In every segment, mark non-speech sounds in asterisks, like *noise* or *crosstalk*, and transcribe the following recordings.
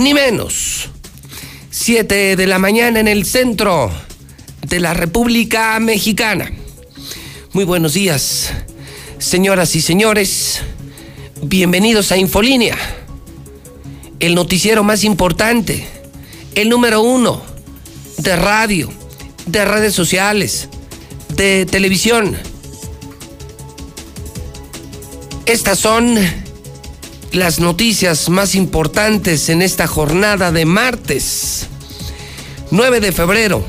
ni menos. 7 de la mañana en el centro de la República Mexicana. Muy buenos días, señoras y señores. Bienvenidos a Infolínea, el noticiero más importante, el número uno de radio, de redes sociales, de televisión. Estas son las noticias más importantes en esta jornada de martes, 9 de febrero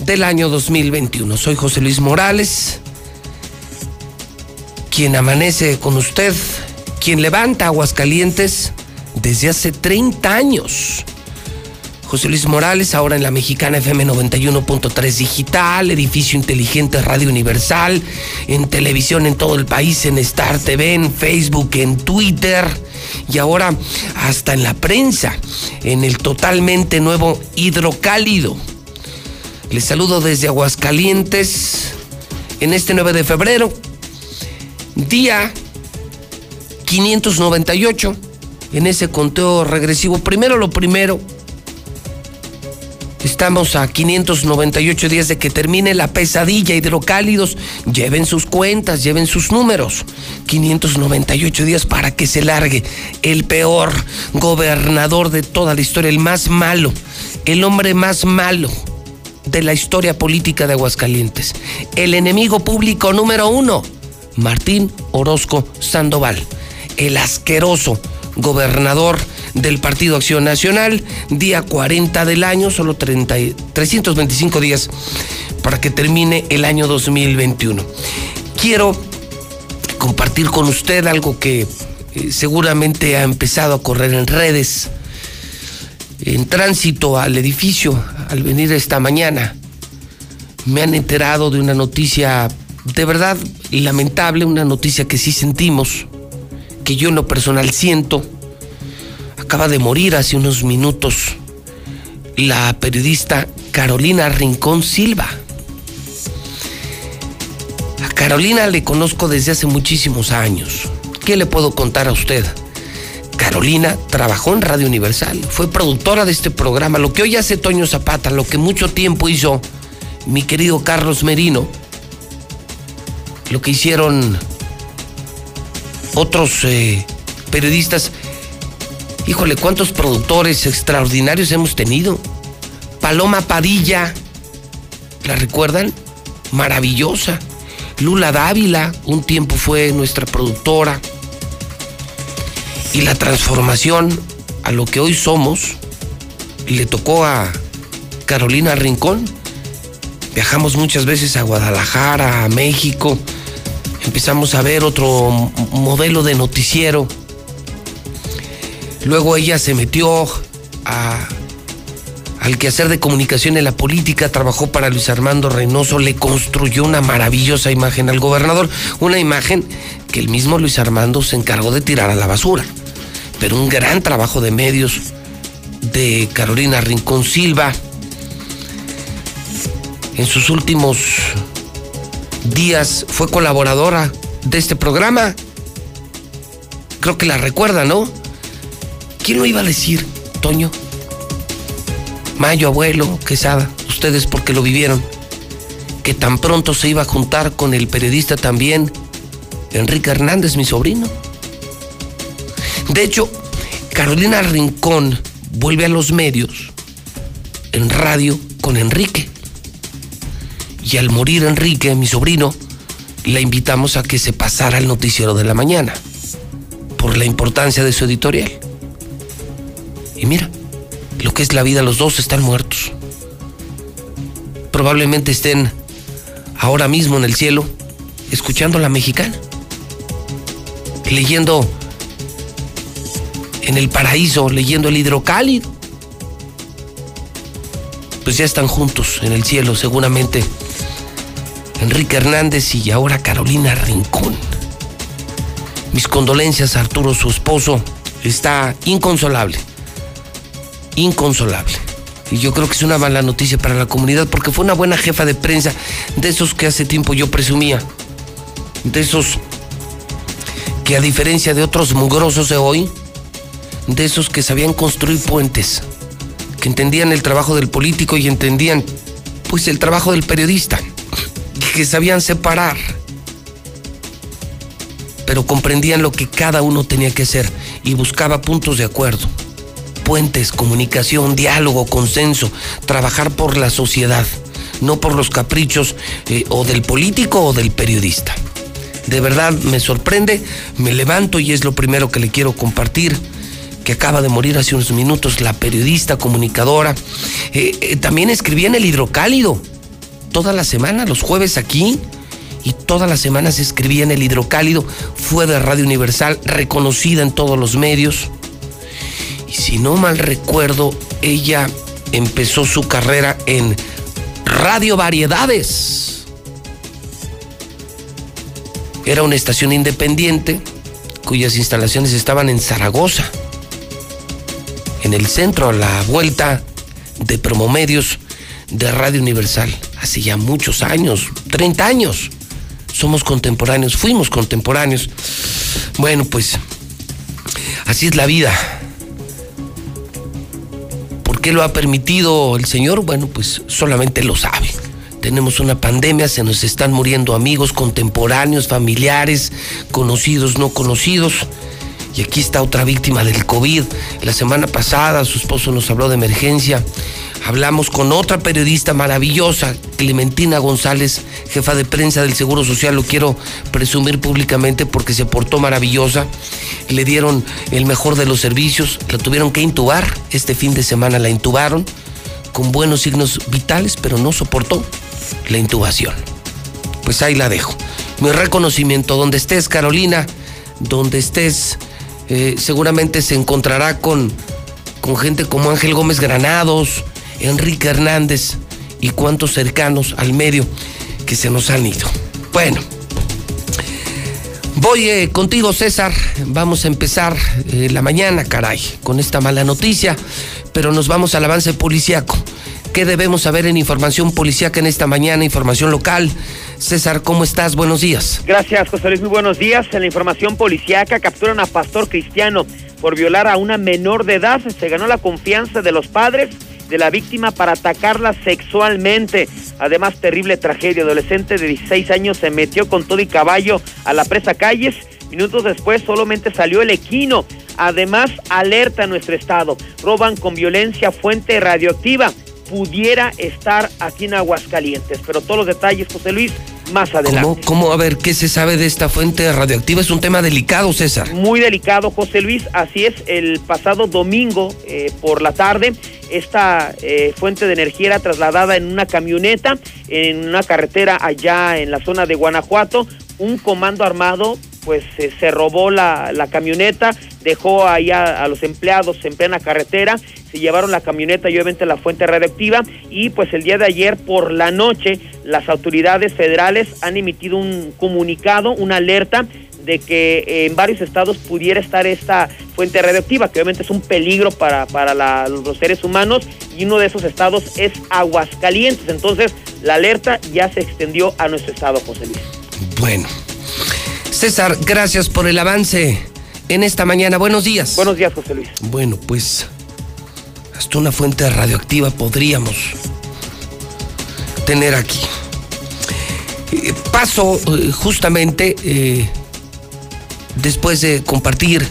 del año 2021. Soy José Luis Morales, quien amanece con usted, quien levanta Aguascalientes desde hace 30 años. José Luis Morales, ahora en la mexicana FM 91.3 digital, edificio inteligente Radio Universal, en televisión en todo el país, en Star TV, en Facebook, en Twitter y ahora hasta en la prensa, en el totalmente nuevo Hidrocálido. Les saludo desde Aguascalientes en este 9 de febrero, día 598, en ese conteo regresivo. Primero lo primero Estamos a 598 días de que termine la pesadilla hidrocálidos. Lleven sus cuentas, lleven sus números. 598 días para que se largue el peor gobernador de toda la historia, el más malo, el hombre más malo de la historia política de Aguascalientes. El enemigo público número uno, Martín Orozco Sandoval. El asqueroso gobernador del Partido Acción Nacional, día 40 del año, solo 30, 325 días para que termine el año 2021. Quiero compartir con usted algo que eh, seguramente ha empezado a correr en redes. En tránsito al edificio, al venir esta mañana, me han enterado de una noticia de verdad lamentable, una noticia que sí sentimos, que yo en lo personal siento acaba de morir hace unos minutos la periodista Carolina Rincón Silva. A Carolina le conozco desde hace muchísimos años. ¿Qué le puedo contar a usted? Carolina trabajó en Radio Universal, fue productora de este programa, lo que hoy hace Toño Zapata, lo que mucho tiempo hizo mi querido Carlos Merino, lo que hicieron otros eh, periodistas Híjole, cuántos productores extraordinarios hemos tenido. Paloma Padilla, ¿la recuerdan? Maravillosa. Lula Dávila, un tiempo fue nuestra productora. Y la transformación a lo que hoy somos le tocó a Carolina Rincón. Viajamos muchas veces a Guadalajara, a México. Empezamos a ver otro modelo de noticiero Luego ella se metió al quehacer de comunicación en la política, trabajó para Luis Armando Reynoso, le construyó una maravillosa imagen al gobernador, una imagen que el mismo Luis Armando se encargó de tirar a la basura. Pero un gran trabajo de medios de Carolina Rincón Silva. En sus últimos días fue colaboradora de este programa. Creo que la recuerda, ¿no? ¿Quién lo iba a decir, Toño? Mayo, abuelo, Quesada, ustedes porque lo vivieron, que tan pronto se iba a juntar con el periodista también, Enrique Hernández, mi sobrino. De hecho, Carolina Rincón vuelve a los medios, en radio, con Enrique. Y al morir Enrique, mi sobrino, la invitamos a que se pasara al noticiero de la mañana, por la importancia de su editorial. Y mira, lo que es la vida, los dos están muertos. Probablemente estén ahora mismo en el cielo, escuchando a la mexicana, leyendo en el paraíso leyendo el hidrocálido. Pues ya están juntos en el cielo, seguramente. Enrique Hernández y ahora Carolina Rincón. Mis condolencias a Arturo, su esposo. Está inconsolable. Inconsolable. Y yo creo que es una mala noticia para la comunidad porque fue una buena jefa de prensa de esos que hace tiempo yo presumía. De esos que a diferencia de otros mugrosos de hoy, de esos que sabían construir puentes, que entendían el trabajo del político y entendían pues el trabajo del periodista, que sabían separar, pero comprendían lo que cada uno tenía que hacer y buscaba puntos de acuerdo puentes, comunicación, diálogo, consenso, trabajar por la sociedad, no por los caprichos eh, o del político o del periodista. De verdad me sorprende, me levanto y es lo primero que le quiero compartir que acaba de morir hace unos minutos, la periodista, comunicadora. Eh, eh, también escribía en el hidrocálido, toda la semana, los jueves aquí, y todas las semanas escribía en el hidrocálido, fue de Radio Universal, reconocida en todos los medios. Y si no mal recuerdo, ella empezó su carrera en Radio Variedades. Era una estación independiente cuyas instalaciones estaban en Zaragoza, en el centro, a la vuelta de promomedios de Radio Universal, hace ya muchos años, 30 años. Somos contemporáneos, fuimos contemporáneos. Bueno, pues así es la vida qué lo ha permitido el Señor? Bueno, pues solamente lo sabe. Tenemos una pandemia, se nos están muriendo amigos, contemporáneos, familiares, conocidos, no conocidos. Y aquí está otra víctima del COVID. La semana pasada su esposo nos habló de emergencia. Hablamos con otra periodista maravillosa, Clementina González, jefa de prensa del Seguro Social. Lo quiero presumir públicamente porque se portó maravillosa. Le dieron el mejor de los servicios. La tuvieron que intubar. Este fin de semana la intubaron con buenos signos vitales, pero no soportó la intubación. Pues ahí la dejo. Mi reconocimiento, donde estés, Carolina, donde estés, eh, seguramente se encontrará con, con gente como Ángel Gómez Granados, Enrique Hernández y cuantos cercanos al medio que se nos han ido. Bueno, voy eh, contigo César, vamos a empezar eh, la mañana, caray, con esta mala noticia, pero nos vamos al avance policíaco. ¿Qué debemos saber en información policíaca en esta mañana, información local? César, ¿cómo estás? Buenos días. Gracias, José Luis. Muy buenos días. En la información policíaca capturan a pastor cristiano por violar a una menor de edad. Se ganó la confianza de los padres de la víctima para atacarla sexualmente. Además, terrible tragedia. Adolescente de 16 años se metió con todo y caballo a la presa calles. Minutos después solamente salió el equino. Además, alerta a nuestro estado. Roban con violencia fuente radioactiva pudiera estar aquí en Aguascalientes. Pero todos los detalles, José Luis, más adelante. ¿Cómo, ¿Cómo, a ver, qué se sabe de esta fuente radioactiva? Es un tema delicado, César. Muy delicado, José Luis. Así es, el pasado domingo eh, por la tarde, esta eh, fuente de energía era trasladada en una camioneta, en una carretera allá en la zona de Guanajuato. Un comando armado pues se robó la, la, camioneta, dejó ahí a, los empleados en plena carretera, se llevaron la camioneta y obviamente la fuente radioactiva y pues el día de ayer por la noche las autoridades federales han emitido un comunicado, una alerta de que en varios estados pudiera estar esta fuente radioactiva, que obviamente es un peligro para, para los seres humanos, y uno de esos estados es Aguascalientes. Entonces, la alerta ya se extendió a nuestro estado, José Luis. Bueno, César, gracias por el avance en esta mañana. Buenos días. Buenos días, José Luis. Bueno, pues hasta una fuente radioactiva podríamos tener aquí. Eh, paso eh, justamente eh, después de compartir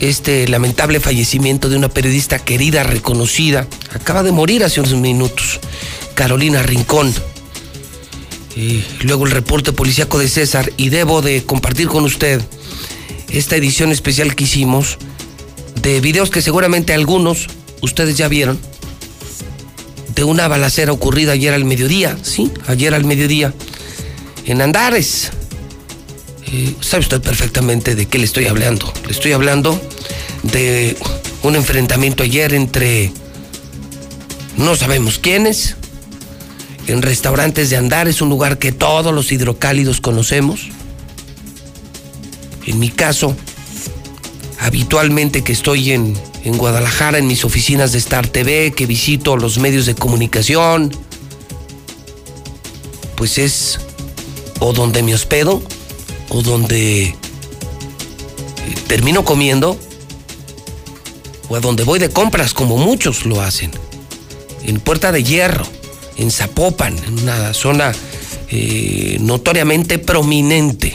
este lamentable fallecimiento de una periodista querida, reconocida, acaba de morir hace unos minutos, Carolina Rincón y luego el reporte policíaco de César y debo de compartir con usted esta edición especial que hicimos de videos que seguramente algunos ustedes ya vieron de una balacera ocurrida ayer al mediodía, sí, ayer al mediodía en Andares. Eh, sabe usted perfectamente de qué le estoy hablando. Le estoy hablando de un enfrentamiento ayer entre no sabemos quiénes, en restaurantes de andar, es un lugar que todos los hidrocálidos conocemos. En mi caso, habitualmente que estoy en, en Guadalajara, en mis oficinas de Star TV, que visito los medios de comunicación, pues es o donde me hospedo o donde eh, termino comiendo o a donde voy de compras como muchos lo hacen. En Puerta de Hierro, en Zapopan, en una zona eh, notoriamente prominente.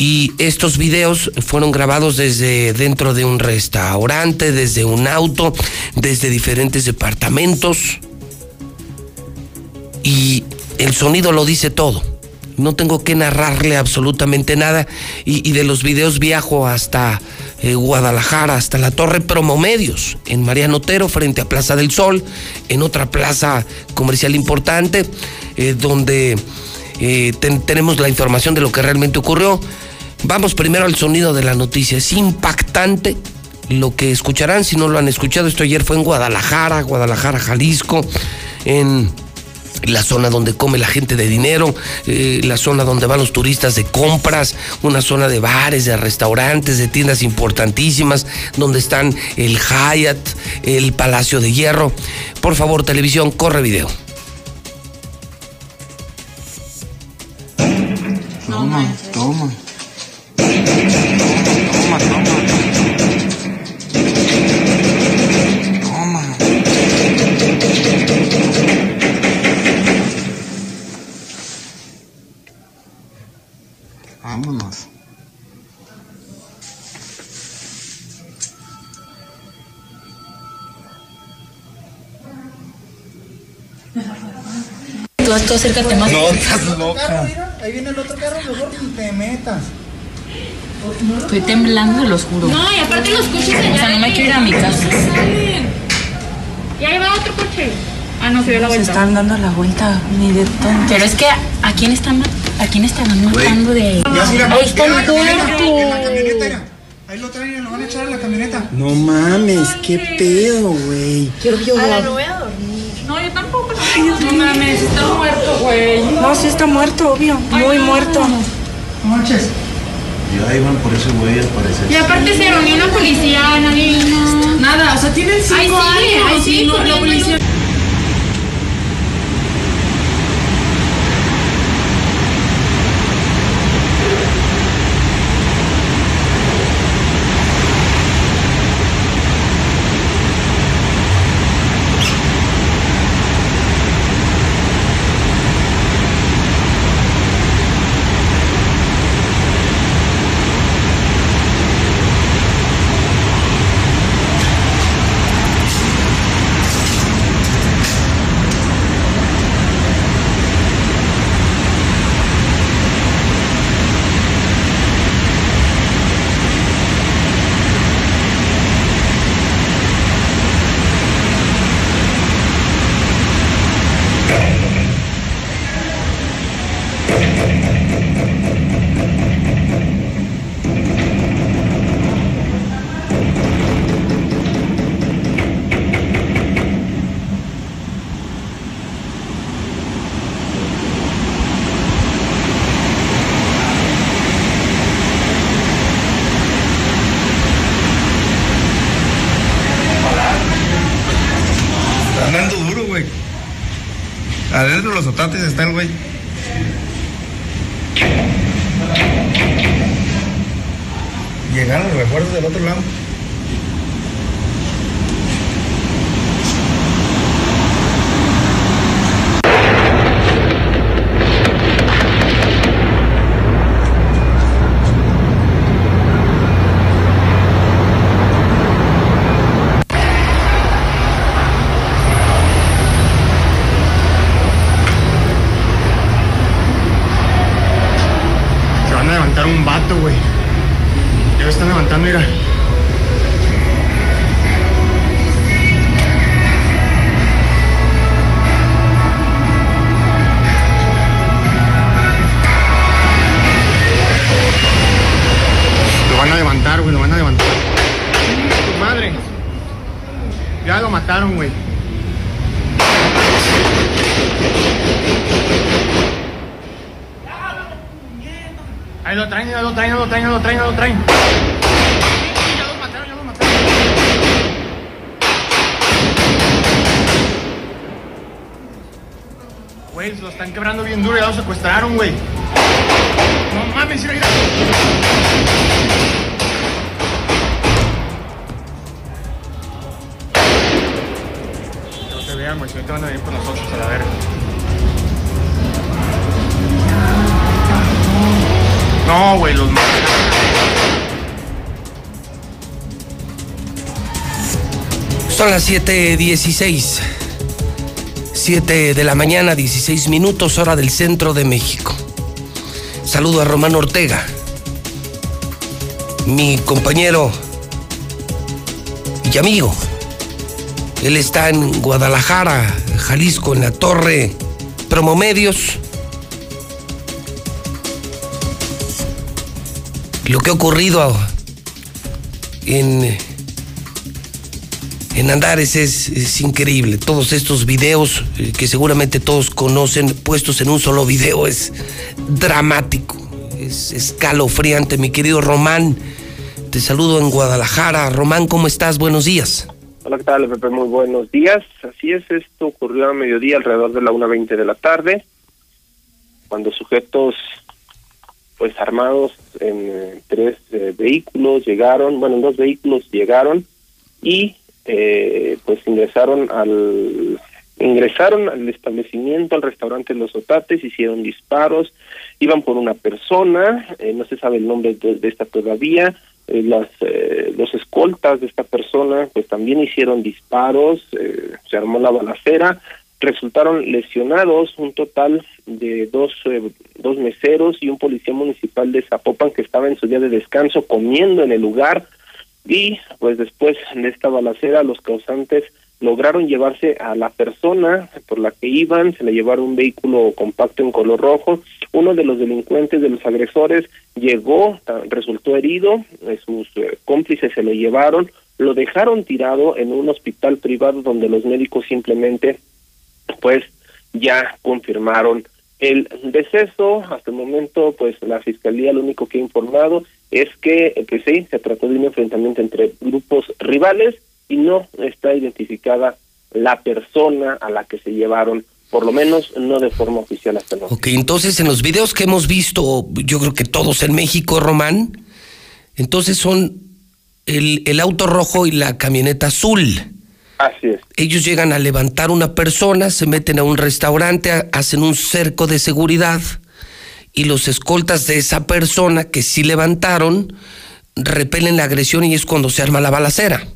Y estos videos fueron grabados desde dentro de un restaurante, desde un auto, desde diferentes departamentos. Y el sonido lo dice todo. No tengo que narrarle absolutamente nada. Y, de los videos viajo hasta eh, Guadalajara, hasta la Torre Promomedios, en Mariano Otero, frente a Plaza del Sol, en otra plaza comercial importante, eh, donde eh, tenemos la información de lo que realmente ocurrió. Vamos primero al sonido de la noticia. Es impactante lo que escucharán. Si no lo han escuchado, esto ayer fue en Guadalajara, Guadalajara, Jalisco, en la zona donde come la gente de dinero, eh, la zona donde van los turistas de compras, una zona de bares, de restaurantes, de tiendas importantísimas, donde están el Hyatt, el Palacio de Hierro. Por favor, televisión, corre video. Toma, toma. Toma, toma. Vámonos. Tú, tú acércate más. No, estás loca. Ahí viene el otro carro, mejor ni te metas. Estoy temblando, los juro. No, y aparte los coches allá. O sea, no me quiero ir a mi casa. Y ahí va otro coche. Ah, no, se dio la Se vuelta. están dando la vuelta, ni de tonto. Pero es que, ¿a quién están, a quién estaban matando de...? Ya sí, la Ahí está en la camioneta. Ahí lo traen y lo van a echar a la camioneta. No mames, qué pedo, güey. Quiero llorar. No, yo tampoco. No mames, está muerto, güey. No, sí está muerto, obvio. Muy muerto. No manches. Ya iban por ese güey al parecer. Y aparte se reunió una policía, nadie vino. Nada, o sea, tienen cinco Ahí años. ahí sigue y no- la policía... Otates está el güey. Llegaron los refuerzos del otro lado. Se van a levantar un vato, güey. Ya están levantando, mira. Lo secuestraron, güey. No mames, mira, mira. No te vean, güey, si no te van a venir por nosotros a la verga. No, güey, los Son las 7:16. 7 de la mañana, 16 minutos, hora del centro de México. Saludo a Román Ortega, mi compañero y amigo. Él está en Guadalajara, Jalisco, en la torre Promomedios. Lo que ha ocurrido en en Andares es, increíble. Todos estos videos eh, que seguramente todos conocen, puestos en un solo video, es dramático, es escalofriante. Mi querido Román, te saludo en Guadalajara. Román, ¿cómo estás? Buenos días. Hola, ¿qué tal, Pepe? Muy buenos días. Así es, esto ocurrió a mediodía, alrededor de la 1.20 de la tarde, cuando sujetos, pues armados en eh, tres eh, vehículos llegaron, bueno, en dos vehículos llegaron y eh, pues ingresaron al ingresaron al establecimiento, al restaurante Los Otates, hicieron disparos, iban por una persona, eh, no se sabe el nombre de, esta todavía, eh, las eh, los escoltas de esta persona pues también hicieron disparos, eh, se armó la balacera, resultaron lesionados un total de dos eh, dos meseros y un policía municipal de Zapopan que estaba en su día de descanso comiendo en el lugar y pues después de esta balacera los causantes lograron llevarse a la persona por la que iban, se le llevaron un vehículo compacto en color rojo, uno de los delincuentes, de los agresores, llegó, resultó herido, eh, sus eh, cómplices se lo llevaron, lo dejaron tirado en un hospital privado donde los médicos simplemente pues ya confirmaron el deceso. Hasta el momento, pues la fiscalía lo único que ha informado es que, pues sí, se trató de un enfrentamiento entre grupos rivales y no está identificada la persona a la que se llevaron, por lo menos no de forma oficial hasta el momento. Ok, entonces en los videos que hemos visto, yo creo que todos en México, Román, entonces son el, el auto rojo y la camioneta azul. Así es. Ellos llegan a levantar una persona, se meten a un restaurante, ha- hacen un cerco de seguridad y los escoltas de esa persona que sí levantaron repelen la agresión y es cuando se arma la balacera.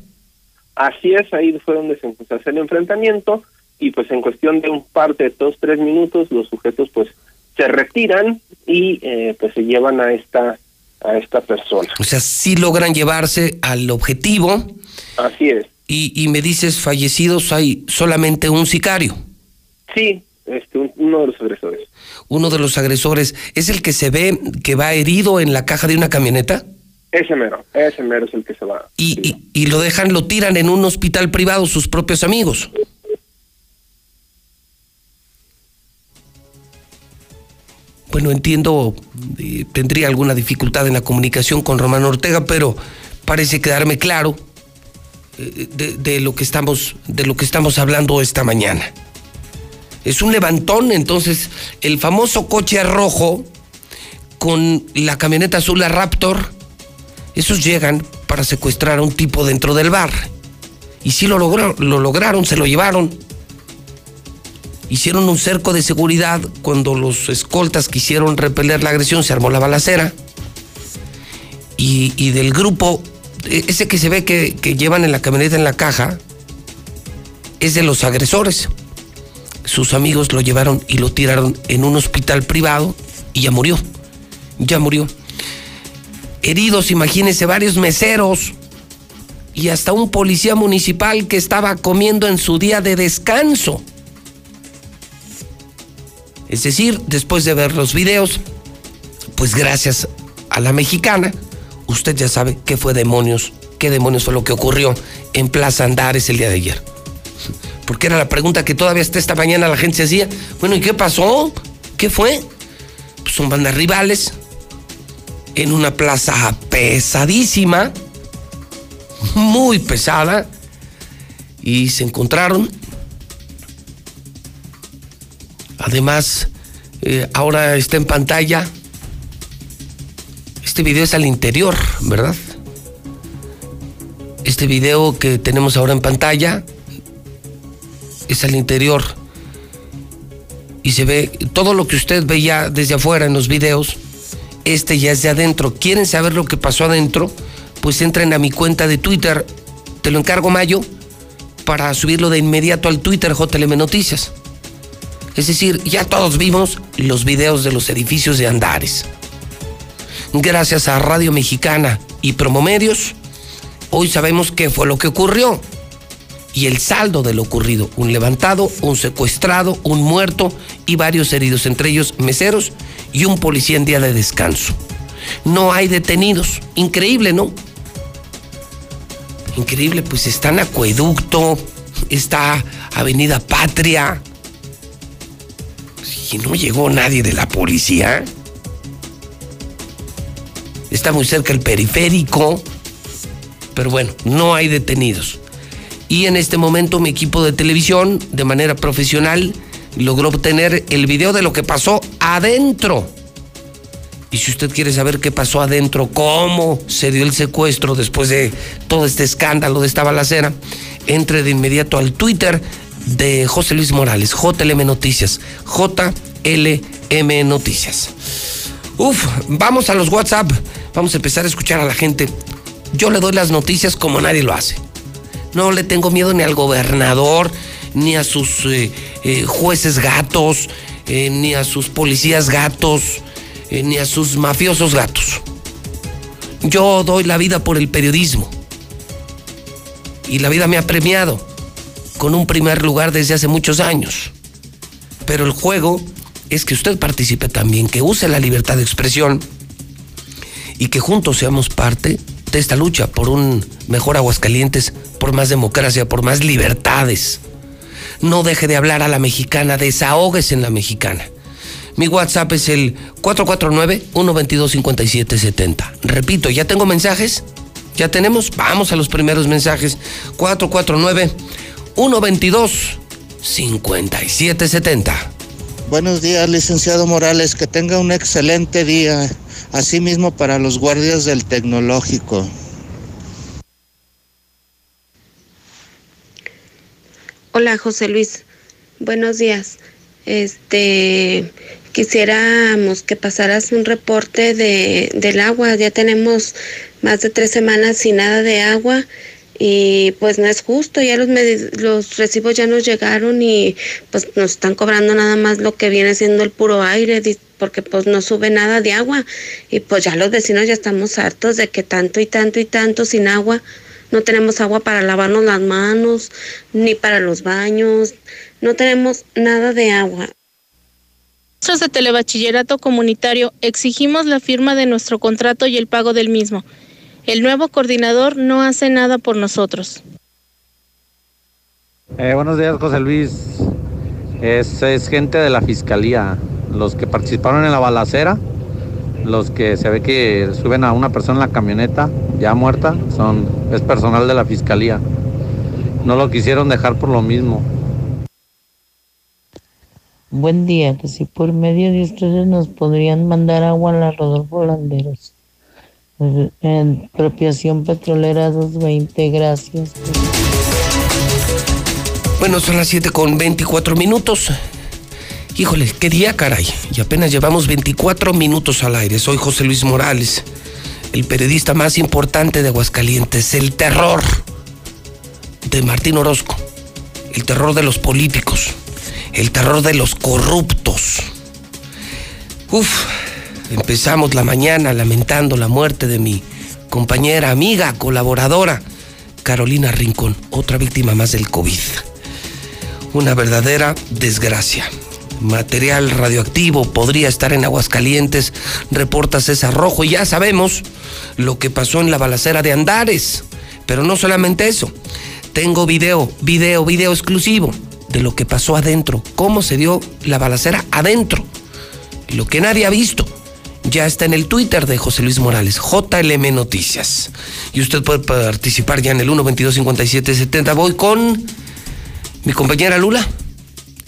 Así es, ahí fue donde se empezó a hacer el enfrentamiento y pues en cuestión de un par de dos, tres minutos los sujetos pues se retiran y eh, pues se llevan a esta a esta persona. O sea, sí logran llevarse al objetivo Así es. y, y me dices fallecidos hay solamente un sicario. Sí, este un- uno de los agresores. Uno de los agresores es el que se ve que va herido en la caja de una camioneta Ese mero, ese mero es el que se va. y, y- y lo dejan, lo tiran en un hospital privado sus propios amigos. Bueno, entiendo, eh, tendría alguna dificultad en la comunicación con Román Ortega, pero parece quedarme claro eh, de, de lo que estamos, de lo que estamos hablando esta mañana. Es un levantón, entonces el famoso coche rojo con la camioneta azul la Raptor, esos llegan para secuestrar a un tipo dentro del bar. Y sí lo, logró- lo lograron, se lo llevaron. Hicieron un cerco de seguridad cuando los escoltas quisieron repeler la agresión, se armó la balacera. Y, del grupo, e- ese que se ve que llevan en la camioneta en la caja, es de los agresores. Sus amigos lo llevaron y lo tiraron en un hospital privado y ya murió. Ya murió. Heridos, imagínense, varios meseros y hasta un policía municipal que estaba comiendo en su día de descanso. Es decir, después de ver los videos, pues gracias a la mexicana, usted ya sabe qué fue demonios, qué demonios fue lo que ocurrió en Plaza Andares el día de ayer. Porque que era la pregunta que todavía hasta esta mañana la gente se hacía. Bueno, ¿y qué pasó? ¿Qué fue? Pues son bandas rivales en una plaza pesadísima, muy pesada, y se encontraron. Además, eh, ahora está en pantalla. Este video es al interior, ¿verdad? Este video que tenemos ahora en pantalla es al interior. Y se ve todo lo que usted veía desde afuera en los videos. Este ya es de adentro. ¿Quieren saber lo que pasó adentro? Pues entren a mi cuenta de Twitter. Te lo encargo, Mayo, para subirlo de inmediato al Twitter JLM Noticias. Es decir, ya todos vimos los videos de los edificios de Andares. Gracias a Radio Mexicana y Promomedios, hoy sabemos qué fue lo que ocurrió. Y el saldo de lo ocurrido, un levantado, un secuestrado, un muerto y varios heridos, entre ellos meseros y un policía en día de descanso. No hay detenidos. Increíble, ¿no? Increíble, pues está en Acueducto, está Avenida Patria. Y no llegó nadie de la policía. Está muy cerca el periférico. Pero bueno, no hay detenidos. Y en este momento mi equipo de televisión, de manera profesional, logró obtener el video de lo que pasó adentro. Y si usted quiere saber qué pasó adentro, cómo se dio el secuestro después de todo este escándalo de esta balacera, entre de inmediato al Twitter de José Luis Morales, JLM Noticias, JLM Noticias. Uf, vamos a los WhatsApp, vamos a empezar a escuchar a la gente. Yo le doy las noticias como nadie lo hace. No le tengo miedo ni al gobernador, ni a sus eh, eh, jueces gatos, eh, ni a sus policías gatos, ni a sus mafiosos gatos. Yo doy la vida por el periodismo. Y la vida me ha premiado con un primer lugar desde hace muchos años. Pero el juego es que usted participe también, que use la libertad de expresión y que juntos seamos parte esta lucha por un mejor Aguascalientes, por más democracia, por más libertades. No deje de hablar a la mexicana, desahógese en la mexicana. Mi WhatsApp es el 449-122-5770. Repito, ¿ya tengo mensajes? ¿Ya tenemos? Vamos a los primeros mensajes. 449-122-5770. Buenos días, licenciado Morales. Que tenga un excelente día. Asimismo para los guardias del tecnológico. Hola, José Luis. Buenos días. Este, quisiéramos que pasaras un reporte de, del agua. Ya tenemos más de tres semanas sin nada de agua y pues no es justo. Ya los, los recibos ya nos llegaron y pues nos están cobrando nada más lo que viene siendo el puro aire porque pues no sube nada de agua y pues ya los vecinos ya estamos hartos de que tanto y tanto y tanto sin agua. No tenemos agua para lavarnos las manos, ni para los baños, no tenemos nada de agua. Nosotros de Telebachillerato Comunitario exigimos la firma de nuestro contrato y el pago del mismo. El nuevo coordinador no hace nada por nosotros. Eh, buenos días, José Luis. Es, es gente de la fiscalía. Los que participaron en la balacera, los que se ve que suben a una persona en la camioneta ya muerta, son, es personal de la fiscalía. No lo quisieron dejar por lo mismo. Buen día, que si por medio de ustedes nos podrían mandar agua a la Rodolfo Landeros. En Propiación Petrolera 220, gracias. Bueno, son las 7 con 24 minutos. Híjole, qué día, caray. Y apenas llevamos 24 minutos al aire. Soy José Luis Morales, el periodista más importante de Aguascalientes. El terror de Martín Orozco. El terror de los políticos el terror de los corruptos. Uf, empezamos la mañana lamentando la muerte de mi compañera, amiga, colaboradora, Carolina Rincón, otra víctima más del COVID. Una verdadera desgracia. Material radioactivo podría estar en Aguascalientes, reporta César Rojo, y ya sabemos lo que pasó en la balacera de Andares. Pero no solamente eso, tengo video, video, video exclusivo de lo que pasó adentro, cómo se dio la balacera adentro, lo que nadie ha visto. Ya está en el Twitter de José Luis Morales, JLM Noticias. Y usted puede participar ya en el 1225770. Voy con mi compañera Lula.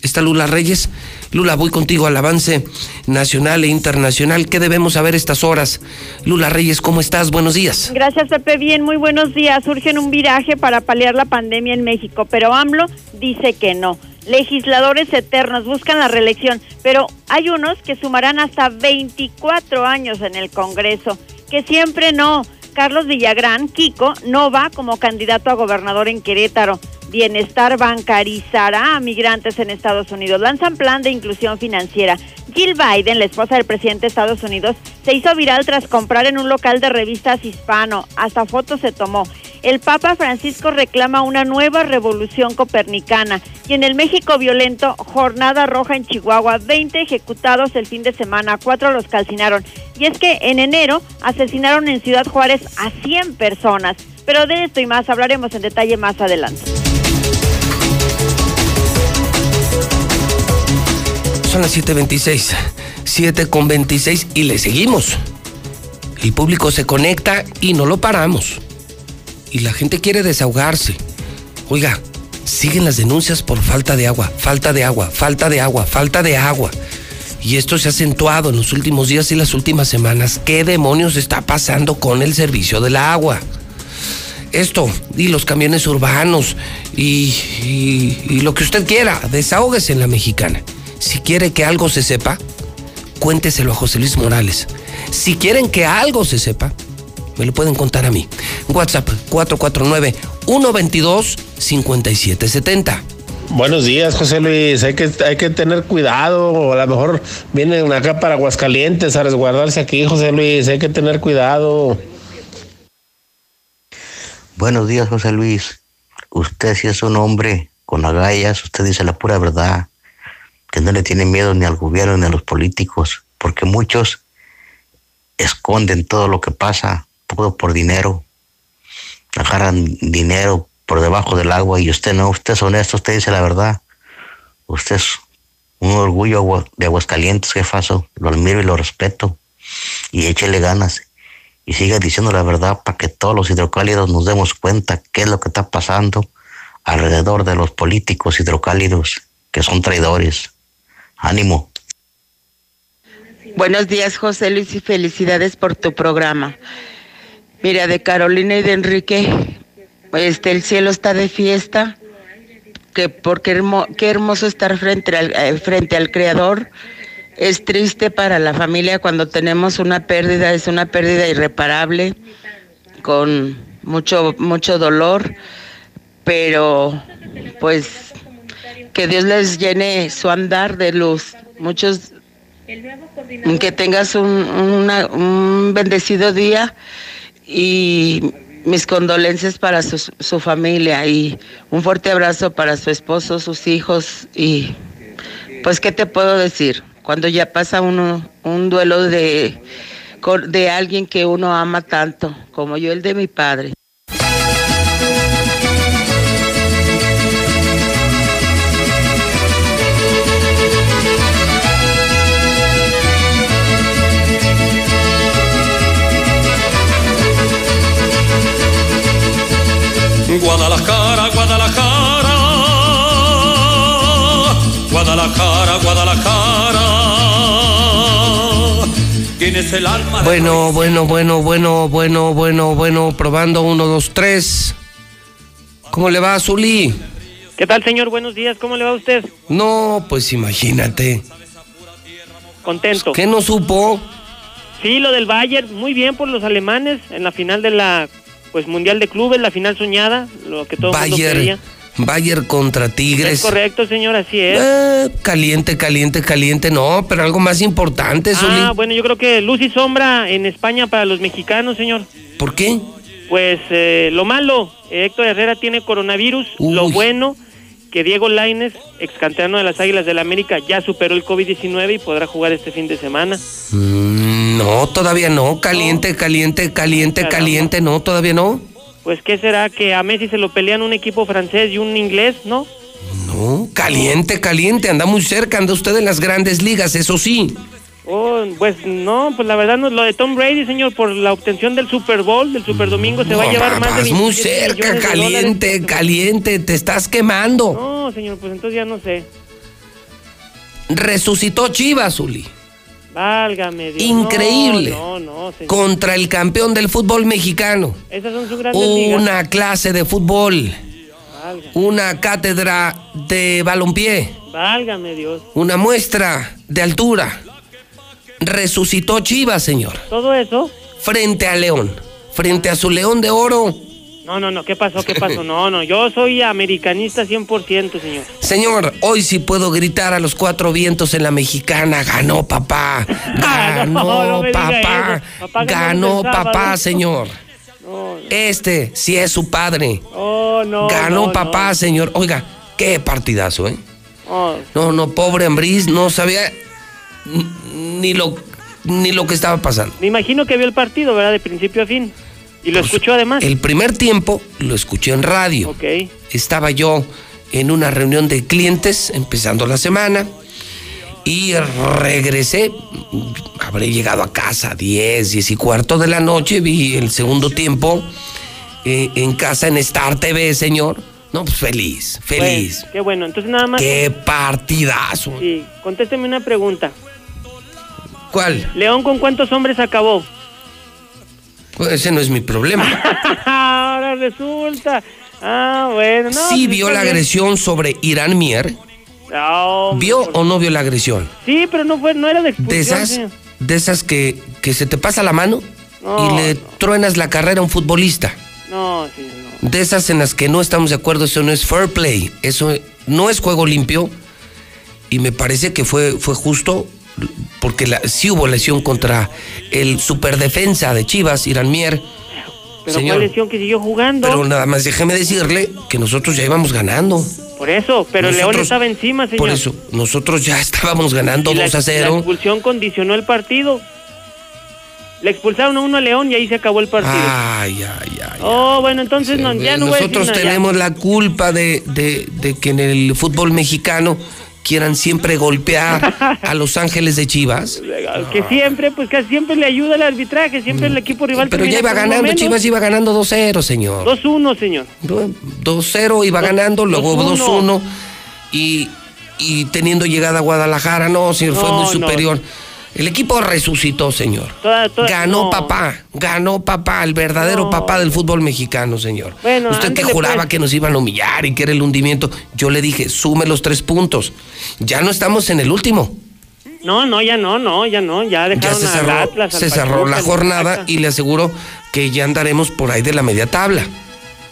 Está Lula Reyes. Lula, voy contigo al avance nacional e internacional. ¿Qué debemos saber estas horas? Lula Reyes, ¿cómo estás? Buenos días. Gracias, Pepe. Bien, muy buenos días. Surge un viraje para paliar la pandemia en México, pero AMLO dice que no. Legisladores eternos buscan la reelección, pero hay unos que sumarán hasta 24 años en el Congreso, que siempre no. Carlos Villagrán, Kiko, no va como candidato a gobernador en Querétaro. Bienestar bancarizará a migrantes en Estados Unidos. Lanzan plan de inclusión financiera. Jill Biden, la esposa del presidente de Estados Unidos, se hizo viral tras comprar en un local de revistas hispano. Hasta fotos se tomó. El Papa Francisco reclama una nueva revolución copernicana. Y en el México violento, jornada roja en Chihuahua, 20 ejecutados el fin de semana, cuatro los calcinaron. Y es que en enero asesinaron en Ciudad Juárez a 100 personas. Pero de esto y más hablaremos en detalle más adelante. Son las 7.26, 7 con 26 y le seguimos. El público se conecta y no lo paramos. Y la gente quiere desahogarse. Oiga, siguen las denuncias por falta de agua, falta de agua, falta de agua, falta de agua. Y esto se ha acentuado en los últimos días y las últimas semanas. ¿Qué demonios está pasando con el servicio del agua? Esto, y los camiones urbanos, y, y lo que usted quiera, desahógese en la mexicana. Si quiere que algo se sepa, cuénteselo a José Luis Morales. Si quieren que algo se sepa, me lo pueden contar a mí. WhatsApp 449-122-5770. Buenos días, José Luis. Hay que, hay que tener cuidado. A lo mejor vienen acá para Aguascalientes a resguardarse aquí, José Luis. Hay que tener cuidado. Buenos días, José Luis. Usted si es un hombre con agallas, usted dice la pura verdad que no le tiene miedo ni al gobierno ni a los políticos, porque muchos esconden todo lo que pasa, todo por dinero, agarran dinero por debajo del agua y usted no, usted es honesto, usted dice la verdad, usted es un orgullo de Aguascalientes, jefazo, lo admiro y lo respeto. Y échele ganas y siga diciendo la verdad para que todos los hidrocálidos nos demos cuenta qué es lo que está pasando alrededor de los políticos hidrocálidos que son traidores. Ánimo. Buenos días, José Luis, y felicidades por tu programa. Mira, de Carolina y de Enrique, este, el cielo está de fiesta, que porque qué hermoso estar frente al, eh, frente al Creador. Es triste para la familia cuando tenemos una pérdida, es una pérdida irreparable, con mucho, mucho dolor, pero pues que Dios les llene su andar de luz. Muchos, que tengas un, bendecido día y mis condolencias para su, su, familia y un fuerte abrazo para su esposo, sus hijos y pues qué te puedo decir cuando ya pasa uno un duelo de de alguien que uno ama tanto como yo el de mi padre. Guadalajara, Guadalajara. Tienes el alma. Bueno, bueno, bueno, bueno, bueno, bueno, bueno, probando uno, dos, tres. ¿Cómo le va, Zuli? ¿Qué tal, señor? Buenos días, ¿cómo le va a usted? No, pues imagínate. Contento. ¿Qué no supo? Sí, lo del Bayern, muy bien por los alemanes en la final de la pues Mundial de Clubes, la final soñada, lo que todo el mundo quería. Bayern contra Tigres. Es correcto, señor, así es. Eh, caliente, caliente, caliente, no, pero algo más importante, Ah, bueno, yo creo que luz y sombra en España para los mexicanos, señor. ¿Por qué? Pues eh, lo malo, Héctor Herrera tiene coronavirus, lo bueno que Diego Laines, ex canterano de las Águilas del la América, ya superó el COVID-19 y podrá jugar este fin de semana. Mm, no, todavía no. Caliente, caliente, caliente, caliente, no, todavía no. Pues, ¿qué será? ¿Que a Messi se lo pelean un equipo francés y un inglés, no? No, caliente, caliente, anda muy cerca, anda usted en las grandes ligas, eso sí. Oh, pues no, pues la verdad no, lo de Tom Brady, señor, por la obtención del Super Bowl, del Super Domingo, se va a llevar más de muy 27 cerca, caliente, caliente, te estás quemando. No, señor, pues entonces ya no sé. Resucitó Chivas, Uli, Válgame Dios. Increíble. No, no, contra el campeón del fútbol mexicano. Esas son sus grandes ligas. Una clase de fútbol, Válgame, una cátedra de balompié, válgame Dios. una muestra de altura. Resucitó Chivas, señor, Todo eso. frente a León, frente a su León de Oro. No, no, no, ¿qué pasó? ¿Qué pasó? No, no, yo soy americanista 100%, señor. Señor, hoy sí puedo gritar a los cuatro vientos en la mexicana. Ganó papá. *laughs* Ganó No, no me diga papá. ganó Ganó papá, señor. No, Este sí es su padre. oh, no. Ganó papá, señor. Oiga, qué partidazo, ¿eh? no. Oh, No, no, pobre Ambriz, no sabía ni lo, ni lo que estaba pasando. me imagino que vio el partido, ¿verdad? De principio a fin. Y lo escuchó además. El primer tiempo lo escuché en radio. Ok. Estaba yo en una reunión de clientes empezando la semana y regresé. Habré llegado a casa a 10, 10 y cuarto de la noche. Vi el segundo tiempo eh, en casa en Star TV, señor. No, pues feliz, feliz. Qué bueno. Entonces nada más. Qué partidazo. Sí, contésteme una pregunta. ¿Cuál? León, ¿con cuántos hombres acabó? Pues ese no es mi problema. *laughs* Ahora resulta. Ah, bueno, no. sí pues vio la agresión sobre Irán Mier. Hombre, ¿Vio por- o no vio la agresión? Sí, pero no fue, no era de expulsión. De esas, de esas que, que se te pasa la mano No, y le truenas la carrera a un futbolista. No, sí, no. De esas en las que no estamos de acuerdo, eso no es fair play, eso no es juego limpio. Y me parece que fue, fue justo porque la, sí hubo lesión contra el superdefensa de Chivas, Irán Mier. Pero Señor, cuál lesión que siguió jugando. pero nada más déjeme decirle que nosotros ya íbamos ganando. Por eso, pero León Nosotros- estaba encima, señor. Por eso, nosotros ya estábamos ganando Y la, 2 a la 0. expulsión condicionó el partido. Le expulsaron a uno a León y ahí se acabó el partido. Ay, ay, ay. oh, bueno, entonces no, ya no voy a decir Nosotros nada, ya. tenemos la culpa de, de- de que en el fútbol mexicano quieran siempre golpear a los ángeles de Chivas. Que siempre, pues casi siempre le ayuda el arbitraje, siempre el equipo rival. Pero ya iba ganando, menos. Chivas iba ganando 2-0, señor. 2-1, señor. 2-0 iba ganando, luego 2-1. 2-1 y, y teniendo llegada a Guadalajara, no, señor, fue No, muy no. El equipo resucitó, señor. Toda- toda- ganó no. papá, ganó papá, el verdadero No. papá del fútbol mexicano, señor. Bueno, Usted que juraba pues. que nos iban a humillar y que era el hundimiento, yo le dije, sume los tres puntos. Ya no estamos en el último. No, no, ya no, no, ya no, ya Ya dejaron se al cerró, Atlas, se cerró la jornada y le aseguro que ya andaremos por ahí de la media tabla.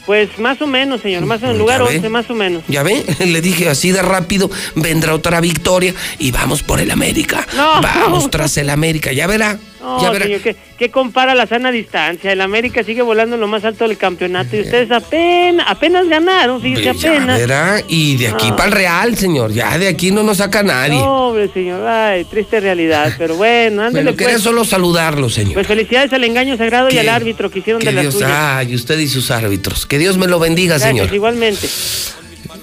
Pues más o menos, señor, más o menos, lugar Ya ve. 11, más o menos. Ya ve, *laughs* le dije así de rápido, vendrá otra victoria y vamos por el América. No. Vamos tras el América, ya verá. No, ya señor, ¿qué, qué compara la sana distancia? El América sigue volando en lo más alto del campeonato y ustedes apenas, apenas ganaron, fíjese, apenas. verá, y de aquí Ah. para el Real, señor. Ya de aquí no nos saca nadie. Pobre señor, ay, triste realidad, pero bueno, *laughs* ándale quería pues. solo saludarlo, señor. Pues felicidades al engaño sagrado y al árbitro que hicieron que de la Dios, suya. ay, usted y sus árbitros. Que Dios me lo bendiga, Gracias, señor. igualmente.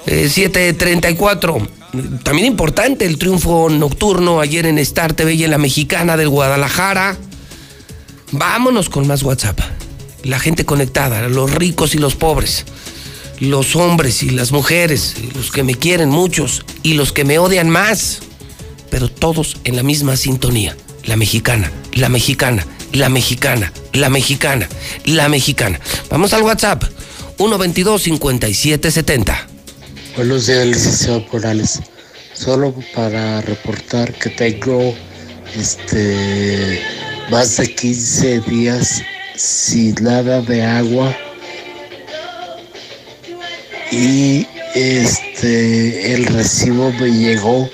Eh, 734. También importante el triunfo nocturno ayer en Star TV y en la mexicana del Guadalajara. Vámonos con más WhatsApp. La gente conectada, los ricos y los pobres, los hombres y las mujeres, los que me quieren muchos y los que me odian más, pero todos en la misma sintonía. La mexicana, la mexicana, la mexicana, la mexicana, la mexicana. Vamos al WhatsApp. 122-5770. Buenos días, licenciado Morales. Solo para reportar que tengo este más de 15 días sin nada de agua y este el recibo me llegó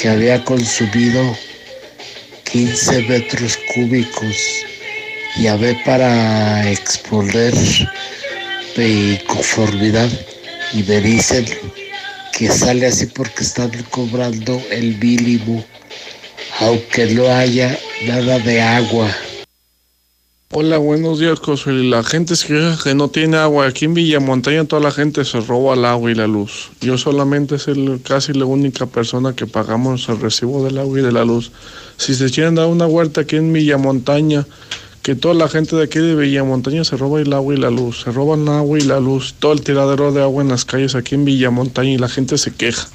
que había consumido 15 metros cúbicos ver para exponer mi inconformidad y me dicen que sale así porque están cobrando el mínimo, aunque no haya nada de agua. Hola, buenos días, Josué. La gente se que no tiene agua. Aquí en Villamontaña toda la gente se roba el agua y la luz. Yo solamente soy casi la única persona que pagamos el recibo del agua y de la luz. Si se quieren dar una huerta aquí en Villamontaña, que toda la gente de aquí de Villamontaña se roba el agua y la luz. Se roban agua y la luz. Todo el tiradero de agua en las calles aquí en Villamontaña y la gente se queja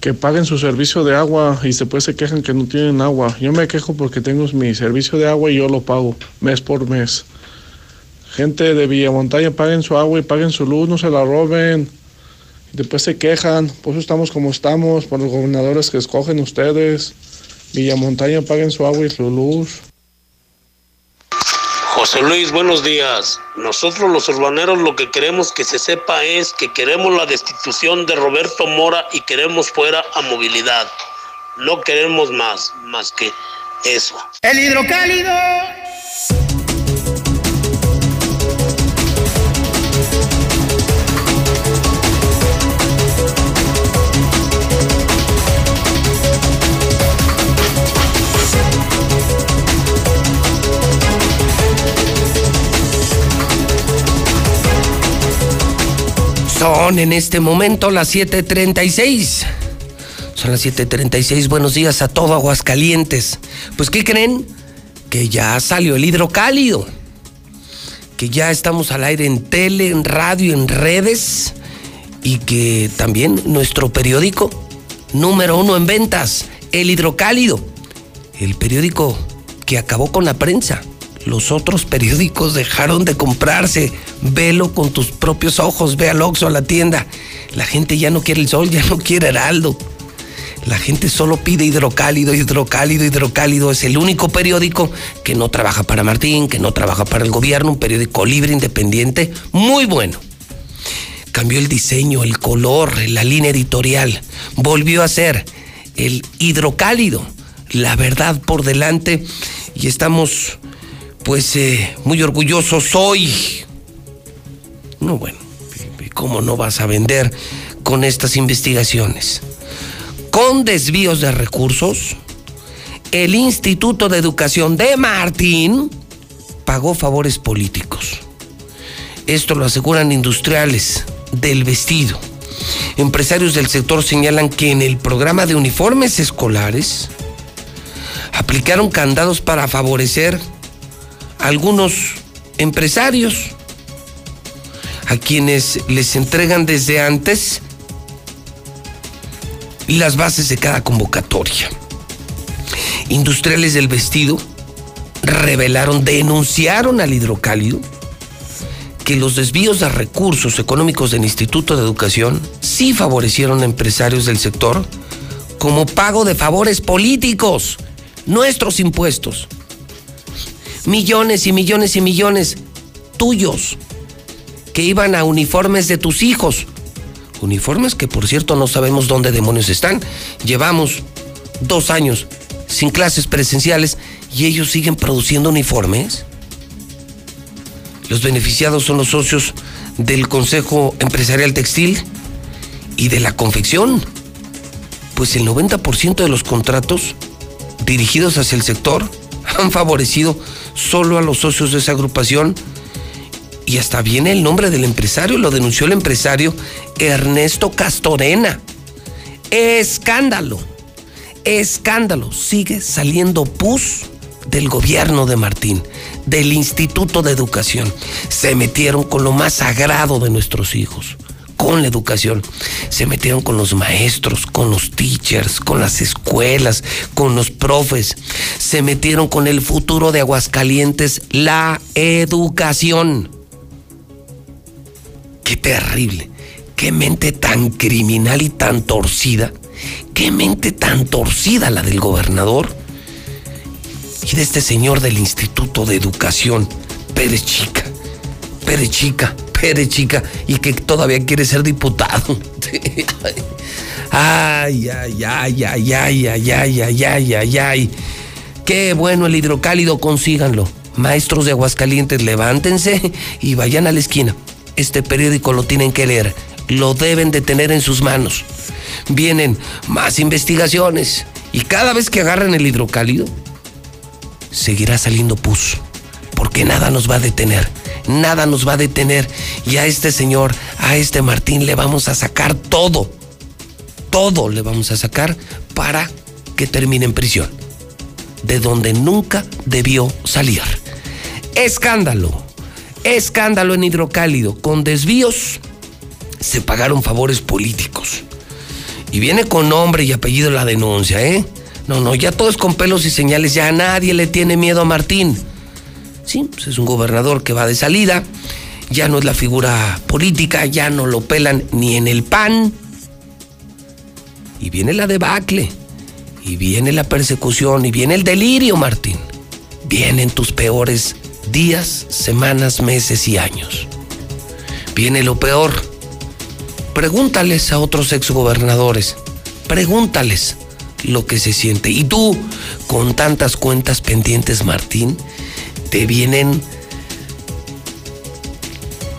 que paguen su servicio de agua y después se quejan que no tienen agua. Yo me quejo porque tengo mi servicio de agua y yo lo pago mes por mes. Gente de Villamontaña, paguen su agua y paguen su luz, no se la roben. Después se quejan, por eso estamos como estamos, por los gobernadores que escogen ustedes. Villamontaña, paguen su agua y su luz. José Luis, buenos días. Nosotros los urbaneros lo que queremos que se sepa es que queremos la destitución de Roberto Mora y queremos fuera a movilidad. No queremos más, más que eso. El hidrocálido. Son en este momento las 7:36. Son las 7:36. Buenos días a todo Aguascalientes. Pues, ¿qué creen? Que ya salió el hidrocálido. Que ya estamos al aire en tele, en radio, en redes. Y que también nuestro periódico, número uno en ventas, el hidrocálido. El periódico que acabó con la prensa. Los otros periódicos dejaron de comprarse. Velo con tus propios ojos, ve al Oxxo, a la tienda. La gente ya no quiere el sol, ya no quiere Heraldo. La gente solo pide hidrocálido, hidrocálido, hidrocálido. Es el único periódico que no trabaja para Martín, que no trabaja para el gobierno, un periódico libre, independiente, muy bueno. Cambió el diseño, el color, la línea editorial. Volvió a ser el hidrocálido, la verdad por delante. Y estamos pues eh, muy orgullosos hoy. No, bueno, ¿cómo no vas a vender con estas investigaciones? Con desvíos de recursos, el Instituto de Educación de Martín pagó favores políticos. Esto lo aseguran industriales del vestido. Empresarios del sector señalan que en el programa de uniformes escolares aplicaron candados para favorecer algunos empresarios a quienes les entregan desde antes las bases de cada convocatoria. Industriales del vestido revelaron, denunciaron al hidrocálido que los desvíos de recursos económicos del Instituto de Educación sí favorecieron a empresarios del sector como pago de favores políticos, nuestros impuestos millones y millones y millones tuyos que iban a uniformes de tus hijos. Uniformes que por cierto no sabemos dónde demonios están. Llevamos dos años sin clases presenciales y ellos siguen produciendo uniformes. Los beneficiados son los socios del Consejo Empresarial Textil y de la confección. Pues el 90% de los contratos dirigidos hacia el sector han favorecido solo a los socios de esa agrupación. Y hasta viene el nombre del empresario, lo denunció el empresario Ernesto Castorena. Escándalo, escándalo. Sigue saliendo pus del gobierno de Martín, del Instituto de Educación. Se metieron con lo más sagrado de nuestros hijos con la educación. Se metieron con los maestros, con los teachers, con las escuelas, con los profes. Se metieron con el futuro de Aguascalientes, la educación. Qué terrible. Qué mente tan criminal y tan torcida. Qué mente tan torcida la del gobernador y de este señor del Instituto de Educación, Pérez Chica. Pérez Chica Pérez, chica, y que todavía quiere ser diputado. *laughs* Ay, ay, ay, ay, ay, ay, ay, ay, ay, ay, ay. Qué bueno el hidrocálido, consíganlo. Maestros de Aguascalientes, levántense y vayan a la esquina. Este periódico lo tienen que leer, lo deben de tener en sus manos. Vienen más investigaciones y cada vez que agarren el hidrocálido, seguirá saliendo pus que nada nos va a detener, nada nos va a detener. Y a este señor, a este Martín, le vamos a sacar todo, todo le vamos a sacar para que termine en prisión, de donde nunca debió salir. Escándalo, escándalo en hidrocálido, con desvíos se pagaron favores políticos. Y viene con nombre y apellido la denuncia, ¿eh? No, no, ya todo es con pelos y señales, ya nadie le tiene miedo a Martín. Sí, pues es un gobernador que va de salida, ya no es la figura política, ya no lo pelan ni en el pan. Y viene la debacle, y viene la persecución, y viene el delirio, Martín. Vienen tus peores días, semanas, meses y años. Viene lo peor. Pregúntales a otros exgobernadores, pregúntales lo que se siente. Y tú, con tantas cuentas pendientes, Martín, vienen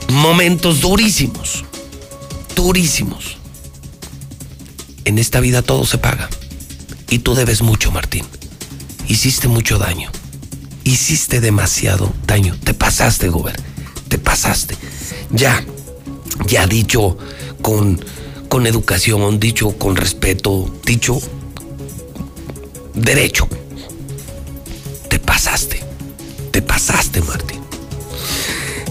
momentos durísimos, durísimos. En esta vida todo se paga. Y tú debes mucho, Martín. Hiciste mucho daño. Hiciste demasiado daño. Te pasaste, Gober. Te pasaste. Ya, ya dicho con, con educación, dicho con respeto, dicho derecho. Te pasaste. Te pasaste, Martín.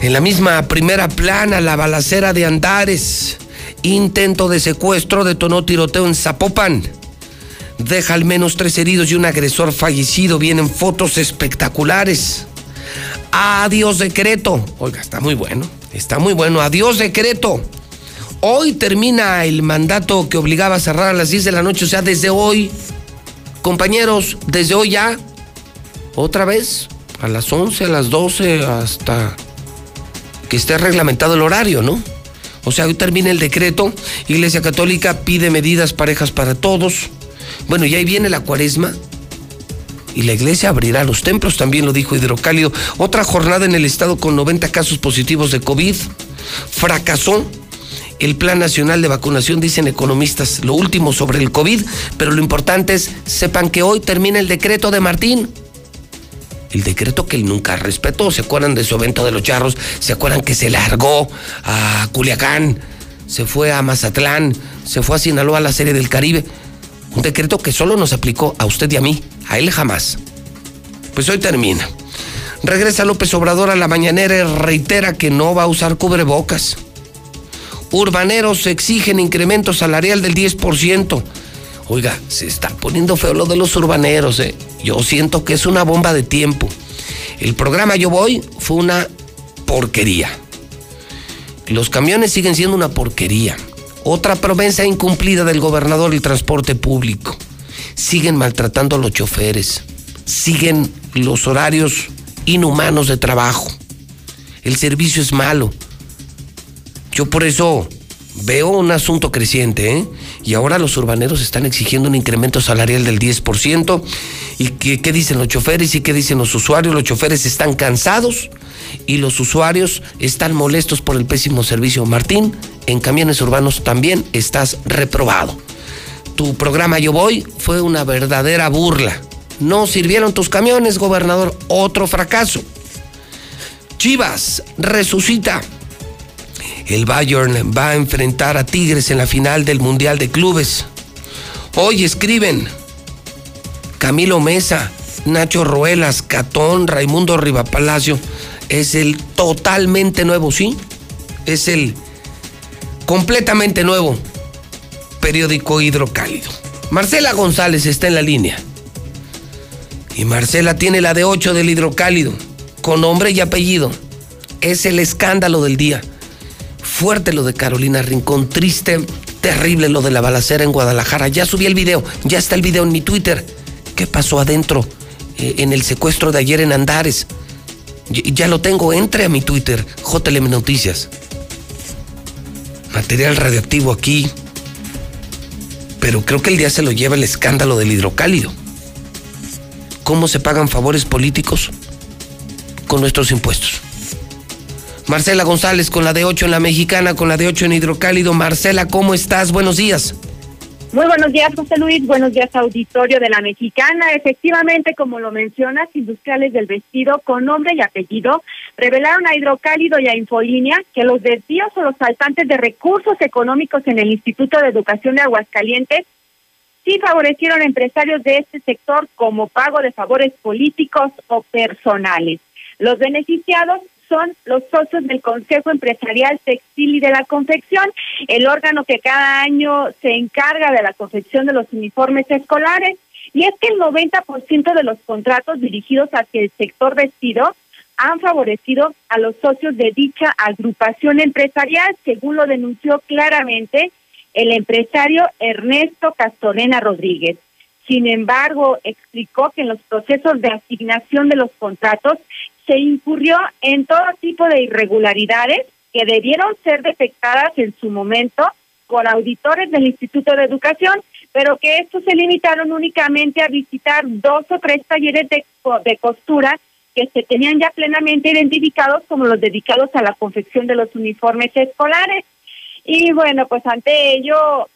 En la misma primera plana, la balacera de Andares. Intento de secuestro detonó tiroteo en Zapopan. Deja al menos tres heridos y un agresor fallecido. Vienen fotos espectaculares. Adiós decreto. Oiga, está muy bueno. Está muy bueno. Adiós decreto. Hoy termina el mandato que obligaba a cerrar a las 10 de la noche. O sea, desde hoy, compañeros, desde hoy ya, otra vez, a las 11, a las 12, hasta que esté reglamentado el horario, ¿no? O sea, hoy termina el decreto. Iglesia Católica pide medidas parejas para todos. Bueno, y ahí viene la cuaresma. Y la iglesia abrirá los templos, también lo dijo Hidrocálido. Otra jornada en el estado con 90 casos positivos de COVID. Fracasó el Plan Nacional de Vacunación, dicen economistas, lo último sobre el COVID, pero lo importante es, sepan que hoy termina el decreto de Martín. El decreto que él nunca respetó. ¿Se acuerdan de su evento de los charros? ¿Se acuerdan que se largó a Culiacán? Se fue a Mazatlán, se fue a Sinaloa a la Serie del Caribe. Un decreto que solo nos aplicó a usted y a mí, a él jamás. Pues hoy termina. Regresa López Obrador a la mañanera y reitera que no va a usar cubrebocas. Urbaneros exigen incremento salarial del 10%. Oiga, se está poniendo feo lo de los urbaneros. ¿eh? Yo siento que es una bomba de tiempo. El programa Yo Voy fue una porquería. Los camiones siguen siendo una porquería. Otra promesa incumplida del gobernador el transporte público. Siguen maltratando a los choferes. Siguen los horarios inhumanos de trabajo. El servicio es malo. Yo por eso veo un asunto creciente, ¿eh? Y ahora los urbaneros están exigiendo un incremento salarial del 10%. ¿Y qué, dicen los choferes y qué dicen los usuarios? Los choferes están cansados y los usuarios están molestos por el pésimo servicio. Martín, en camiones urbanos también estás reprobado. Tu programa Yo Voy fue una verdadera burla. No sirvieron tus camiones, gobernador. Otro fracaso. Chivas resucita. El Bayern va a enfrentar a Tigres en la final del Mundial de Clubes. Hoy escriben Camilo Mesa, Nacho Ruelas, Catón, Raimundo Rivapalacio. Es el totalmente nuevo, ¿sí? Es el completamente nuevo periódico hidrocálido. Marcela González está en la línea. Y Marcela tiene la de 8 del hidrocálido, con nombre y apellido. Es el escándalo del día. Fuerte lo de Carolina Rincón, triste, terrible lo de la balacera en Guadalajara. Ya subí el video, ya está el video en mi Twitter. ¿Qué pasó adentro eh, en el secuestro de ayer en Andares? Ya, ya lo tengo, entre a mi Twitter, JLM Noticias. Material radioactivo aquí. Pero creo que el día se lo lleva el escándalo del hidrocálido. ¿Cómo se pagan favores políticos? Con nuestros impuestos. Marcela González con la de 8 en la mexicana, con la de 8 en hidrocálido. Marcela, ¿cómo estás? Buenos días. Muy buenos días, José Luis. Buenos días, auditorio de la Mexicana. Efectivamente, como lo mencionas, industriales del vestido con nombre y apellido revelaron a Hidrocálido y a Infolínea que los desvíos o los faltantes de recursos económicos en el Instituto de Educación de Aguascalientes sí favorecieron a empresarios de este sector como pago de favores políticos o personales. Los beneficiados son los socios del Consejo Empresarial Textil y de la Confección, el órgano que cada año se encarga de la confección de los uniformes escolares. Y es que el 90% de los contratos dirigidos hacia el sector vestido han favorecido a los socios de dicha agrupación empresarial, según lo denunció claramente el empresario Ernesto Castorena Rodríguez. Sin embargo, explicó que en los procesos de asignación de los contratos se incurrió en todo tipo de irregularidades que debieron ser detectadas en su momento por auditores del Instituto de Educación, pero que estos se limitaron únicamente a visitar dos o tres talleres de, de costura que se tenían ya plenamente identificados como los dedicados a la confección de los uniformes escolares. Y bueno, pues ante ello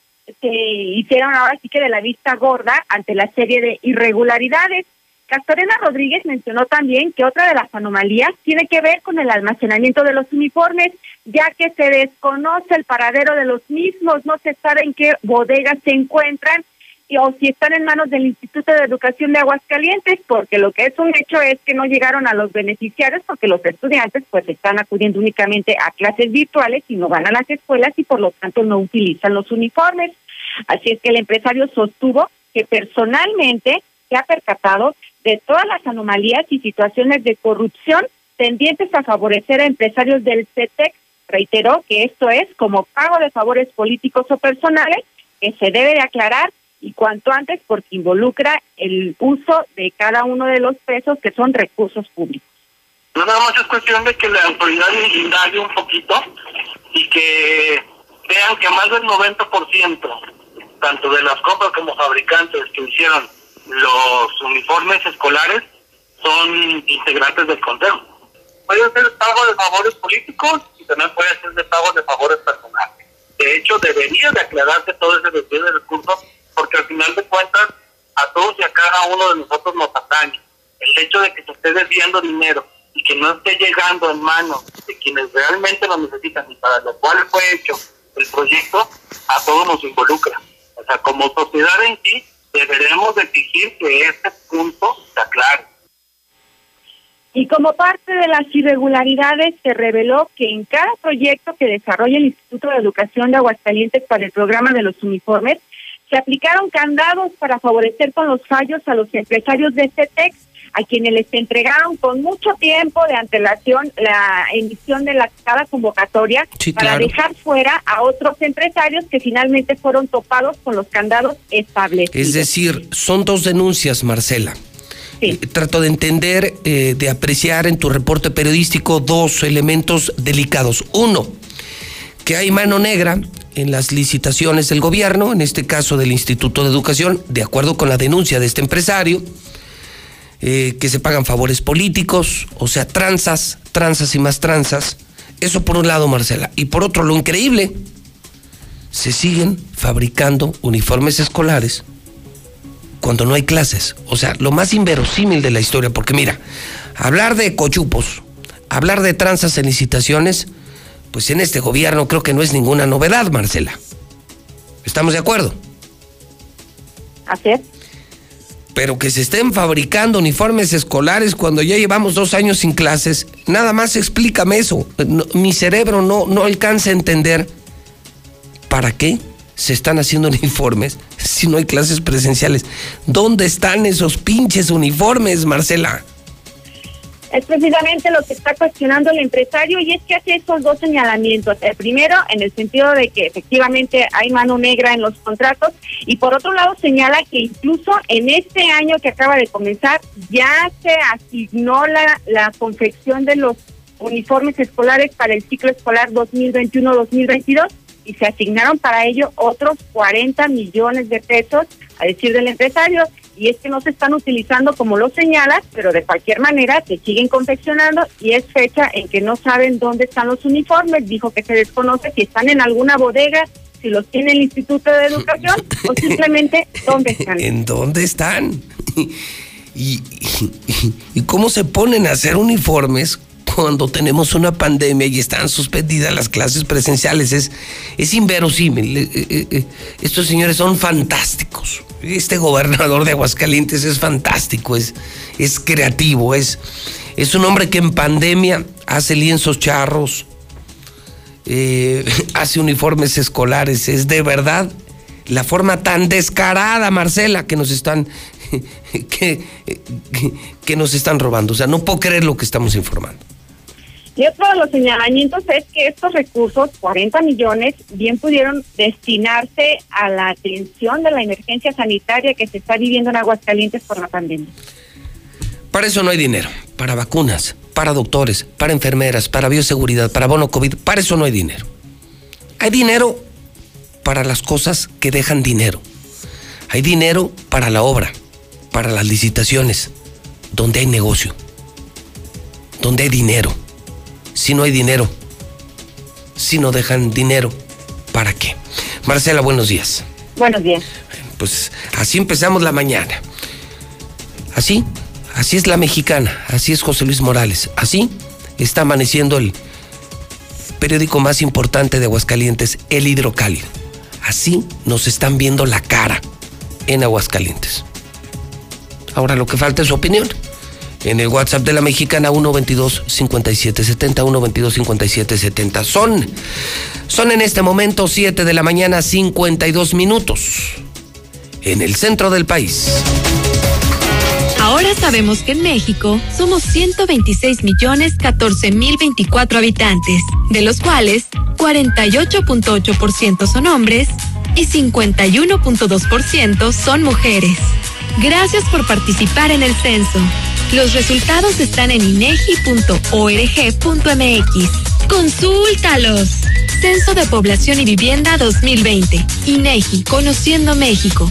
se hicieron ahora sí que de la vista gorda ante la serie de irregularidades. Castorena Rodríguez mencionó también que otra de las anomalías tiene que ver con el almacenamiento de los uniformes, ya que se desconoce el paradero de los mismos, no se sabe en qué bodegas se encuentran y, o si están en manos del Instituto de Educación de Aguascalientes, porque lo que es un hecho es que no llegaron a los beneficiarios porque los estudiantes pues están acudiendo únicamente a clases virtuales y no van a las escuelas y por lo tanto no utilizan los uniformes. Así es que el empresario sostuvo que personalmente se ha percatado de todas las anomalías y situaciones de corrupción tendientes a favorecer a empresarios del CETEC. Reiteró que esto es como pago de favores políticos o personales que se debe de aclarar y cuanto antes porque involucra el uso de cada uno de los pesos que son recursos públicos. No nada más es cuestión de que la autoridad indague un poquito y que vean que más del 90%, tanto de las compras como fabricantes que hicieron los uniformes escolares son integrantes del consejo. Puede ser pago de favores políticos y también puede ser de pago de favores personales. De hecho, debería de aclararse todo ese desvío de recursos porque al final de cuentas a todos y a cada uno de nosotros nos atañe. El hecho de que se esté desviando dinero y que no esté llegando en manos de quienes realmente lo necesitan y para lo cual fue hecho el proyecto, a todos nos involucra. O sea, como sociedad en sí, deberemos exigir que este punto se aclare. Y como parte de las irregularidades, se reveló que en cada proyecto que desarrolla el Instituto de Educación de Aguascalientes para el programa de los uniformes, se aplicaron candados para favorecer con los fallos a los empresarios de CETEX, a quienes les entregaron con mucho tiempo de antelación la emisión de la cada convocatoria para dejar fuera a otros empresarios que finalmente fueron topados con los candados establecidos. Es decir, son dos denuncias, Marcela. Eh, trato de entender, eh, de apreciar en tu reporte periodístico dos elementos delicados. Uno, que hay mano negra en las licitaciones del gobierno, en este caso del Instituto de Educación, de acuerdo con la denuncia de este empresario, eh, que se pagan favores políticos, o sea, tranzas, tranzas y más tranzas. Eso por un lado, Marcela. Y por otro, lo increíble, se siguen fabricando uniformes escolares cuando no hay clases. O sea, lo más inverosímil de la historia, porque mira, hablar de cochupos, hablar de tranzas en licitaciones, pues en este gobierno creo que no es ninguna novedad, Marcela. ¿Estamos de acuerdo? Así es. Pero que se estén fabricando uniformes escolares cuando ya llevamos dos años sin clases, nada más explícame eso. mi cerebro no, no alcanza a entender para qué se están haciendo *laughs* uniformes si no hay clases presenciales. ¿Dónde están esos pinches uniformes, Marcela? Es precisamente lo que está cuestionando el empresario y es que hace esos dos señalamientos. El primero, en el sentido de que efectivamente hay mano negra en los contratos y por otro lado señala que incluso en este año que acaba de comenzar ya se asignó la, la confección de los uniformes escolares para el ciclo escolar 2021-2022 y se asignaron para ello otros 40 millones de pesos, a decir del empresario y es que no se están utilizando como lo señalas, pero de cualquier manera se siguen confeccionando y es fecha en que no saben dónde están los uniformes, dijo que se desconoce si están en alguna bodega si los tiene el Instituto de Educación *laughs* o simplemente dónde están. ¿En dónde están? *laughs* ¿Y, y- y cómo se ponen a hacer uniformes cuando tenemos una pandemia y están suspendidas las clases presenciales? Es, es inverosímil. Eh, eh, eh, Estos señores son fantásticos. Este gobernador de Aguascalientes es fantástico, es, es creativo, es, es un hombre que en pandemia hace lienzos charros, *laughs* hace uniformes escolares. Es de verdad la forma tan descarada, Marcela, que nos están *laughs* que, que nos están robando. O sea, no puedo creer lo que estamos informando. Y otro de los señalamientos es que estos recursos, 40 millones, bien pudieron destinarse a la atención de la emergencia sanitaria que se está viviendo en Aguascalientes por la pandemia. Para eso no hay dinero. Para vacunas, para doctores, para enfermeras, para bioseguridad, para bono COVID. Para eso no hay dinero. Hay dinero para las cosas que dejan dinero. Hay dinero para la obra, para las licitaciones, donde hay negocio, donde hay dinero. Si no hay dinero, si no dejan dinero, ¿para qué? Marcela, buenos días. Buenos días. Pues así empezamos la mañana. Así, así es la mexicana, así es José Luis Morales, así está amaneciendo el periódico más importante de Aguascalientes, El Hidrocálido. Así nos están viendo la cara en Aguascalientes. Ahora lo que falta es su opinión. En el WhatsApp de la mexicana 122 5770 122 5770 Son, son en este momento 7 de la mañana 52 minutos. En el centro del país. Ahora sabemos que en México somos 126 millones 14 mil 24 habitantes, de los cuales 48.8% son hombres y 51.2% son mujeres. Gracias por participar en el censo. Los resultados están en inegi.org.mx. Consúltalos. Censo de Población y Vivienda 2020. INEGI, Conociendo México.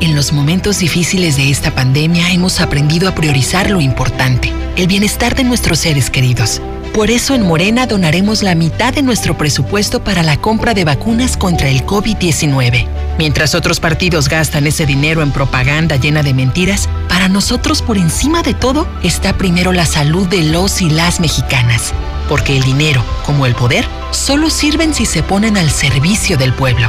En los momentos difíciles de esta pandemia hemos aprendido a priorizar lo importante, el bienestar de nuestros seres queridos. Por eso en Morena donaremos la mitad de nuestro presupuesto para la compra de vacunas contra el COVID-19. Mientras otros partidos gastan ese dinero en propaganda llena de mentiras, para nosotros por encima de todo está primero la salud de los y las mexicanas. Porque el dinero, como el poder, solo sirven si se ponen al servicio del pueblo.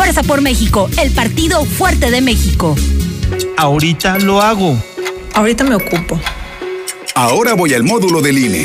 Fuerza por México, el partido fuerte de México. Ahorita lo hago. Ahorita me ocupo. Ahora voy al módulo del INE.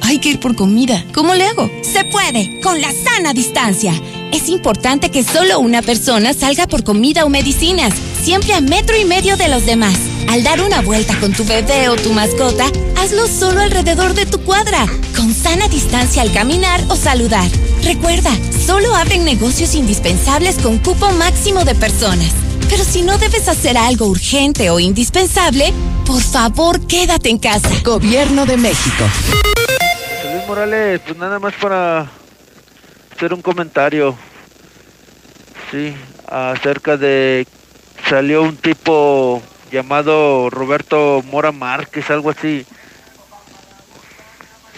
Hay que ir por comida. ¿Cómo le hago? Se puede, con la sana distancia. Es importante que solo una persona salga por comida o medicinas, siempre a metro y medio de los demás. Al dar una vuelta con tu bebé o tu mascota, hazlo solo alrededor de tu cuadra, con sana distancia al caminar o saludar. Recuerda, solo abren negocios indispensables con cupo máximo de personas. Pero si no debes hacer algo urgente o indispensable, por favor quédate en casa. Gobierno de México. Luis Morales, pues nada más para hacer un comentario. Sí, acerca de salió un tipo llamado Roberto Mora Márquez, algo así.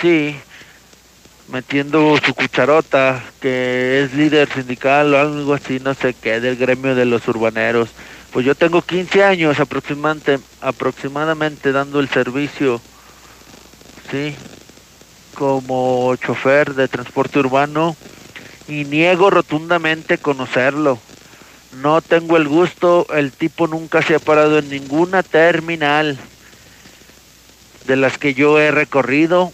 Sí, metiendo su cucharota, que es líder sindical o algo así, no sé qué, del gremio de los urbaneros. Pues yo tengo 15 años aproximadamente, aproximadamente dando el servicio, sí, como chofer de transporte urbano y niego rotundamente conocerlo. No tengo el gusto, el tipo nunca se ha parado en ninguna terminal de las que yo he recorrido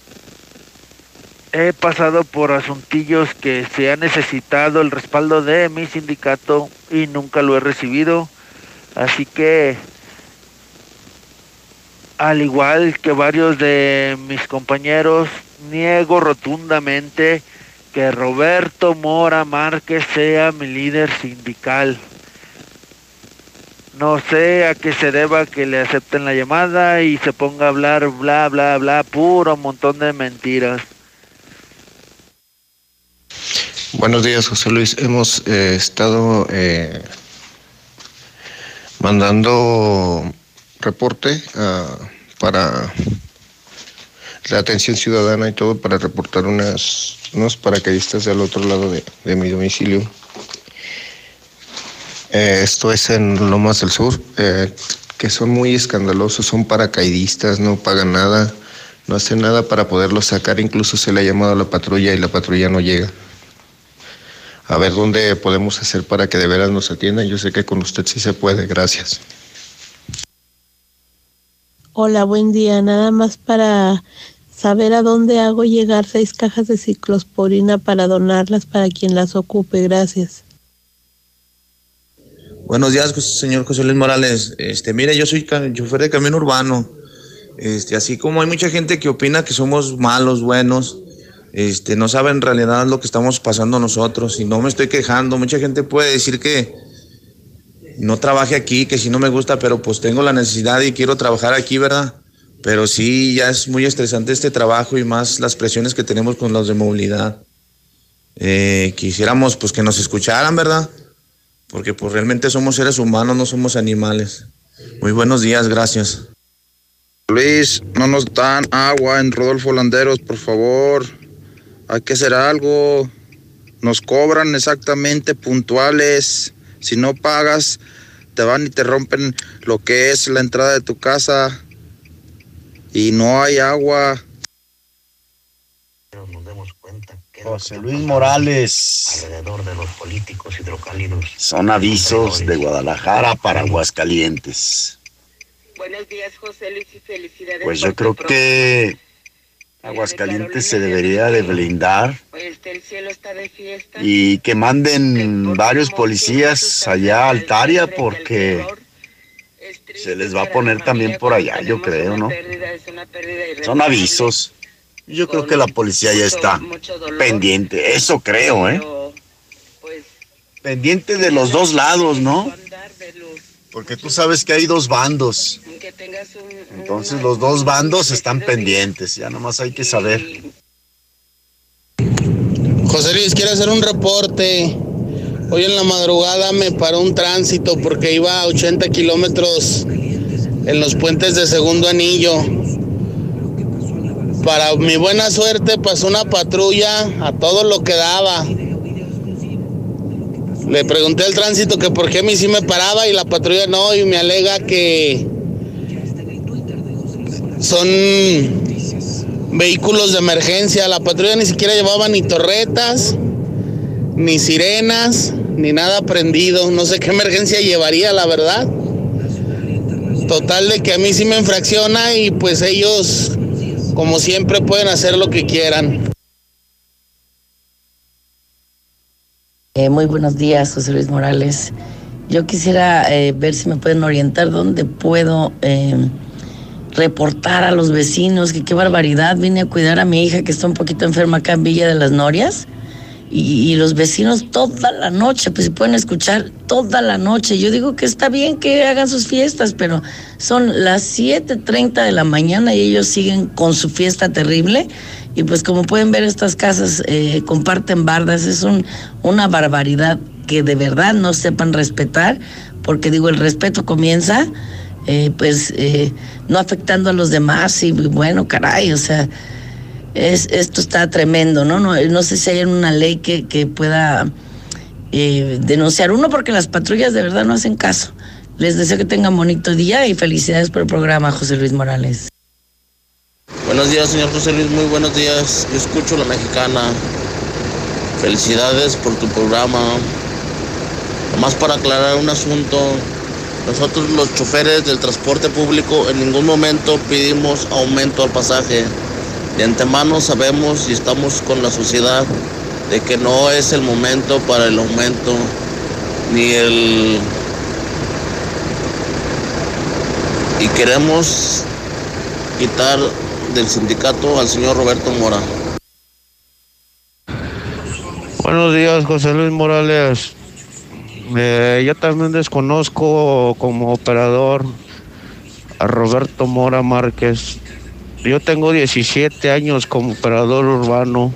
he pasado por asuntillos que se ha necesitado el respaldo de mi sindicato y nunca lo he recibido. Así que, al igual que varios de mis compañeros, niego rotundamente que Roberto Mora Márquez sea mi líder sindical. No sé a qué se deba que le acepten la llamada y se ponga a hablar bla bla bla, puro montón de mentiras. Buenos días, José Luis. Hemos eh, estado eh, mandando reporte ah, para la atención ciudadana y todo para reportar unas, unos paracaidistas del otro lado de, mi domicilio. Eh, esto es en Lomas del Sur, que son muy escandalosos, son paracaidistas, no pagan nada, no hacen nada para poderlos sacar, incluso se le ha llamado a la patrulla y la patrulla no llega a ver dónde podemos hacer para que de veras nos atiendan. Yo sé que con usted sí se puede. Gracias. Hola, buen día. Nada más para saber a dónde hago llegar seis cajas de ciclosporina para donarlas para quien las ocupe. Gracias. Buenos días, señor José Luis Morales. Este, mire, yo soy chofer de camión urbano. Este, así como hay mucha gente que opina que somos malos, buenos, este, no saben en realidad lo que estamos pasando nosotros y no me estoy quejando. Mucha gente puede decir que no trabaje aquí, que si no me gusta, pero pues tengo la necesidad y quiero trabajar aquí, ¿verdad? Pero sí, ya es muy estresante este trabajo y más las presiones que tenemos con los de movilidad. Eh, quisiéramos pues que nos escucharan, ¿verdad? Porque pues realmente somos seres humanos, no somos animales. Muy buenos días, gracias. Luis, no nos dan agua en Rodolfo Landeros, por favor hay que hacer algo. Nos cobran exactamente puntuales. Si no pagas, te van y te rompen lo que es la entrada de tu casa. Y no hay agua. José Luis Morales. Alrededor de los políticos hidrocálidos. Son avisos de Guadalajara para Aguascalientes. Buenos días, José Luis, y felicidades. Pues yo creo que Aguascalientes se debería de blindar y que manden varios policías allá a Altaria porque se les va a poner también por allá, yo creo, ¿no? Son avisos. Yo creo que la policía ya está pendiente, eso creo, ¿eh? Pendiente de los dos lados, ¿no? Porque tú sabes que hay dos bandos. Entonces los dos bandos están pendientes, ya nomás hay que saber. José Luis, quiero hacer un reporte. Hoy en la madrugada me paró un tránsito porque iba a 80 kilómetros en los puentes de segundo anillo. para mi buena suerte pasó una patrulla a todo lo que daba. Le pregunté al tránsito que por qué a mí sí me paraba y la patrulla no y me alega que son vehículos de emergencia. La patrulla ni siquiera llevaba ni torretas, ni sirenas, ni nada prendido. No sé qué emergencia llevaría, la verdad. Total de que a mí sí me infracciona y pues ellos, como siempre, pueden hacer lo que quieran. Eh, muy buenos días, José Luis Morales. Yo quisiera eh, ver si me pueden orientar dónde puedo eh, reportar a los vecinos que qué barbaridad. Vine a cuidar a mi hija que está un poquito enferma acá en Villa de las Norias y, los vecinos toda la noche, pues pueden escuchar toda la noche. Yo digo que está bien que hagan sus fiestas, pero son las 7.30 de la mañana y ellos siguen con su fiesta terrible. Y pues como pueden ver, estas casas eh, comparten bardas, es un, una barbaridad que de verdad no sepan respetar, porque digo, el respeto comienza eh, pues eh, no afectando a los demás y bueno, caray, o sea es, esto está tremendo, ¿no? No, no sé si hay una ley que, que pueda eh, denunciar uno porque las patrullas de verdad no hacen caso. Les deseo que tengan bonito día y felicidades por el programa, José Luis Morales. Buenos días, señor José Luis, muy buenos días. Yo escucho la mexicana. Felicidades por tu programa. Nomás para aclarar un asunto, nosotros los choferes del transporte público en ningún momento pedimos aumento al pasaje. De antemano sabemos y estamos con la sociedad de que no es el momento para el aumento ni el... Y queremos quitar del sindicato al señor Roberto Mora. Buenos días, José Luis Morales. Eh, yo también desconozco como operador a Roberto Mora Márquez. Yo tengo 17 años como operador urbano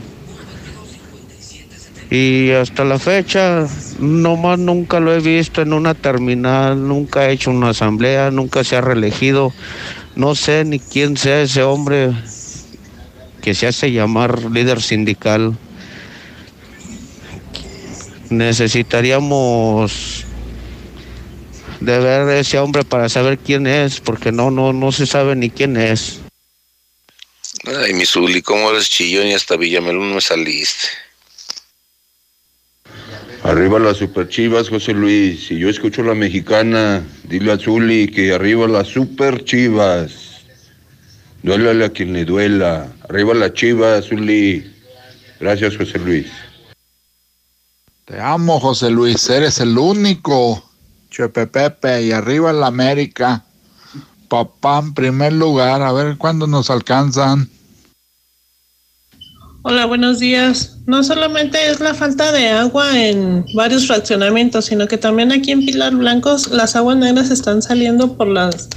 y hasta la fecha nomás nunca lo he visto en una terminal, nunca he hecho una asamblea, nunca se ha reelegido. No sé ni quién sea ese hombre que se hace llamar líder sindical. Necesitaríamos de ver ese hombre para saber quién es, porque no, no, no se sabe ni quién es. Ay, mi Zuli, ¿cómo eres chillón y hasta Villamelón me saliste? Arriba las super chivas, José Luis. Si yo escucho la mexicana, dile a Zuli que arriba las super chivas. Duélale a quien le duela. Arriba la chiva, Zuli. Gracias, José Luis. Te amo, José Luis. Eres el único. Chepe y arriba la América. Papá en primer lugar. A ver cuándo nos alcanzan. Hola, buenos días. No solamente es la falta de agua en varios fraccionamientos, sino que también aquí en Pilar Blancos las aguas negras están saliendo por las,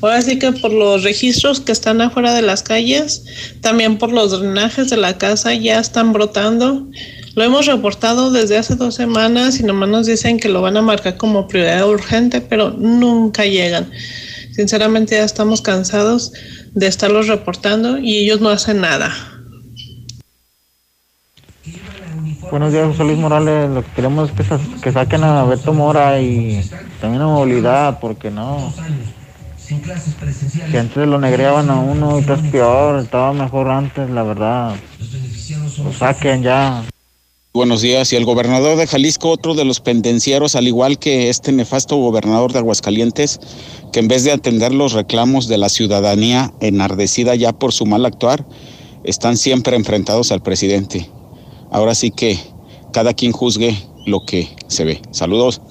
ahora sí que por los registros que están afuera de las calles, también por los drenajes de la casa ya están brotando. Lo hemos reportado desde hace dos semanas y nomás nos dicen que lo van a marcar como prioridad urgente, pero nunca llegan. Sinceramente ya estamos cansados de estarlos reportando y ellos no hacen nada. Buenos días, José Luis Morales. Lo que queremos es que, saquen a Beto Mora y también a movilidad, porque no. Que antes lo negreaban a uno y es peor, estaba mejor antes, la verdad. Lo saquen ya. Buenos días. Y el gobernador de Jalisco, otro de los pendencieros, al igual que este nefasto gobernador de Aguascalientes, que en vez de atender los reclamos de la ciudadanía enardecida ya por su mal actuar, están siempre enfrentados al presidente. Ahora sí que cada quien juzgue lo que se ve. Saludos.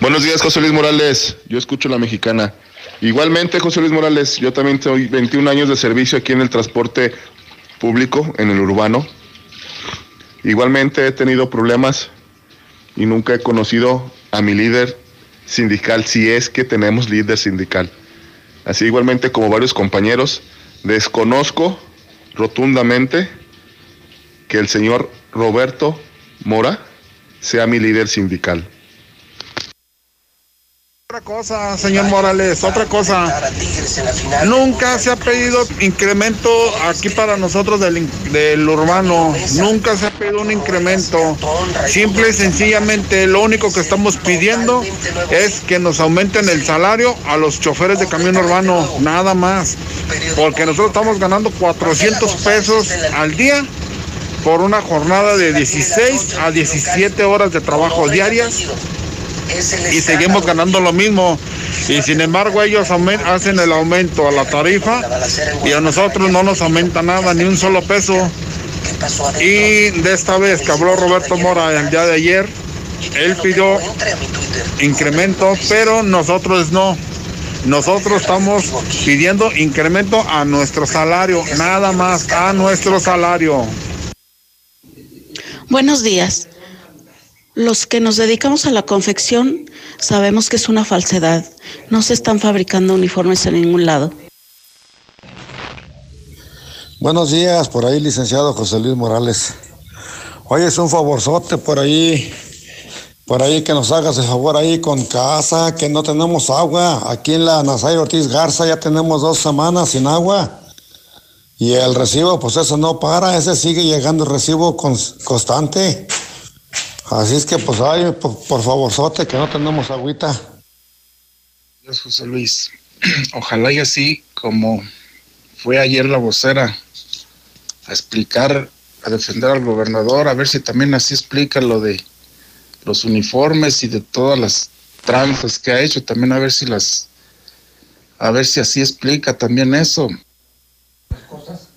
Buenos días, José Luis Morales. Yo escucho la mexicana. Igualmente, José Luis Morales, yo también tengo 21 años de servicio aquí en el transporte público, en el urbano. Igualmente he tenido problemas y nunca he conocido a mi líder sindical, si es que tenemos líder sindical. Así igualmente como varios compañeros, desconozco rotundamente que el señor Roberto Mora sea mi líder sindical. Otra cosa, señor Morales, otra cosa. Nunca se ha pedido incremento aquí para nosotros del, del urbano. Nunca se ha pedido un incremento. Simple y sencillamente, lo único que estamos pidiendo es que nos aumenten el salario a los choferes de camión urbano. Nada más. Porque nosotros estamos ganando 400 pesos al día por una jornada de 16 a 17 horas de trabajo diarias y seguimos ganando lo mismo. Y sin embargo ellos hacen el aumento a la tarifa y a nosotros no nos aumenta nada, ni un solo peso. Y de esta vez que habló Roberto Mora el día de ayer, él pidió incremento, pero nosotros no. Nosotros estamos pidiendo incremento a nuestro salario, nada más a nuestro salario. Buenos días. Los que nos dedicamos a la confección sabemos que es una falsedad. No se están fabricando uniformes en ningún lado. Buenos días, por ahí, licenciado José Luis Morales. Oye, es un favorzote por ahí, por ahí que nos hagas el favor ahí con casa, que no tenemos agua. Aquí en la Nazario Ortiz Garza ya tenemos dos semanas sin agua. Y el recibo, pues eso no para, ese sigue llegando el recibo constante. Así es que, pues, ay, por, por favor, sote, que no tenemos agüita. Gracias, José Luis. *clears throat* Ojalá y así como fue ayer la vocera a explicar, a defender al gobernador, a ver si también así explica lo de los uniformes y de todas las tranzas que ha hecho, también a ver si las, a ver si así explica también eso.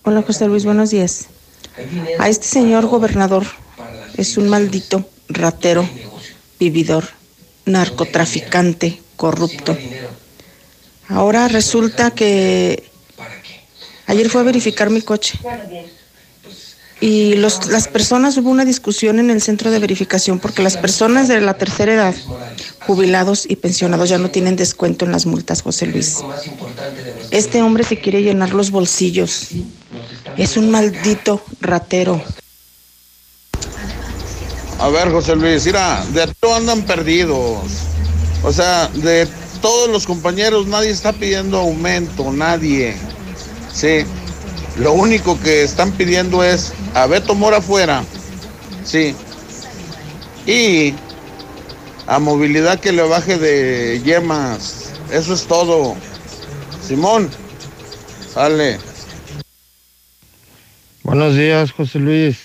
Hola José Luis, buenos días. A este señor gobernador es un maldito ratero, vividor, narcotraficante, corrupto. Ahora resulta que ayer fue a verificar mi coche y los, las personas, hubo una discusión en el centro de verificación porque las personas de la tercera edad, jubilados y pensionados, ya no tienen descuento en las multas, José Luis. Este hombre se quiere llenar los bolsillos. Es un maldito ratero. A ver, José Luis, mira, de todo andan perdidos. O sea, de todos los compañeros nadie está pidiendo aumento, nadie. Sí. Lo único que están pidiendo es a Beto Mora afuera. Sí. Y a movilidad que le baje de yemas. Eso es todo. Simón, sale. Buenos días, José Luis.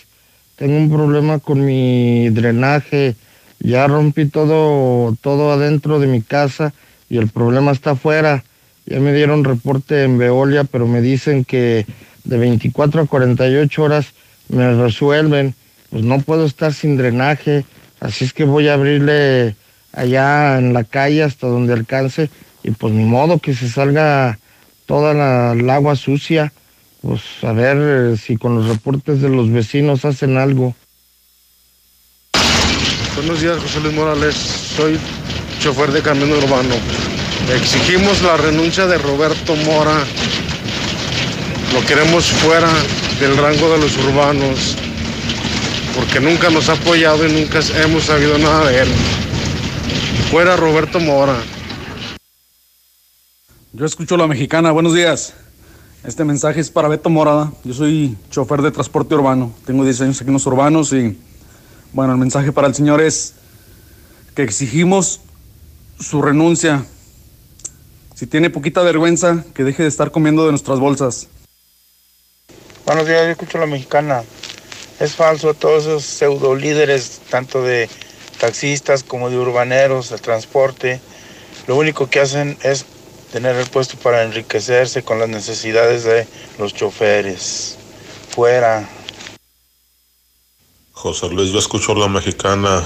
Tengo un problema con mi drenaje. Ya rompí todo, todo adentro de mi casa y el problema está afuera. Ya me dieron reporte en Veolia, pero me dicen que de 24 a 48 horas me resuelven. Pues no puedo estar sin drenaje, así es que voy a abrirle allá en la calle hasta donde alcance y pues ni modo que se salga toda la, agua sucia pues a ver si con los reportes de los vecinos hacen algo. Buenos días, José Luis Morales. Soy chofer de camión urbano. Exigimos la renuncia de Roberto Mora. Lo queremos fuera del rango de los urbanos, porque nunca nos ha apoyado y nunca hemos sabido nada de él. Fuera Roberto Mora. Yo escucho la mexicana. Buenos días. Este mensaje es para Beto Morada. Yo soy chofer de transporte urbano. Tengo 10 años aquí en los urbanos y, bueno, el mensaje para el señor es que exigimos su renuncia. Si tiene poquita vergüenza, que deje de estar comiendo de nuestras bolsas. Buenos días, yo escucho la mexicana. Es falso todos esos pseudo líderes, tanto de taxistas como de urbaneros, de transporte. Lo único que hacen es tener el puesto para enriquecerse con las necesidades de los choferes. Fuera. José Luis, yo escucho la mexicana.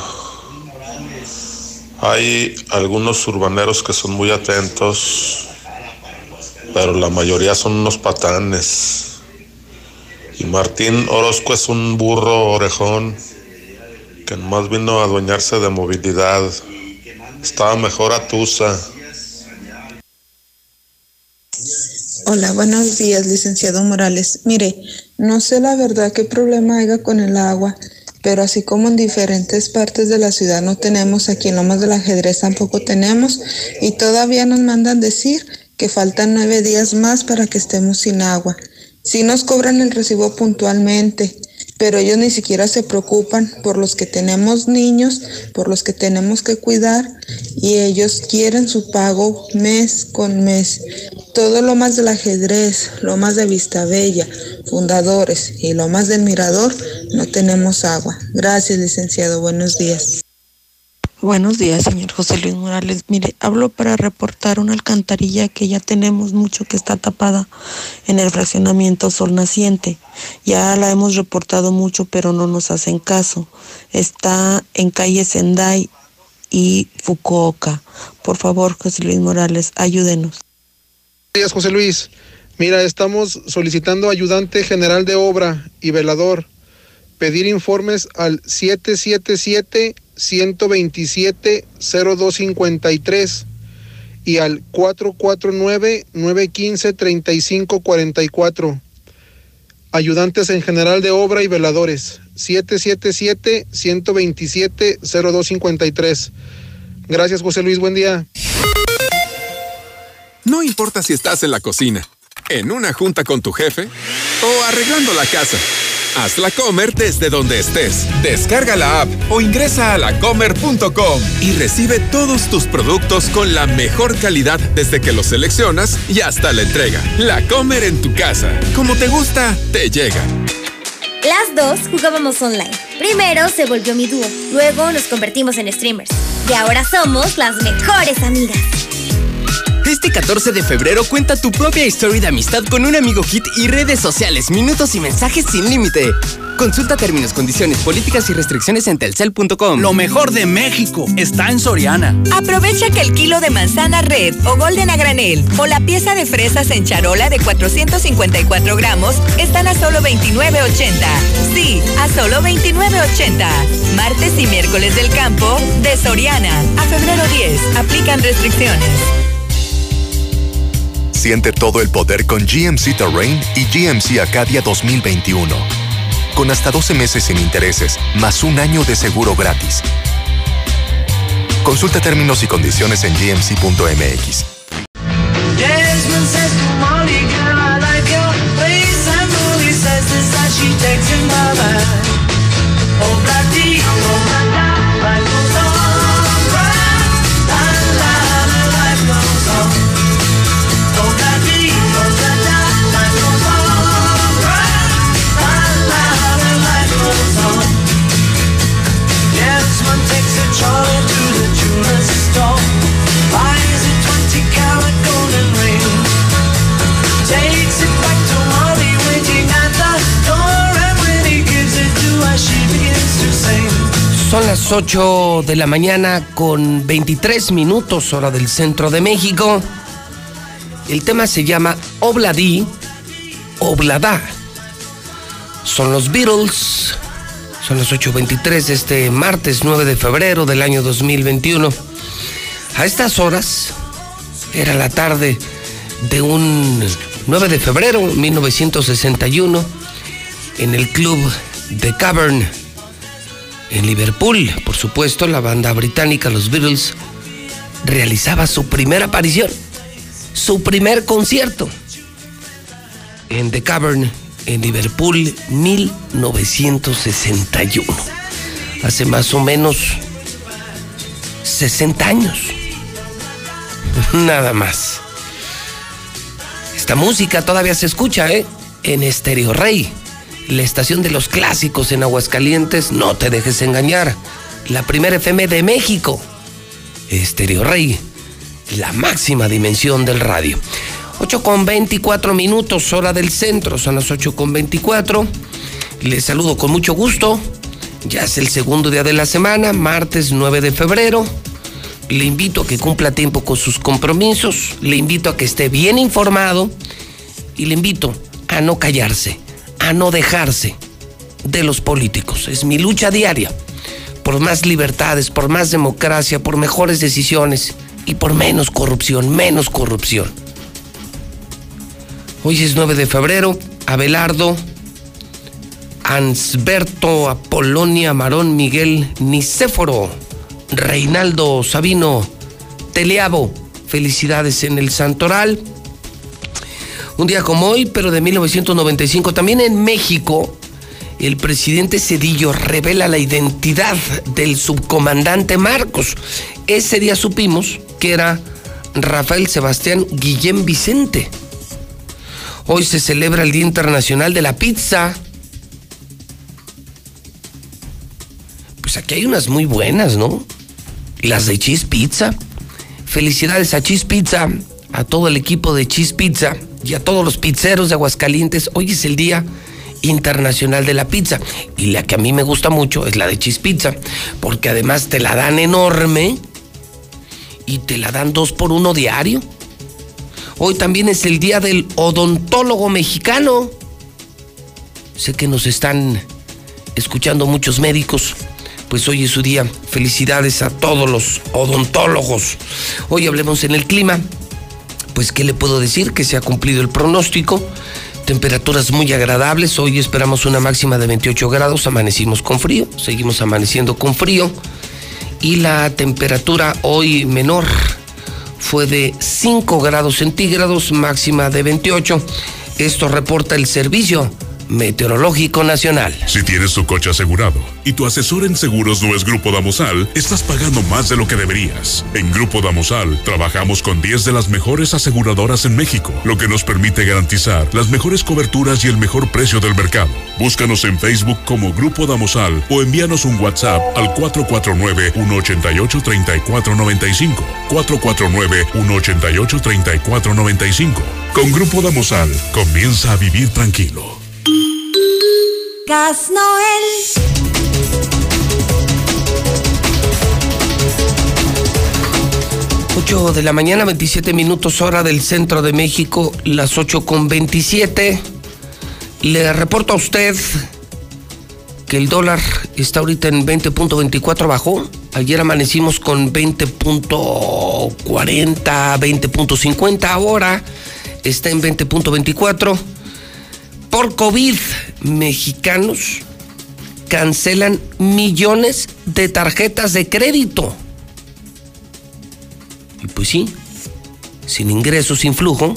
Hay algunos urbaneros que son muy atentos, pero la mayoría son unos patanes. Y Martín Orozco es un burro orejón que más vino a adueñarse de movilidad. Estaba mejor a Tusa. Hola, buenos días, licenciado Morales. Mire, no sé la verdad qué problema haya con el agua. pero así como en diferentes partes de la ciudad no tenemos, aquí en Lomas del Ajedrez tampoco tenemos, y todavía nos mandan decir que faltan nueve días más para que estemos sin agua. Sí nos cobran el recibo puntualmente, pero ellos ni siquiera se preocupan por los que tenemos niños, por los que tenemos que cuidar, y ellos quieren su pago mes con mes. Todo lo más del ajedrez, lo más de Vista Bella, fundadores y lo más del mirador, no tenemos agua. Gracias, licenciado. Buenos días. Buenos días, señor José Luis Morales. Mire, hablo para reportar una alcantarilla que ya tenemos mucho que está tapada en el fraccionamiento Sol Naciente. Ya la hemos reportado mucho, pero no nos hacen caso. Está en calle Sendai y Fukuoka. Por favor, José Luis Morales, ayúdenos. Buenos días, José Luis. Mira, estamos solicitando ayudante general de obra y velador. Pedir informes al 777 127 0253 y al 449 915 3544. Ayudantes en general de obra y veladores 777 127 0253. Gracias, José Luis. Buen día. No importa si estás en la cocina, en una junta con tu jefe o arreglando la casa. Haz la Comer desde donde estés. Descarga la app o ingresa a lacomer.com y recibe todos tus productos con la mejor calidad desde que los seleccionas y hasta la entrega. La Comer en tu casa. Como te gusta, te llega. Las dos jugábamos online. Primero se volvió mi dúo, luego nos convertimos en streamers. Y ahora somos las mejores amigas. Este 14 de febrero cuenta tu propia historia de amistad con un amigo hit y redes sociales, minutos y mensajes sin límite. Consulta términos, condiciones, políticas y restricciones en telcel.com. Lo mejor de México está en Soriana. Aprovecha que el kilo de manzana red o golden a granel o la pieza de fresas en charola de 454 gramos están a solo 29.80. Sí, a solo 29.80. Martes y miércoles del campo de Soriana. A febrero 10. Aplican restricciones. Siente todo el poder con GMC Terrain y GMC Acadia 2021. Con hasta 12 meses sin intereses, más un año de seguro gratis. Consulta términos y condiciones en gmc.mx. Son las 8 de la mañana con 23 minutos hora del centro de México. El tema se llama Obladí, Oblada. Son los Beatles. Son las 8.23 de este martes 9 de febrero del año 2021. A estas horas era la tarde de un 9 de febrero de 1961 en el club de Cavern en Liverpool, por supuesto, la banda británica Los Beatles realizaba su primera aparición, su primer concierto en The Cavern en Liverpool 1961. Hace más o menos 60 años. *laughs* Nada más. Esta música todavía se escucha, ¿eh? En Estéreo Rey la estación de los clásicos en Aguascalientes, no te dejes engañar. La primera FM de México. Estéreo Rey, la máxima dimensión del radio. 8 con 24 minutos, hora del centro, son las 8 con 24. Les saludo con mucho gusto. Ya es el segundo día de la semana, martes 9 de febrero. Le invito a que cumpla tiempo con sus compromisos, le invito a que esté bien informado y le invito a no callarse a no dejarse de los políticos. Es mi lucha diaria por más libertades, por más democracia, por mejores decisiones y por menos corrupción, menos corrupción. Hoy es 9 de febrero, Abelardo, Ansberto, Apolonia, Marón, Miguel, Nicéforo, Reinaldo, Sabino, Teleabo. Felicidades en el Santoral. Un día como hoy, pero de 1995, también en México, el presidente Cedillo revela la identidad del subcomandante Marcos. Ese día supimos que era Rafael Sebastián Guillén Vicente. Hoy se celebra el Día Internacional de la Pizza. Pues aquí hay unas muy buenas, ¿no? Las de Cheese Pizza. Felicidades a Cheese Pizza, a todo el equipo de Cheese Pizza y a todos los pizzeros de Aguascalientes. Hoy es el Día Internacional de la Pizza. Y la que a mí me gusta mucho es la de Cheese Pizza, porque además te la dan enorme y te la dan dos por uno diario. Hoy también es el Día del Odontólogo Mexicano. Sé que nos están escuchando muchos médicos. Pues hoy es su día. Felicidades a todos los odontólogos. Hoy hablemos en el clima. Pues, ¿qué le puedo decir? Que se ha cumplido el pronóstico. Temperaturas muy agradables. Hoy esperamos una máxima de 28 grados. Amanecimos con frío. Seguimos amaneciendo con frío. Y la temperatura hoy menor fue de 5 grados centígrados, máxima de 28. Esto reporta el servicio Meteorológico Nacional. Si tienes tu coche asegurado y tu asesor en seguros no es Grupo Damosal, estás pagando más de lo que deberías. En Grupo Damosal trabajamos con 10 de las mejores aseguradoras en México, lo que nos permite garantizar las mejores coberturas y el mejor precio del mercado. Búscanos en Facebook como Grupo Damosal o envíanos un WhatsApp al 449-188-3495. 449-188-3495. Con Grupo Damosal, comienza a vivir tranquilo. Gas Noel. 8 de la mañana, 27 minutos hora del centro de México, las 8 con 27. Le reporto a usted que el dólar está ahorita en 20.24 bajó. Ayer amanecimos con 20.40, 20.50. Ahora está en 20.24 por COVID, mexicanos cancelan millones de tarjetas de crédito. Y pues sí, sin ingresos, sin flujo,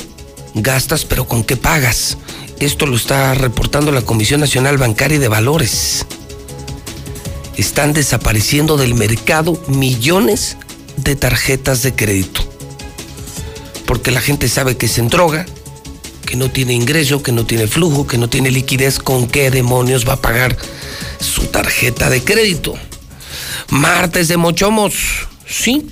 gastas, pero ¿con qué pagas? Esto lo está reportando la Comisión Nacional Bancaria de Valores. Están desapareciendo del mercado millones de tarjetas de crédito. Porque la gente sabe que se droga, que no tiene ingreso, que no tiene flujo, que no tiene liquidez, ¿con qué demonios va a pagar su tarjeta de crédito? Martes de Mochomos, ¿sí?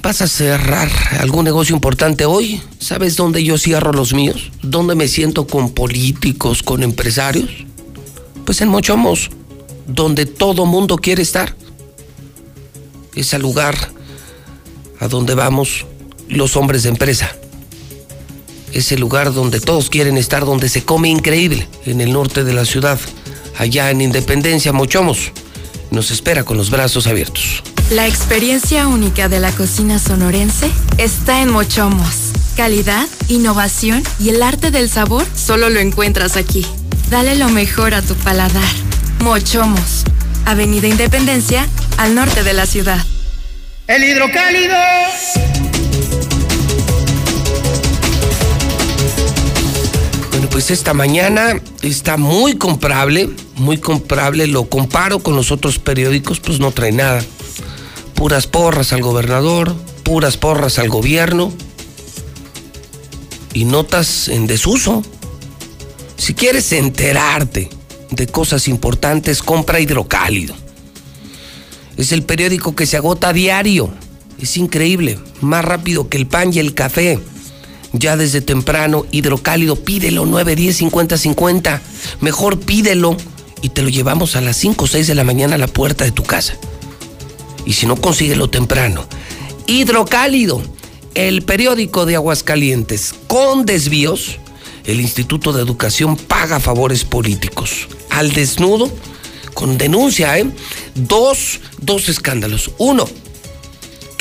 ¿Vas a cerrar algún negocio importante hoy? ¿Sabes dónde yo cierro los míos? ¿Dónde me siento con políticos, con empresarios? Pues en Mochomos, donde todo mundo quiere estar. Es el lugar a donde vamos los hombres de empresa ese lugar donde todos quieren estar, donde se come increíble, en el norte de la ciudad, allá en Independencia, Mochomos. Nos espera con los brazos abiertos. La experiencia única de la cocina sonorense está en Mochomos. Calidad, innovación y el arte del sabor solo lo encuentras aquí. Dale lo mejor a tu paladar. Mochomos, Avenida Independencia, al norte de la ciudad. El hidrocálido. Pues esta mañana está muy comprable, muy comprable, lo comparo con los otros periódicos, pues no trae nada. Puras porras al gobernador, puras porras al gobierno y notas en desuso. Si quieres enterarte de cosas importantes, compra hidrocálido. Es el periódico que se agota a diario. Es increíble, más rápido que el pan y el café ya desde temprano, hidrocálido, pídelo 9, 10, 50, 50. Mejor pídelo y te lo llevamos a las 5 o 6 de la mañana a la puerta de tu casa. Y si no, consíguelo temprano. Hidrocálido, el periódico de Aguascalientes, con desvíos, el Instituto de Educación paga favores políticos. Al desnudo, con denuncia, ¿eh? Dos, dos escándalos. Uno,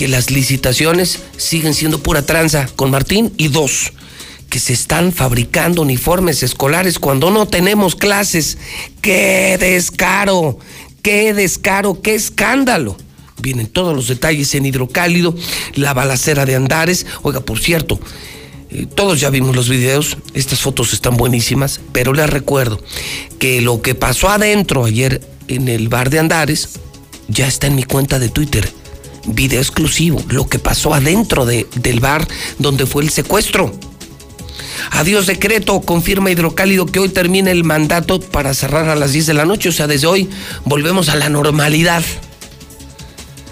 que las licitaciones siguen siendo pura tranza con Martín y dos, que se están fabricando uniformes escolares cuando no tenemos clases. ¡Qué descaro! ¡Qué descaro! ¡Qué escándalo! Vienen todos los detalles en hidrocálido, la balacera de Andares. Oiga, por cierto, eh, todos ya vimos los videos, estas fotos están buenísimas, pero les recuerdo que lo que pasó adentro ayer en el bar de Andares ya está en mi cuenta de Twitter. Video exclusivo, lo que pasó adentro de, del bar donde fue el secuestro. Adiós decreto, confirma Hidrocálido que hoy termina el mandato para cerrar a las 10 de la noche, o sea, desde hoy volvemos a la normalidad.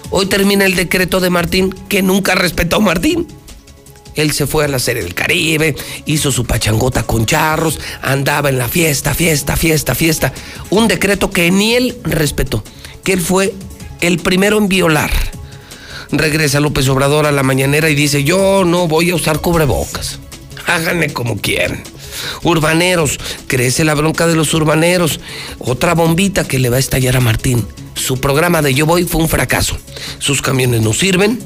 Hoy termina el decreto de Martín que nunca respetó Martín. Él se fue a la serie del Caribe, hizo su pachangota con charros, andaba en la fiesta, fiesta, fiesta, fiesta. Un decreto que ni él respetó, que él fue el primero en violar. Regresa López Obrador a la mañanera y dice, yo no voy a usar cubrebocas. Háganme como quieran. Urbaneros, crece la bronca de los urbaneros. Otra bombita que le va a estallar a Martín. Su programa de Yo Voy fue un fracaso. Sus camiones no sirven,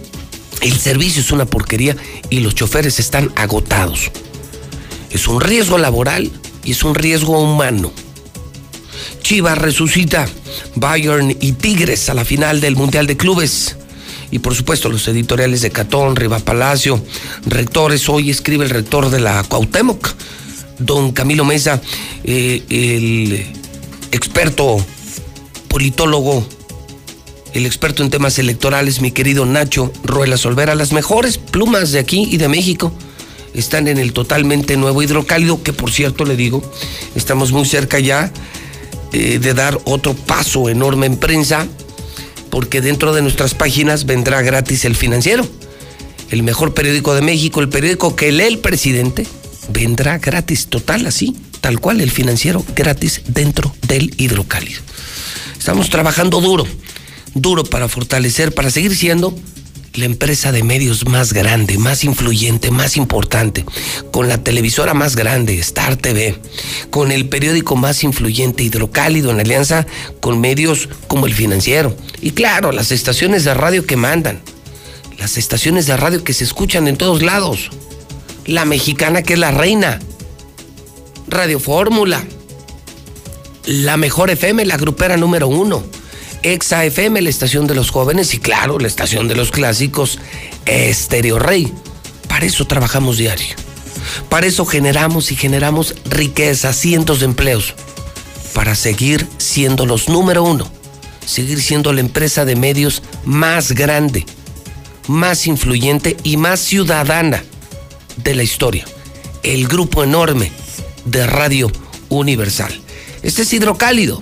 el servicio es una porquería y los choferes están agotados. Es un riesgo laboral y es un riesgo humano. Chivas resucita Bayern y Tigres a la final del Mundial de Clubes. Y por supuesto los editoriales de Catón, Riva Palacio, rectores. Hoy escribe el rector de la Cuauhtémoc, don Camilo Mesa, eh, el experto politólogo el experto en temas electorales, mi querido Nacho Ruela Solvera. Las mejores plumas de aquí y de México están en el totalmente nuevo hidrocálido, que por cierto le digo, estamos muy cerca ya eh, de dar otro paso enorme en prensa, porque dentro de nuestras páginas vendrá gratis el financiero. El mejor periódico de México, el periódico que lee el presidente, vendrá gratis, total así, tal cual, el financiero gratis dentro del hidrocálido. Estamos trabajando duro duro para fortalecer, para seguir siendo la empresa de medios más grande, más influyente, más importante, con la televisora más grande, Star TV, con el periódico más influyente, Hidrocálido, en alianza con medios como el financiero. Y claro, las estaciones de radio que mandan, las estaciones de radio que se escuchan en todos lados. La mexicana que es la reina, Radio Fórmula, la mejor FM, la grupera número uno Exa FM, la estación de los jóvenes y claro, la estación de los clásicos, Estéreo Rey. Para eso trabajamos diario. Para eso generamos y generamos riqueza, cientos de empleos. Para seguir siendo los número uno. Seguir siendo la empresa de medios más grande, más influyente y más ciudadana de la historia. El grupo enorme de Radio Universal. Este es Hidrocálido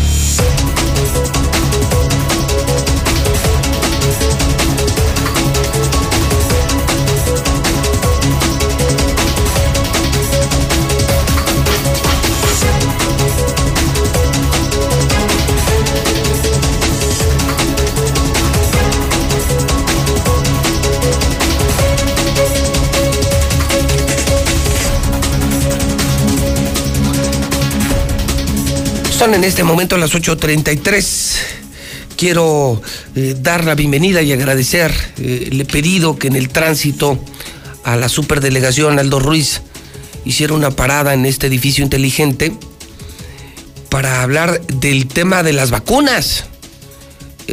Son en este momento las 8.33. Quiero eh, dar la bienvenida y agradecer eh, el pedido que en el tránsito a la superdelegación Aldo Ruiz hiciera una parada en este edificio inteligente para hablar del tema de las vacunas.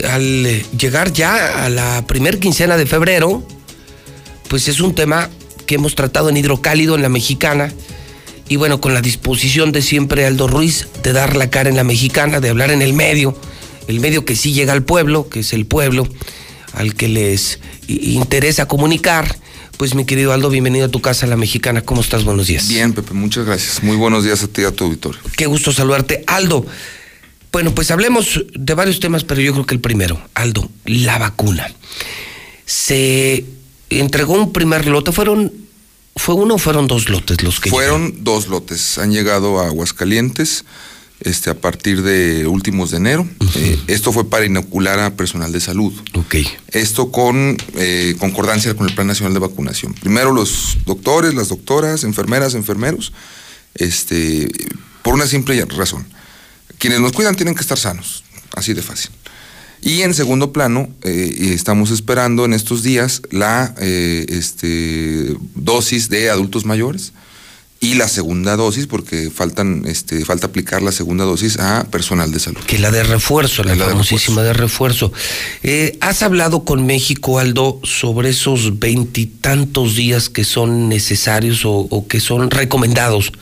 Al llegar ya a la primer quincena de febrero, pues es un tema que hemos tratado en Hidrocálido, en la mexicana, y bueno, con la disposición de siempre Aldo Ruiz de dar la cara en la mexicana, de hablar en el medio, el medio que sí llega al pueblo, que es el pueblo al que les interesa comunicar. Pues mi querido Aldo, bienvenido a tu casa, la mexicana. ¿Cómo estás? Buenos días. Bien, Pepe, muchas gracias. Muy buenos días a ti y a tu auditorio. Qué gusto saludarte. Aldo, bueno, pues hablemos de varios temas, pero yo creo que el primero, Aldo, la vacuna. Se entregó un primer lote, fueron ¿Fue uno o fueron dos lotes los que Fueron dos lotes. Han llegado a Aguascalientes este, a partir de últimos de enero. Eh, esto fue para inocular a personal de salud. Ok. Esto con eh, concordancia con el Plan Nacional de Vacunación. Primero los doctores, las doctoras, enfermeras, enfermeros, este, por una simple razón. Quienes nos cuidan tienen que estar sanos, así de fácil. Y en segundo plano, eh, estamos esperando en estos días la este, dosis de adultos mayores y la segunda dosis, porque faltan, este, falta aplicar la segunda dosis a personal de salud. Que la de refuerzo, la, famosísima de refuerzo. Eh, ¿Has hablado con México, Aldo, sobre esos veintitantos días que son necesarios o, que son recomendados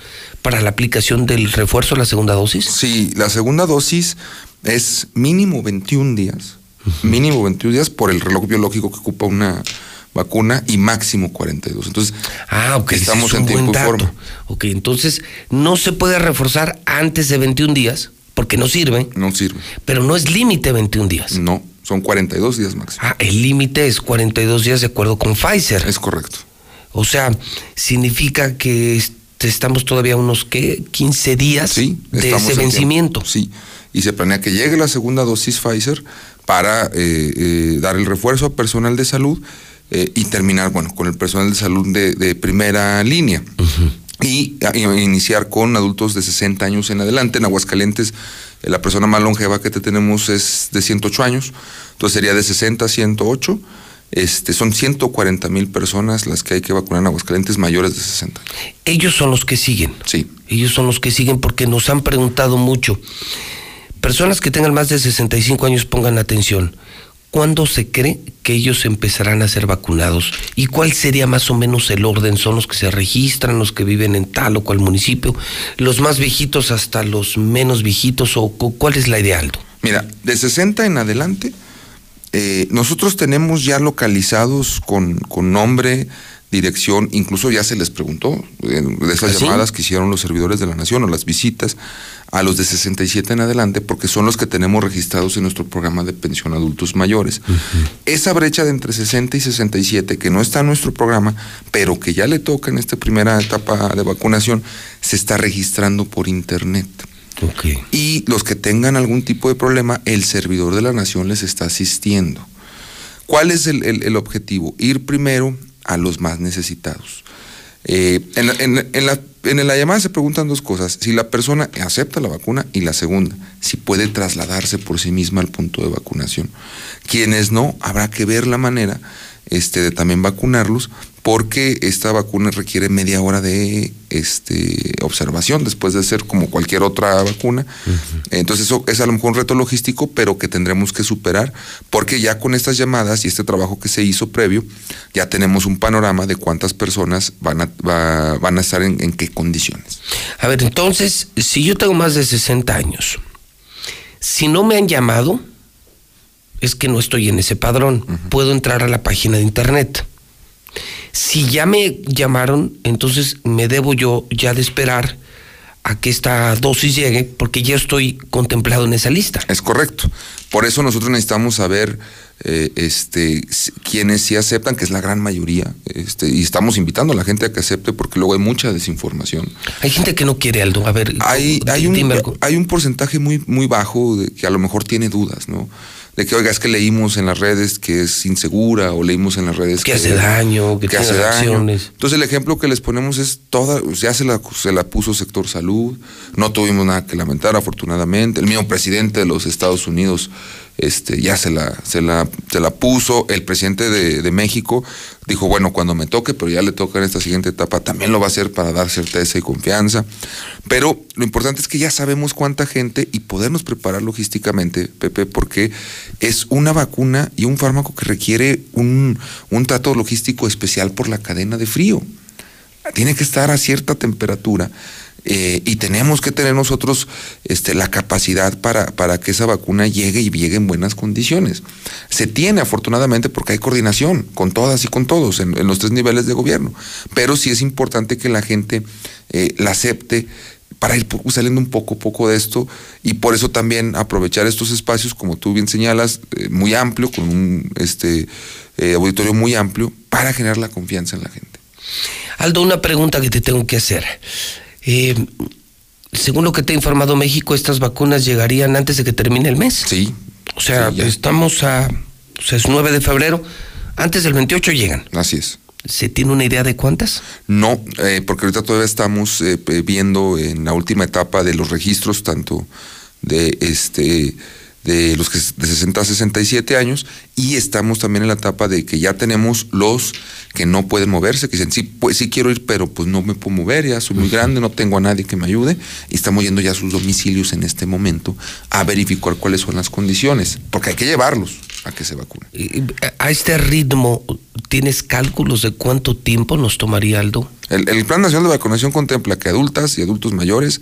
para la aplicación del refuerzo, la segunda dosis? Sí, la segunda dosis es mínimo 21 días. Mínimo 21 días por el reloj biológico que ocupa una vacuna y máximo 42. Entonces, ah, estamos en tiempo y forma. Ok, entonces no se puede reforzar antes de 21 días porque no sirve. No sirve. Pero no es límite 21 días. No, son 42 días máximo. Ah, el límite es 42 días de acuerdo con Pfizer. Es correcto. O sea, significa que estamos todavía unos, ¿qué? 15 días de ese vencimiento. Sí, y se planea que llegue la segunda dosis Pfizer para eh, eh, dar el refuerzo a personal de salud eh, y terminar, bueno, con el personal de salud de, primera línea. y, iniciar con adultos de 60 años en adelante. En Aguascalientes, la persona más longeva que te tenemos es de 108 años, entonces sería de 60 a 108. Este, son 140 mil personas las que hay que vacunar en Aguascalientes mayores de 60. Ellos son los que siguen. Sí. Ellos son los que siguen porque nos han preguntado mucho. Personas que tengan más de 65 años pongan atención. ¿Cuándo se cree que ellos empezarán a ser vacunados? ¿Y cuál sería más o menos el orden? ¿Son los que se registran, los que viven en tal o cual municipio? ¿Los más viejitos hasta los menos viejitos? ¿O cuál es la ideal? Mira, de 60 en adelante, eh, nosotros tenemos ya localizados con, con nombre, dirección, incluso ya se les preguntó de esas ¿Ah, llamadas que hicieron los servidores de la nación o las visitas a los de 67 en adelante, porque son los que tenemos registrados en nuestro programa de pensión adultos mayores. Esa brecha de entre 60 y 67, que no está en nuestro programa, pero que ya le toca en esta primera etapa de vacunación, se está registrando por internet. Y los que tengan algún tipo de problema, el servidor de la nación les está asistiendo. ¿Cuál es el objetivo? Ir primero a los más necesitados. Eh, en, la, llamada se preguntan dos cosas, si la persona acepta la vacuna y la segunda, si puede trasladarse por sí misma al punto de vacunación. Quienes no, habrá que ver la manera este, de también vacunarlos porque esta vacuna requiere media hora de este, observación después de ser como cualquier otra vacuna. Entonces eso es a lo mejor un reto logístico, pero que tendremos que superar, porque ya con estas llamadas y este trabajo que se hizo previo, ya tenemos un panorama de cuántas personas van a, van a estar en, qué condiciones. A ver, entonces, si yo tengo más de 60 años, si no me han llamado, es que no estoy en ese padrón. Puedo entrar a la página de internet si ya me llamaron, entonces me debo yo ya de esperar a que esta dosis llegue, porque ya estoy contemplado en esa lista. Es correcto. Por eso nosotros necesitamos saber eh, este, quienes sí aceptan, que es la gran mayoría, este, y estamos invitando a la gente a que acepte, porque luego hay mucha desinformación. Hay gente que no quiere, Aldo. A ver, hay, hay, un, hay un porcentaje muy, muy bajo de que a lo mejor tiene dudas, ¿no? De que, oiga, es que leímos en las redes que es insegura o leímos en las redes que, hace daño, que, hace daño. Entonces el ejemplo que les ponemos es toda, ya se la, se la puso sector salud, no tuvimos nada que lamentar afortunadamente, el mismo presidente de los Estados Unidos este, ya se la, se la, se la puso. El presidente de, México dijo, bueno, cuando me toque, pero ya le toca en esta siguiente etapa, también lo va a hacer para dar certeza y confianza. Pero lo importante es que ya sabemos cuánta gente y podernos preparar logísticamente, Pepe, porque es una vacuna y un fármaco que requiere un, un trato logístico especial por la cadena de frío. Tiene que estar a cierta temperatura eh, y tenemos que tener nosotros este, la capacidad para, para que esa vacuna llegue y llegue en buenas condiciones. Se tiene afortunadamente porque hay coordinación con todas y con todos en, los tres niveles de gobierno, pero sí es importante que la gente eh, la acepte para ir saliendo un poco poco de esto y por eso también aprovechar estos espacios, como tú bien señalas, eh, muy amplio, con un este, auditorio muy amplio, para generar la confianza en la gente. Aldo, una pregunta que te tengo que hacer. Eh, según lo que te ha informado México, estas vacunas llegarían antes de que termine el mes. Sí. O sea, estamos a. O sea, es 9 de febrero. Antes del 28 llegan. Así es. ¿Se tiene una idea de cuántas? No, eh, porque ahorita todavía estamos eh, viendo en la última etapa de los registros, tanto de este de los que de 60 a 67 años y estamos también en la etapa de que ya tenemos los que no pueden moverse, que dicen, sí, pues sí quiero ir, pero pues no me puedo mover, ya soy muy grande, no tengo a nadie que me ayude y estamos yendo ya a sus domicilios en este momento a verificar cuáles son las condiciones, porque hay que llevarlos a que se vacunen. A este ritmo, ¿tienes cálculos de cuánto tiempo nos tomaría Aldo? El, el Plan Nacional de Vacunación contempla que adultas y adultos mayores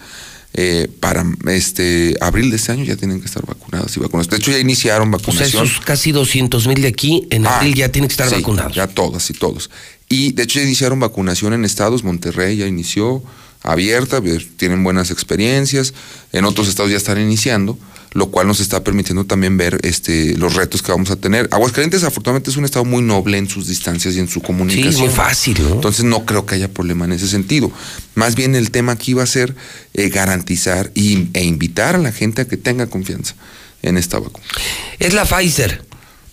eh, para este abril de este año ya tienen que estar vacunadas y vacunadas. De hecho, ya iniciaron vacunación. O sea, esos casi 200 mil de aquí, en ah, abril ya tienen que estar vacunados. Ya todas y todos. Y de hecho, ya iniciaron vacunación en estados. Monterrey ya inició abierta, tienen buenas experiencias. En otros estados ya están iniciando lo cual nos está permitiendo también ver este, los retos que vamos a tener. Aguascalientes afortunadamente es un estado muy noble en sus distancias y en su comunicación. Sí, muy fácil, ¿no? Entonces no creo que haya problema en ese sentido. Más bien el tema aquí va a ser eh, garantizar y, e invitar a la gente a que tenga confianza en esta vacuna. Es la Pfizer.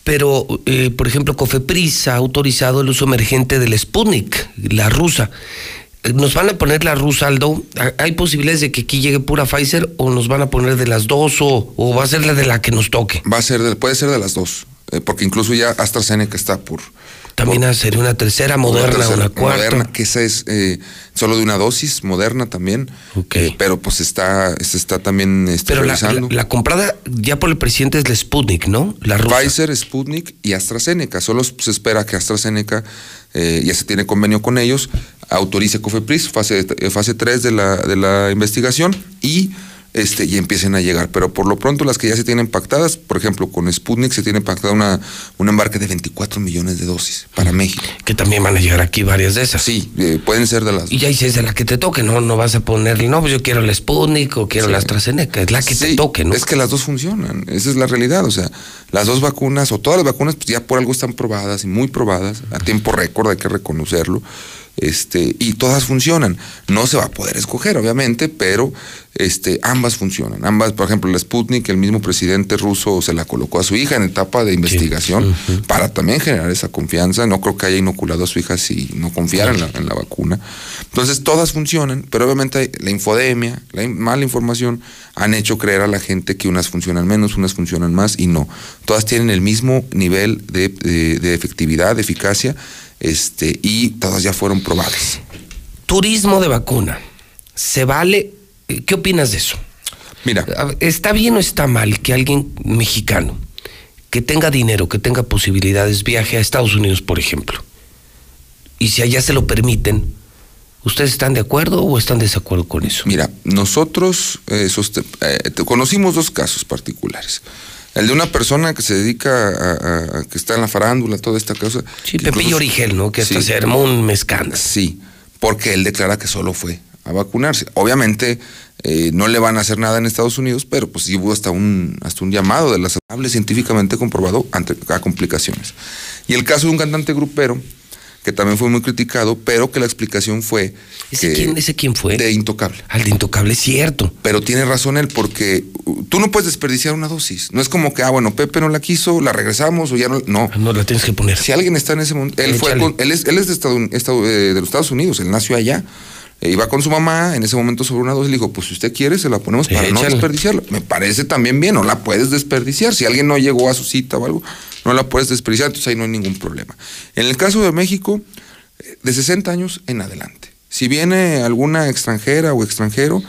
Pero, eh, por ejemplo, Cofepris ha autorizado el uso emergente del Sputnik, la rusa nos van a poner la Rusaldo. ¿Hay posibilidades de que aquí llegue pura Pfizer o nos van a poner de las dos o, va a ser la de la que nos toque? Va a ser, puede ser de las dos, eh, porque incluso ya AstraZeneca está por. También sería una tercera moderna, una, una cuarta. Moderna, que esa es eh, solo de una dosis, moderna también. Eh, pero pues está, está también este, Pero la, comprada ya por el presidente es la Sputnik, ¿no? La Pfizer, Sputnik y AstraZeneca. Solo se espera que AstraZeneca ya se tiene convenio con ellos autorice COFEPRIS, fase, fase 3 de la, de la investigación y este, y empiecen a llegar. Pero por lo pronto las que ya se tienen pactadas, por ejemplo, con Sputnik se tiene pactada una, un embarque de 24 millones de dosis para México. Que también van a llegar aquí varias de esas. Sí, eh, pueden ser de las... Y ya dices de la que te toque, ¿no? No vas a ponerle, no, pues yo quiero el Sputnik o quiero la AstraZeneca, es la que te toque, ¿no? Es que las dos funcionan, esa es la realidad, o sea, las dos vacunas o todas las vacunas pues ya por algo están probadas y muy probadas, a tiempo récord hay que reconocerlo este, y todas funcionan. No se va a poder escoger, obviamente, pero este, ambas funcionan. Ambas, por ejemplo, la Sputnik, el mismo presidente ruso se la colocó a su hija en etapa de investigación para también generar esa confianza. No creo que haya inoculado a su hija si no confiara en, la, vacuna. Entonces, todas funcionan, pero obviamente la infodemia, la mala información, han hecho creer a la gente que unas funcionan menos, unas funcionan más y no. Todas tienen el mismo nivel de, de efectividad, de eficacia este, y todas ya fueron probadas. Turismo de vacuna. ¿Se vale? ¿Qué opinas de eso? Mira. ¿Está bien o está mal que alguien mexicano que tenga dinero, que tenga posibilidades, viaje a Estados Unidos, por ejemplo? Y si allá se lo permiten, ¿ustedes están de acuerdo o están de desacuerdo con eso? Mira, nosotros eh, eh, conocimos dos casos particulares. El de una persona que se dedica a, que está en la farándula, toda esta cosa. Sí, Pepillo Origel, ¿no? Que hasta se armó un mezcana. Sí, porque él declara que solo fue a vacunarse. Obviamente eh, no le van a hacer nada en Estados Unidos, pero pues sí hubo hasta un, hasta un llamado de las científicamente comprobado ante, a complicaciones. Y el caso de un cantante grupero que también fue muy criticado, pero que la explicación fue... ¿Ese, quién, ¿ese quién fue? De Intocable. Al de Intocable, cierto. Pero tiene razón él, porque uh, tú no puedes desperdiciar una dosis. No es como que, ah, bueno, Pepe no la quiso, la regresamos o ya no... No, ah, no la tienes que poner. Si alguien está en ese momento... Él, fue él, es, él es de, eh, de los Estados Unidos, él nació allá. E iba con su mamá en ese momento sobre una dosis y le dijo, pues si usted quiere se la ponemos para no desperdiciarla. Me parece también bien, no la puedes desperdiciar. Si alguien no llegó a su cita o algo, no la puedes desperdiciar, entonces ahí no hay ningún problema. En el caso de México, de 60 años en adelante. Si viene alguna extranjera o extranjero,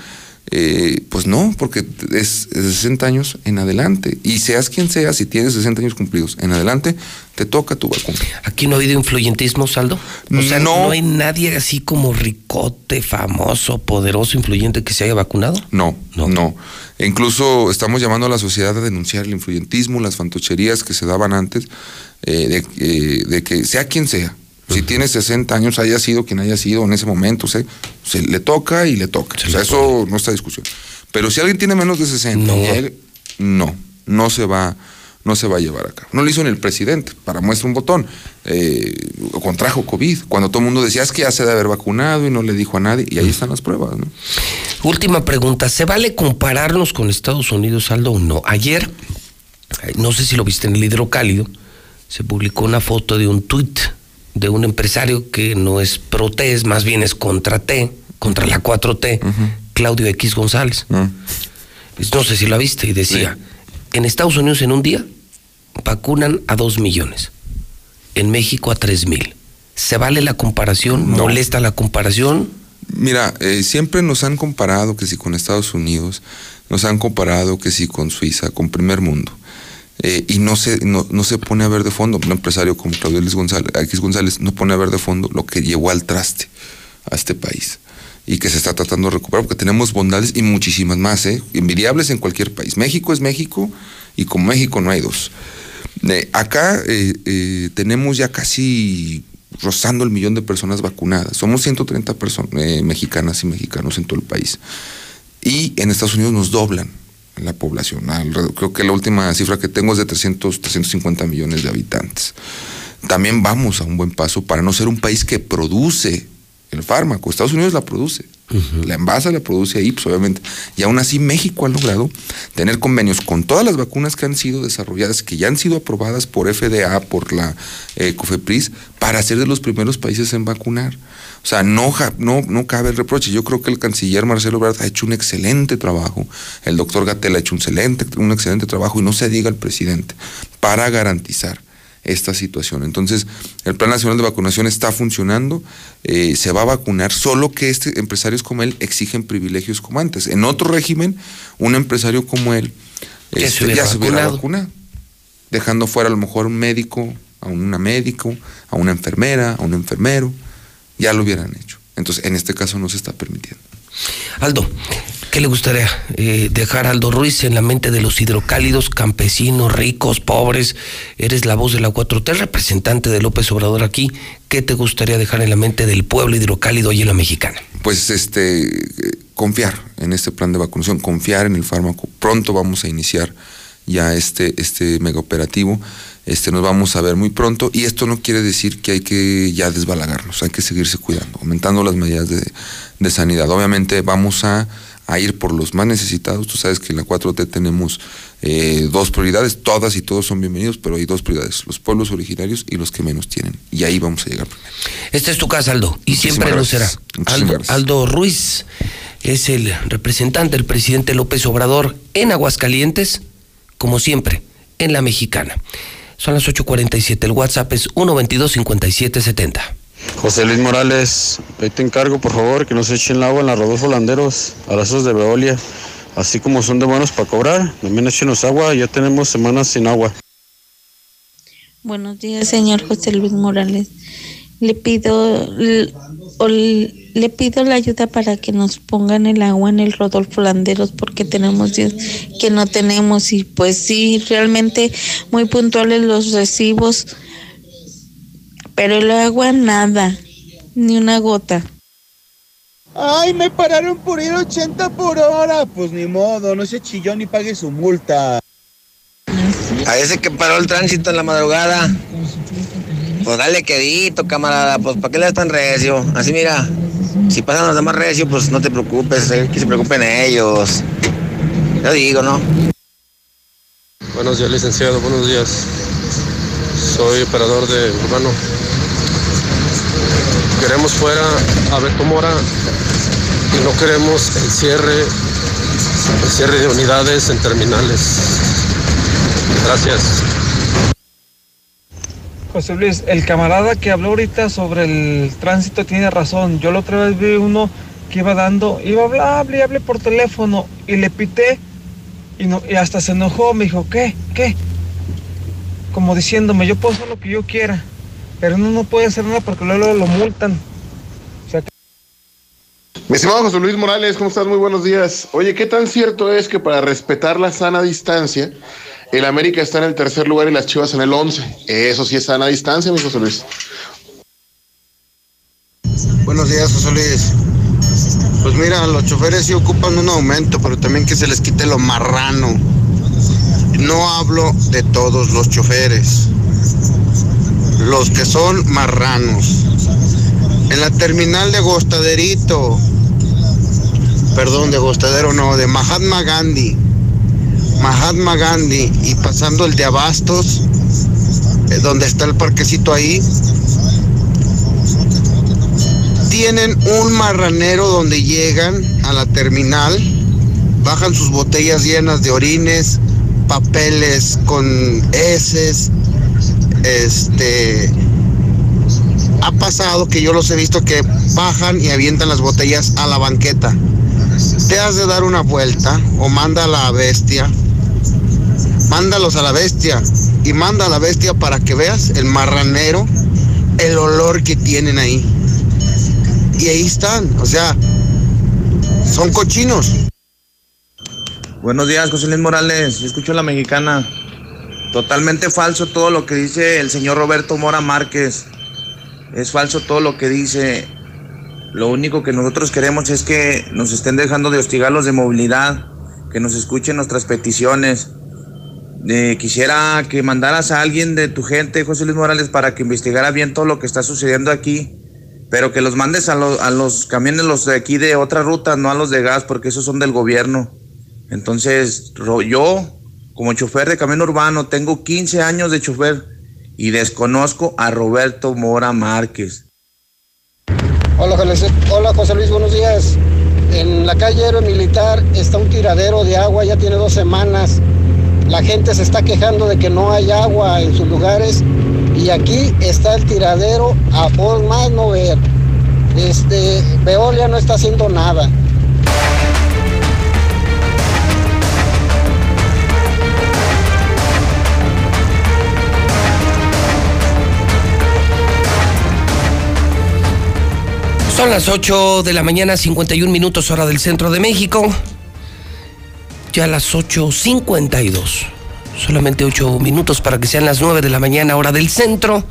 eh, pues no, porque es de 60 años en adelante. Y seas quien seas, si tienes 60 años cumplidos en adelante, te toca tu vacuna. ¿Aquí no ha habido influyentismo, Saldo? O sea, no, hay nadie así como ricote, famoso, poderoso, influyente que se haya vacunado? No, no, no. E incluso estamos llamando a la sociedad a denunciar el influyentismo, las fantocherías que se daban antes, eh, de, de que sea quien sea, si tiene 60 años, haya sido quien haya sido en ese momento, se, se le toca y le toca. o sea, eso no está discusión. Pero si alguien tiene menos de 60, no, no, no se va no se va a llevar a cabo. No lo hizo ni el presidente, para muestra un botón, eh, contrajo COVID, cuando todo el mundo decía es que ya se debe haber vacunado y no le dijo a nadie, y ahí están las pruebas. ¿no? Última pregunta, ¿se vale compararnos con Estados Unidos, Aldo, o no? Ayer, no sé si lo viste en el hidrocálido, se publicó una foto de un tuit de un empresario que no es pro T, es más bien es contra T, contra la 4T, Claudio X González. No sé si lo viste y decía, en Estados Unidos en un día vacunan a dos millones, en México a tres mil. ¿Se vale la comparación? ¿Molesta la comparación? Mira, eh, siempre nos han comparado que si con Estados Unidos, nos han comparado que si con Suiza, con primer mundo. Eh, y no se, no, se pone a ver de fondo, un empresario como Claudio González, X González no pone a ver de fondo lo que llevó al traste a este país y que se está tratando de recuperar, porque tenemos bondades y muchísimas más, ¿eh? envidiables en cualquier país. México es México y con México no hay dos. Eh, acá eh, eh, tenemos ya casi rozando el millón de personas vacunadas. Somos 130 personas mexicanas y mexicanos en todo el país. Y en Estados Unidos nos doblan la población. Creo que la última cifra que tengo es de 300, 350 millones de habitantes. También vamos a un buen paso para no ser un país que produce el fármaco. Estados Unidos la produce. La envasa la produce ahí, pues obviamente. Y aún así México ha logrado tener convenios con todas las vacunas que han sido desarrolladas, que ya han sido aprobadas por FDA, por la eh, COFEPRIS, para ser de los primeros países en vacunar. O sea, no, no, no cabe el reproche. Yo creo que el canciller Marcelo Ebrard ha hecho un excelente trabajo. El doctor Gatel ha hecho un excelente, un excelente trabajo y no se diga el presidente para garantizar esta situación. Entonces, el Plan Nacional de Vacunación está funcionando, eh, se va a vacunar, solo que este, empresarios como él exigen privilegios como antes. En otro régimen, un empresario como él este, ya se hubiera vacunado, dejando fuera a lo mejor un médico, a una médico, a una enfermera, a un enfermero, ya lo hubieran hecho. Entonces, en este caso no se está permitiendo. Aldo, ¿Qué le gustaría eh, dejar Aldo Ruiz en la mente de los hidrocálidos, campesinos, ricos, pobres? Eres la voz de la 4T, representante de López Obrador aquí. ¿Qué te gustaría dejar en la mente del pueblo hidrocálido y en la mexicana? Pues este, confiar en este plan de vacunación, confiar en el fármaco. Pronto vamos a iniciar ya este, este mega operativo. Este, nos vamos a ver muy pronto y esto no quiere decir que hay que ya desbalagarnos, hay que seguirse cuidando, aumentando las medidas de, de sanidad. Obviamente vamos a a ir por los más necesitados. Tú sabes que en la 4T tenemos eh, dos prioridades, todas y todos son bienvenidos, pero hay dos prioridades, los pueblos originarios y los que menos tienen. Y ahí vamos a llegar primero. Esta es tu casa, Aldo, y siempre lo será. Aldo, Aldo Ruiz es el representante del presidente López Obrador en Aguascalientes, como siempre, en la mexicana. Son las 8.47, el WhatsApp es 122 5770. José Luis Morales, ahí te encargo por favor que nos echen el agua en la Rodolfo Landeros, a las de Veolia. Así como son de buenos para cobrar, también echenos agua, ya tenemos semanas sin agua. Buenos días, señor José Luis Morales. Le pido, le, pido la ayuda para que nos pongan el agua en el Rodolfo Landeros porque tenemos días que no tenemos y pues sí, realmente muy puntuales los recibos pero el agua nada, ni una gota. Ay, me pararon por ir 80 por hora. Pues ni modo, no se chillón ni pague su multa. A ese que paró el tránsito en la madrugada. Pues dale quedito, camarada. Pues ¿para qué le das tan recio? Así mira, si pasan los demás recio, pues no te preocupes, eh, que se preocupen ellos. Yo digo, ¿no? Buenos días, licenciado, buenos días. Soy operador de Urbano queremos fuera a Beto Mora y no queremos el cierre, el cierre de unidades en terminales. Gracias. José Luis, el camarada que habló ahorita sobre el tránsito tiene razón. Yo la otra vez vi uno que iba dando, iba a hablar, y hablé por teléfono y le pité y, no, y hasta se enojó, me dijo, ¿qué? ¿Qué? Como diciéndome, yo puedo hacer lo que yo quiera. Pero uno no puede hacer nada porque luego lo multan. Mi estimado José Luis Morales, ¿cómo estás? Muy buenos días. Oye, ¿qué tan cierto es que para respetar la sana distancia, el América está en el tercer lugar y las Chivas en el 11? Eso sí es sana distancia, mi José Luis. Buenos días, José Luis. Pues mira, los choferes sí ocupan un aumento, pero también que se les quite lo marrano. no hablo de todos los choferes, los que son marranos. En la terminal de Gostaderito, perdón, de Gostadero no, de Mahatma Gandhi, Mahatma Gandhi y pasando el de Abastos, eh, donde está el parquecito ahí, tienen un marranero donde llegan a la terminal, bajan sus botellas llenas de orines, papeles con heces, este ha pasado que yo los he visto que bajan y avientan las botellas a la banqueta. Te has de dar una vuelta o manda a la bestia. Mándalos a la bestia y manda a la bestia para que veas el marranero, el olor que tienen ahí. Y ahí están, o sea, son cochinos. Buenos días, José Luis Morales. Yo escucho a la mexicana. Totalmente falso todo lo que dice el señor Roberto Mora Márquez. Es falso todo lo que dice. Lo único que nosotros queremos es que nos estén dejando de hostigarlos de movilidad, que nos escuchen nuestras peticiones. Quisiera que mandaras a alguien de tu gente, José Luis Morales, para que investigara bien todo lo que está sucediendo aquí, pero que los mandes a, a los camiones, los de aquí de otra ruta, no a los de gas, porque esos son del gobierno. Entonces, yo como chofer de camión urbano, tengo 15 años de chofer y desconozco a Roberto Mora Márquez. Hola, hola José Luis, buenos días. En la calle Héroe Militar está un tiradero de agua, ya tiene dos semanas. La gente se está quejando de que no hay agua en sus lugares y aquí está el tiradero a por más no ver. Este, Veolia no está haciendo nada. Son las 8 de la mañana, 51 minutos hora del centro de México. Ya las 8.52. Solamente 8 minutos para que sean las 9 de la mañana hora del centro.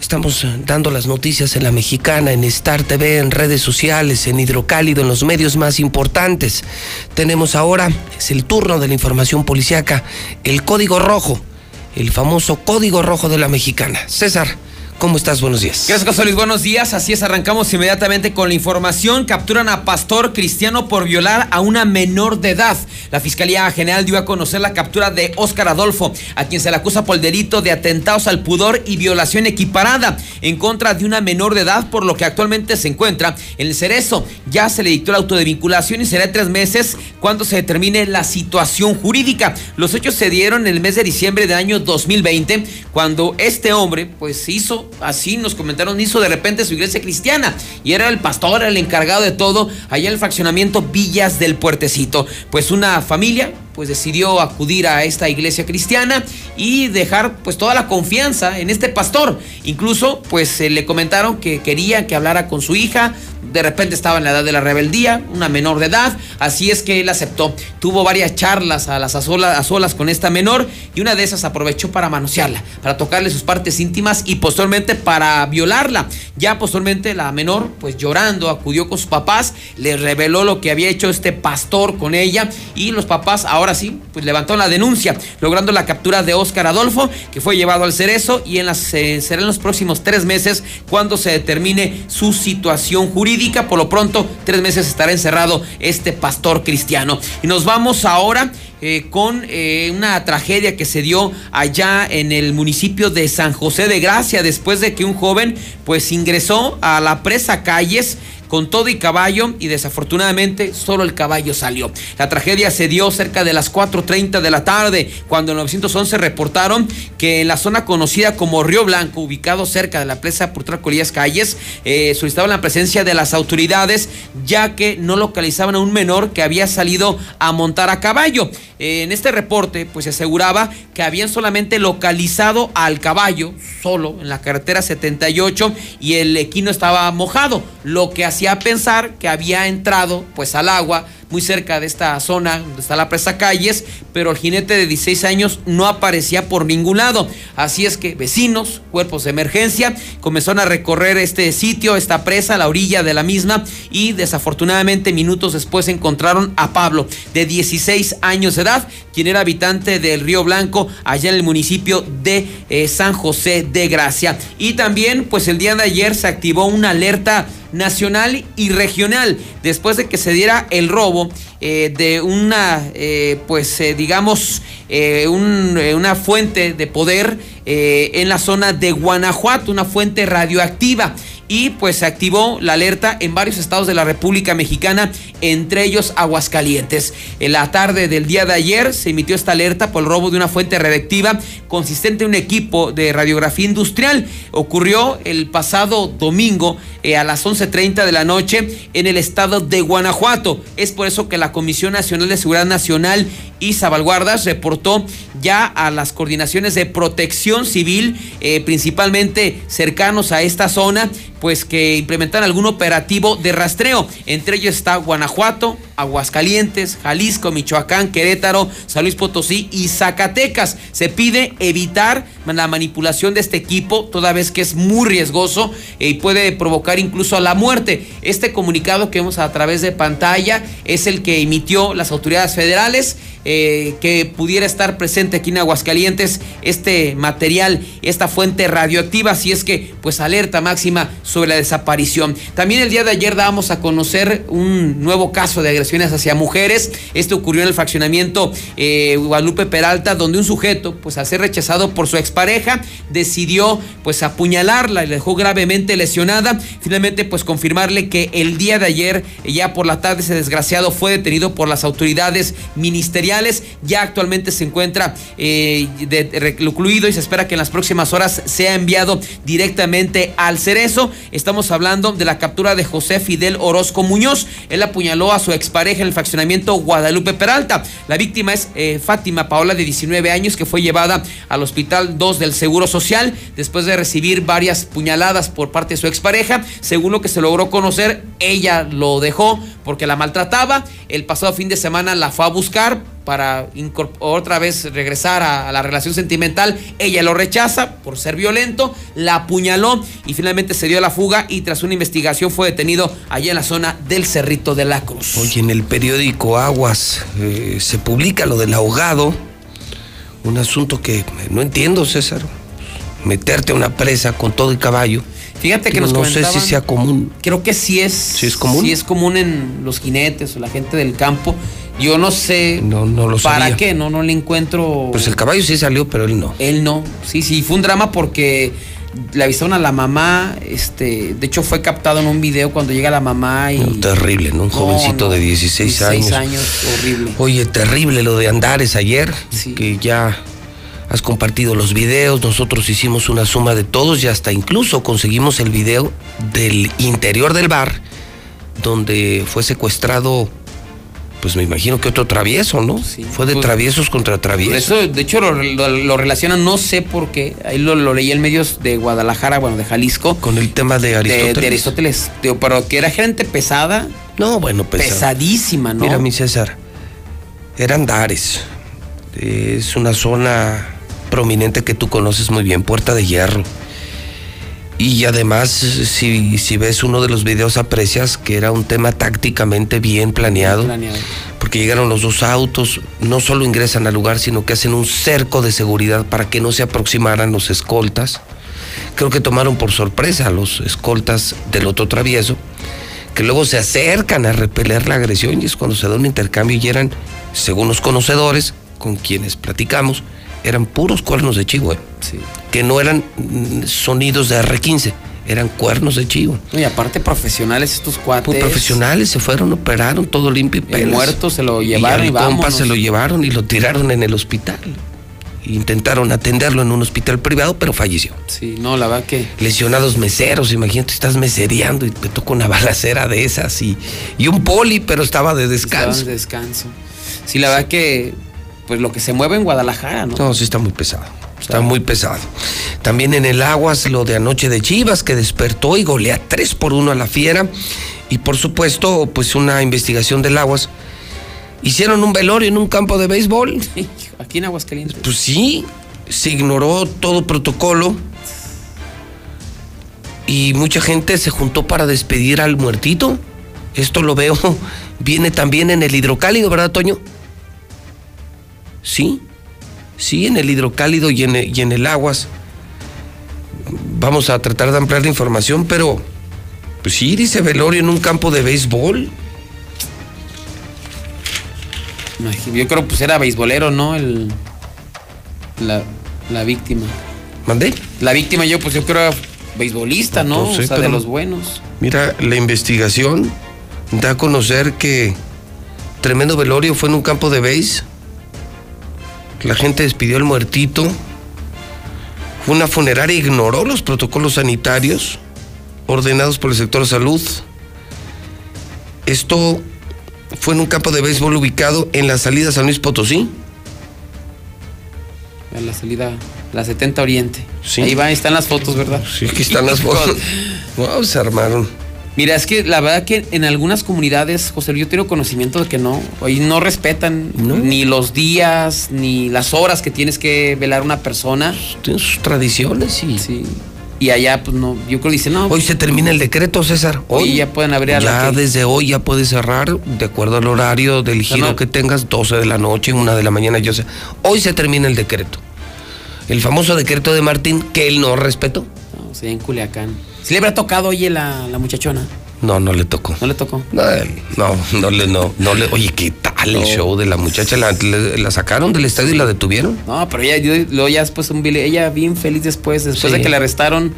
Estamos eh, dando las noticias en la mexicana, en Star TV, en redes sociales, en Hidrocálido, en los medios más importantes. Tenemos ahora, es el turno de la información policiaca, el código rojo, el famoso código rojo de la mexicana. César. ¿Cómo estás? Buenos días. Gracias, José Luis. Buenos días. Así es, arrancamos inmediatamente con la información. Capturan a pastor cristiano por violar a una menor de edad. La Fiscalía General dio a conocer la captura de Óscar Adolfo, a quien se le acusa por el delito de atentados al pudor y violación equiparada en contra de una menor de edad, por lo que actualmente se encuentra en el cerezo. Ya se le dictó el auto de vinculación y será tres meses cuando se determine la situación jurídica. Los hechos se dieron en el mes de diciembre del año 2020, cuando este hombre pues se hizo así nos comentaron, hizo de repente su iglesia cristiana y era el pastor, el encargado de todo allá en el fraccionamiento Villas del Puertecito. Pues una familia pues decidió acudir a esta iglesia cristiana y dejar pues toda la confianza en este pastor. Incluso pues le comentaron que querían que hablara con su hija, de repente estaba en la edad de la rebeldía, una menor de edad, así es que él aceptó. Tuvo varias charlas a las a solas, con esta menor y una de esas aprovechó para manosearla, para tocarle sus partes íntimas y posteriormente para violarla. Ya posteriormente la menor, pues llorando, acudió con sus papás, le reveló lo que había hecho este pastor con ella y los papás ahora sí, pues levantaron la denuncia, logrando la captura de Óscar Adolfo, que fue llevado al cerezo y en las, eh, será en los próximos tres meses cuando se determine su situación jurídica por lo pronto, tres meses estará encerrado este pastor cristiano. Y nos vamos ahora eh, con eh, una tragedia que se dio allá en el municipio de San José de Gracia después de que un joven pues ingresó a la presa Calles con todo y caballo y desafortunadamente solo el caballo salió. La tragedia se dio cerca de las 4.30 de la tarde cuando en 911 reportaron que en la zona conocida como Río Blanco, ubicado cerca de la presa por Tracolías Calles, eh, solicitaban la presencia de las autoridades ya que no localizaban a un menor que había salido a montar a caballo. en este reporte pues se aseguraba que habían solamente localizado al caballo solo en la carretera 78 y el equino estaba mojado, lo que hacía pensar que había entrado pues al agua muy cerca de esta zona donde está la presa Calles, pero el jinete de 16 años no aparecía por ningún lado. Así es que vecinos, cuerpos de emergencia, comenzaron a recorrer este sitio, esta presa, la orilla de la misma, y desafortunadamente minutos después encontraron a Pablo, de 16 años de edad, quien era habitante del Río Blanco, allá en el municipio de eh, San José de Gracia. Y también, pues el día de ayer se activó una alerta nacional y regional después de que se diera el robo eh, de una, eh, pues digamos, una fuente de poder en la zona de Guanajuato, una fuente radioactiva y pues se activó la alerta en varios estados de la República Mexicana, entre ellos Aguascalientes. En la tarde del día de ayer se emitió esta alerta por el robo de una fuente radioactiva consistente en un equipo de radiografía industrial. Ocurrió el pasado domingo eh, a las 11.30 de la noche en el estado de Guanajuato. Es por eso que la Comisión Nacional de Seguridad Nacional y Salvaguardas reportó ya a las coordinaciones de protección civil, eh, principalmente cercanos a esta zona, pues que implementan algún operativo de rastreo. Entre ellos está Guanajuato, Aguascalientes, Jalisco, Michoacán, Querétaro, San Luis Potosí y Zacatecas. Se pide evitar la manipulación de este equipo, toda vez que es muy riesgoso eh, y puede provocar incluso la muerte. Este comunicado que vemos a través de pantalla es el que emitió las autoridades federales. Eh, que pudiera estar presente aquí en Aguascalientes este material, esta fuente radioactiva, así es que pues alerta máxima sobre la desaparición. También el día de ayer dábamos a conocer un nuevo caso de hacia mujeres. Esto ocurrió en el fraccionamiento eh, Guadalupe Peralta, donde un sujeto, pues al ser rechazado por su expareja, decidió pues apuñalarla y la dejó gravemente lesionada. Finalmente, pues confirmarle que el día de ayer, ya por la tarde, ese desgraciado fue detenido por las autoridades ministeriales ya actualmente se encuentra eh, recluido y se espera que en las próximas horas sea enviado directamente al Cerezo. Estamos hablando de la captura de José Fidel Orozco Muñoz. Él apuñaló a su expareja en el fraccionamiento Guadalupe Peralta. La víctima es eh, Fátima Paola, de 19 años, que fue llevada al Hospital 2 del Seguro Social después de recibir varias puñaladas por parte de su expareja. Según lo que se logró conocer, ella lo dejó porque la maltrataba. El pasado fin de semana la fue a buscar para otra vez regresar a, la relación sentimental. Ella lo rechaza por ser violento, la apuñaló y finalmente se dio a la fuga y tras una investigación fue detenido allá en la zona del Cerrito de la Cruz. Oye, en el periódico Aguas eh, se publica lo del ahogado, un asunto que no entiendo, César. Meterte a una presa con todo el caballo. Fíjate que nos No sé si sea común. Creo que sí es. Sí es común. Sí es común en los jinetes o la gente del campo yo no sé no, no lo para qué, no, no le encuentro. Pues el caballo sí salió, pero él no. Él no. Sí, sí, fue un drama porque le avisaron a la mamá, este, de hecho fue captado en un video cuando llega la mamá y... terrible, ¿no? Un jovencito de 16, 16 años. horrible. Oye, terrible lo de Andares ayer, que ya has compartido los videos, nosotros hicimos una suma de todos y hasta incluso conseguimos el video del interior del bar, donde fue secuestrado pues me imagino que otro travieso, ¿no? Sí, Fue de pues, traviesos contra traviesos. Eso, de hecho, lo, relacionan, no sé por qué, ahí lo, leí en medios de Guadalajara, bueno, de Jalisco. Con el tema de Aristóteles. De, Aristóteles, pero que era gente pesada. No, bueno, pesada. Pesadísima, ¿no? Mira, mi César, eran Dares. Es una zona prominente que tú conoces muy bien, Puerta de Hierro. Y además, si, si, ves uno de los videos, aprecias que era un tema tácticamente bien planeado, Porque llegaron los dos autos, no solo ingresan al lugar, sino que hacen un cerco de seguridad para que no se aproximaran los escoltas. Creo que tomaron por sorpresa a los escoltas del otro travieso, que luego se acercan a repeler la agresión y es cuando se da un intercambio y eran, según los conocedores con quienes platicamos, eran puros cuernos de chivo, ¿eh? que no eran sonidos de R15, eran cuernos de chivo. Y aparte profesionales estos cuatro. Pues profesionales se fueron, operaron todo limpio y El muerto se lo llevaron y, y se lo llevaron y lo tiraron en el hospital. Intentaron atenderlo en un hospital privado, pero falleció. Sí, no, la verdad que. Lesionados meseros, imagínate, estás mesereando y te toca una *laughs* balacera de esas y, y un poli, pero estaba de descanso. Estaba de descanso. Sí, la verdad que pues lo que se mueve en Guadalajara, ¿no? No, sí está muy pesado. Está muy pesado. También en el Aguas, lo de anoche de Chivas, que despertó y golea 3 por 1 a la fiera. Y por supuesto, pues una investigación del Aguas Hicieron un velorio en un campo de béisbol. *laughs* Aquí en Aguascalientes. Pues sí, se ignoró todo protocolo. Y mucha gente se juntó para despedir al muertito. Esto lo veo, *laughs* viene también en el hidrocálido, ¿verdad, Toño? Sí, sí, en el hidrocálido y en el, y en el aguas. Vamos a tratar de ampliar la información, pero pues sí, dice velorio en un campo de béisbol. Yo creo pues era beisbolero, ¿no? El, la, la víctima. ¿Mandé? La víctima yo pues yo creo era beisbolista, ¿no? No sé, o sea, de los buenos. Mira, la investigación da a conocer que tremendo velorio fue en un campo de béis. La gente despidió al muertito. Una funeraria ignoró los protocolos sanitarios ordenados por el sector de salud. Esto fue en un campo de béisbol ubicado en la salida San Luis Potosí. A la salida, la 70 Oriente. Sí. Ahí va, ahí están las fotos, ¿verdad? Sí, aquí están las *laughs* fotos. Wow, se armaron. Mira, es que la verdad que en algunas comunidades, José yo tengo conocimiento de que no, ahí no respetan ni los días, ni las horas que tienes que velar una persona. Tienen sus tradiciones y... Sí. Y allá, pues no, yo creo que dicen, no. Hoy se termina el decreto, César. Hoy ya pueden abrir a la Ya que- desde hoy ya puedes cerrar, de acuerdo al horario del giro no. que tengas, 12 de la noche, 1 de la mañana, yo sé. Hoy se termina el decreto. El famoso decreto de Martín que él no respetó. No, sí, en Culiacán. ¿Sí le habrá tocado, oye, la, la muchachona? No, no le tocó. ¿No le tocó? No, no, no le, no, no le. Oye, ¿qué tal el No. show de la muchacha? La, le- la sacaron del estadio y la detuvieron. No, pero ella, yo- luego ya después un video, ella bien feliz después, después Sí. de que la arrestaron.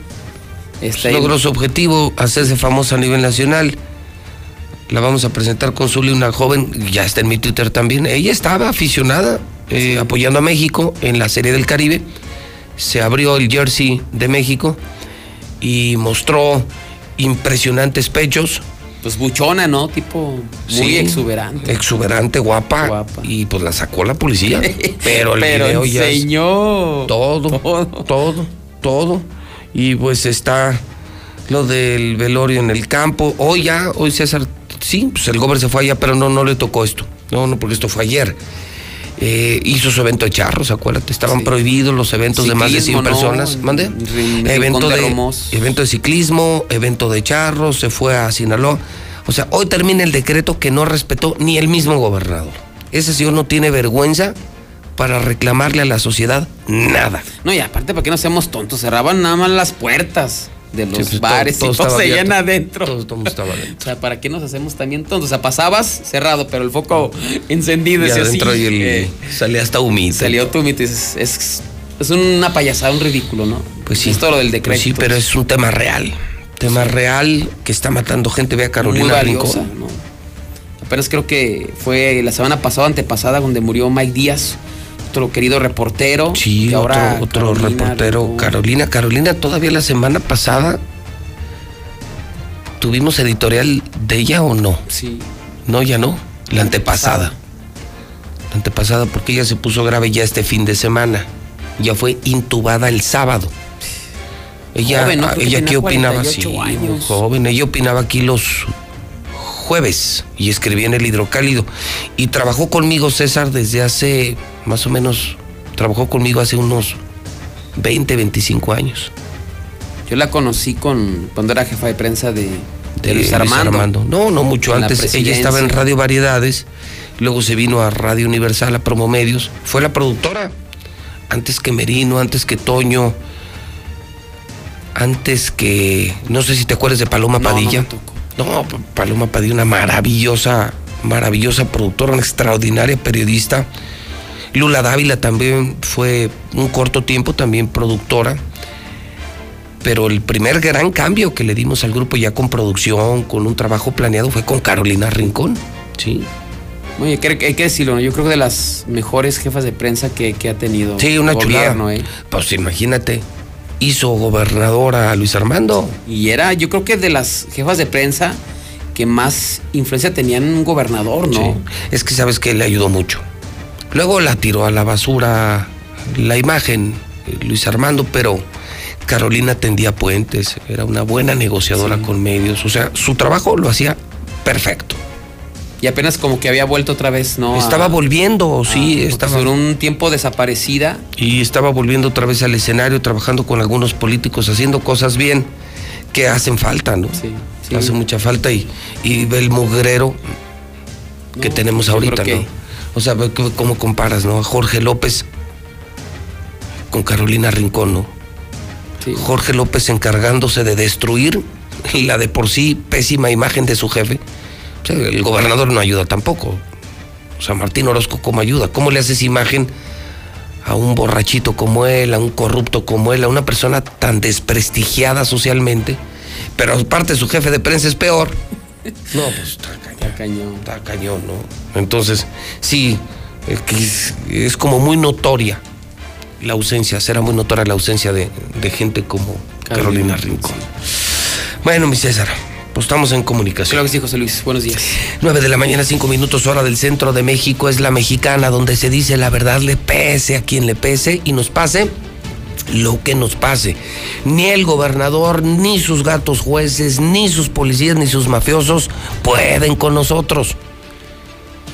Este, logró su objetivo, hacerse famosa a nivel nacional. La vamos a presentar con Zuli, una joven, ya está en mi Twitter también. Ella estaba aficionada, eh, apoyando a México en la Serie del Caribe. Se abrió el jersey de México y mostró impresionantes pechos. Pues buchona, ¿no? Tipo muy Sí, exuberante. Exuberante, guapa, Y pues la sacó la policía. *laughs* Pero el Pero video ya es enseñó todo, todo, todo, Y pues está lo del velorio en el campo. Hoy ya, hoy César, sí, pues el gobernador se fue allá, pero no, no le tocó esto. No, no, porque esto fue ayer. Eh, hizo su evento de charros, acuérdate, estaban prohibidos los eventos de más de 100 Ciclismo, ¿no? personas. ¿Mande? Evento de de, evento de ciclismo, evento de charros, se fue a Sinaloa. O sea, hoy termina el decreto que no respetó ni el mismo gobernador. Ese señor no tiene vergüenza para reclamarle a la sociedad nada. No, y aparte, ¿para qué no seamos tontos? Cerraban nada más las puertas de los pues, bares todo y todo seguían abierto. adentro. Todo, todo estaba adentro. O sea, ¿para qué nos hacemos también tontos? O sea, pasabas cerrado, pero el foco *laughs* encendido. Y decía así, adentro y el, eh, salía hasta humito. salió tú, es, es, es una payasada, un ridículo, ¿no? Pues sí. Esto lo del decreto. Pues sí, pero es un tema real. Tema real que está matando gente. Ve a muy Carolina valiosa. ¿no? Apenas creo que fue la semana pasada, antepasada, donde murió Mike Díaz, querido reportero. Sí, otro, ahora otro Carolina reportero. Carolina, Carolina, todavía la semana pasada tuvimos editorial de ella o no. Sí. No, ya no. La antepasada. La antepasada porque ella se puso grave ya este fin de semana. Ya fue intubada el sábado. Ella, Joven, ¿no? Que ella qué opinaba, 48 sí, años. joven, ella opinaba aquí los jueves y escribía en el hidrocálido. Y trabajó conmigo César desde hace más o menos, trabajó conmigo hace unos 20, 25 años. Yo la conocí con cuando era jefa de prensa de, de de Luis Armando. No, no mucho antes. Ella estaba en. Radio Variedades, luego se vino a Radio Universal, a Promomedios. Fue la productora. Antes que Merino, antes que Toño, antes que. No sé si te acuerdas de Paloma No, no Padilla. me tocó. No, Paloma Padilla, una maravillosa, maravillosa productora, una extraordinaria periodista. Lula Dávila también fue un corto tiempo también productora. Pero el primer gran cambio que le dimos al grupo ya con producción, con un trabajo planeado, fue con Carolina Rincón. Sí. Oye, hay que decirlo, ¿no? yo creo que de las mejores jefas de prensa que, que ha tenido Sí, una el chulada. ¿eh? Pues imagínate, hizo gobernadora a Luis Armando. Y era, yo creo que de las jefas de prensa que más influencia tenían un gobernador, ¿no? Sí. Es que sabes que le ayudó mucho. Luego la tiró a la basura la imagen, Luis Armando, pero Carolina tendía puentes, era una buena negociadora con medios, o sea, su trabajo lo hacía perfecto. Y apenas como que había vuelto otra vez, ¿no? Estaba volviendo, sí. estaba Estaba un tiempo desaparecida. y estaba volviendo otra vez al escenario, trabajando con algunos políticos, haciendo cosas bien que hacen falta, ¿no? Sí, Hace mucha falta y, y ve el mugrero que tenemos ahorita, creo ¿no? que- O sea, cómo comparas, ¿no? A Jorge López con Carolina Rincón, ¿no? Jorge López encargándose de destruir la de por sí pésima imagen de su jefe. El gobernador no ayuda tampoco. O sea, Martín Orozco, ¿cómo ayuda? ¿Cómo le haces imagen a un borrachito como él, a un corrupto como él, a una persona tan desprestigiada socialmente? Pero aparte su jefe de prensa es peor. No, pues está Está cañón. Está cañón, ¿no? Entonces, sí, es, como muy notoria la ausencia, será muy notoria la ausencia de, de gente como Carolina, Carolina, Rincón. Bueno, mi César, pues estamos en comunicación. Claro que sí, José Luis. Buenos días. *laughs* 9 de la mañana, 5 minutos, hora del centro de México, es la mexicana, donde se dice la verdad, le pese a quien le pese y nos pase lo que nos pase. Ni el gobernador, ni sus gatos jueces, ni sus policías, ni sus mafiosos pueden con nosotros.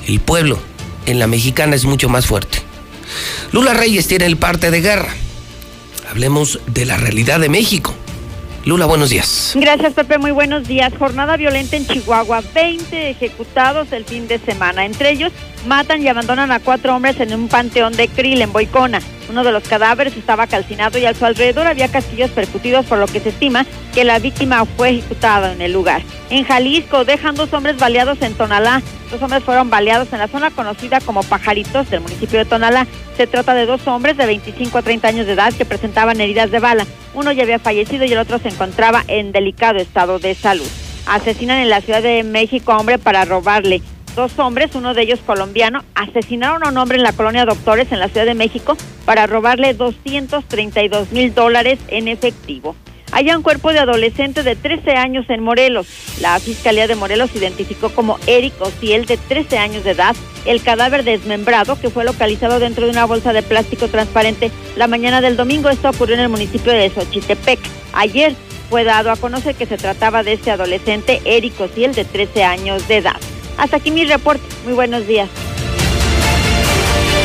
El pueblo en la mexicana es mucho más fuerte. Lula Reyes tiene el parte de guerra. Hablemos de la realidad de México. Lula, buenos días. Gracias, Pepe. Muy buenos días. Jornada violenta en Chihuahua. 20 ejecutados el fin de semana. Entre ellos, matan y abandonan a cuatro hombres en un panteón de Krill, en Boicona. Uno de los cadáveres estaba calcinado y a su alrededor había castillos percutidos, por lo que se estima que la víctima fue ejecutada en el lugar. En Jalisco, dejan dos hombres baleados en Tonalá. Dos hombres fueron baleados en la zona conocida como Pajaritos del municipio de Tonalá. Se trata de dos hombres de 25 a 30 años de edad que presentaban heridas de bala. Uno ya había fallecido y el otro se encontraba en delicado estado de salud. Asesinan en la Ciudad de México a hombre para robarle. Dos hombres, uno de ellos colombiano, asesinaron a un hombre en la colonia Doctores en la Ciudad de México para robarle 232 mil dólares en efectivo. Hay un cuerpo de adolescente de 13 años en Morelos. La Fiscalía de Morelos identificó como Eric Ociel, de 13 años de edad, el cadáver desmembrado que fue localizado dentro de una bolsa de plástico transparente la mañana del domingo. Esto ocurrió en el municipio de Xochitepec. Ayer fue dado a conocer que se trataba de este adolescente, Eric Ociel, de 13 años de edad. Hasta aquí mi reporte. Muy buenos días.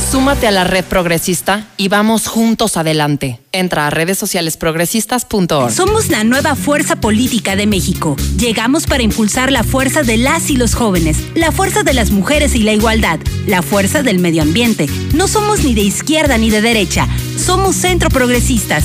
súmate a la red progresista y vamos juntos adelante. Entra a redes sociales progresistas.org. Somos la nueva fuerza política de México. Llegamos para impulsar la fuerza de las y los jóvenes, la fuerza de las mujeres y la igualdad, la fuerza del medio ambiente. No somos ni de izquierda ni de derecha, somos centro progresistas.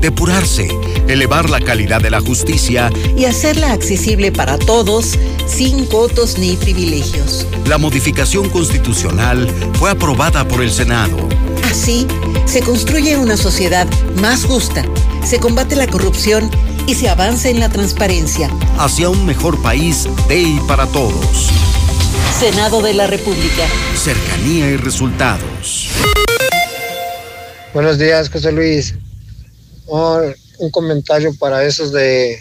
depurarse, elevar la calidad de la justicia y hacerla accesible para todos, sin cotos ni privilegios. La modificación constitucional fue aprobada por el Senado. Así, se construye una sociedad más justa, se combate la corrupción y se avanza en la transparencia. Hacia un mejor país de y para todos. Senado de la República. Cercanía y resultados. Buenos días, José Luis. Un comentario para esos de,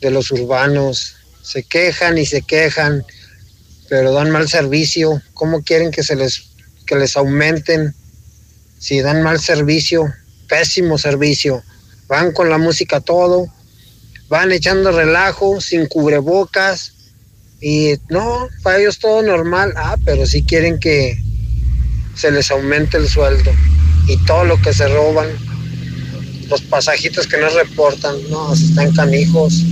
de los urbanos. Se quejan y se quejan, pero dan mal servicio. ¿Cómo quieren que se les que les aumenten? Si dan mal servicio, pésimo servicio. Van con la música todo, van echando relajo, sin cubrebocas, y no, para ellos todo normal. Ah, pero si quieren que se les aumente el sueldo y todo lo que se roban, los pasajitos que no reportan, no, se están canijos.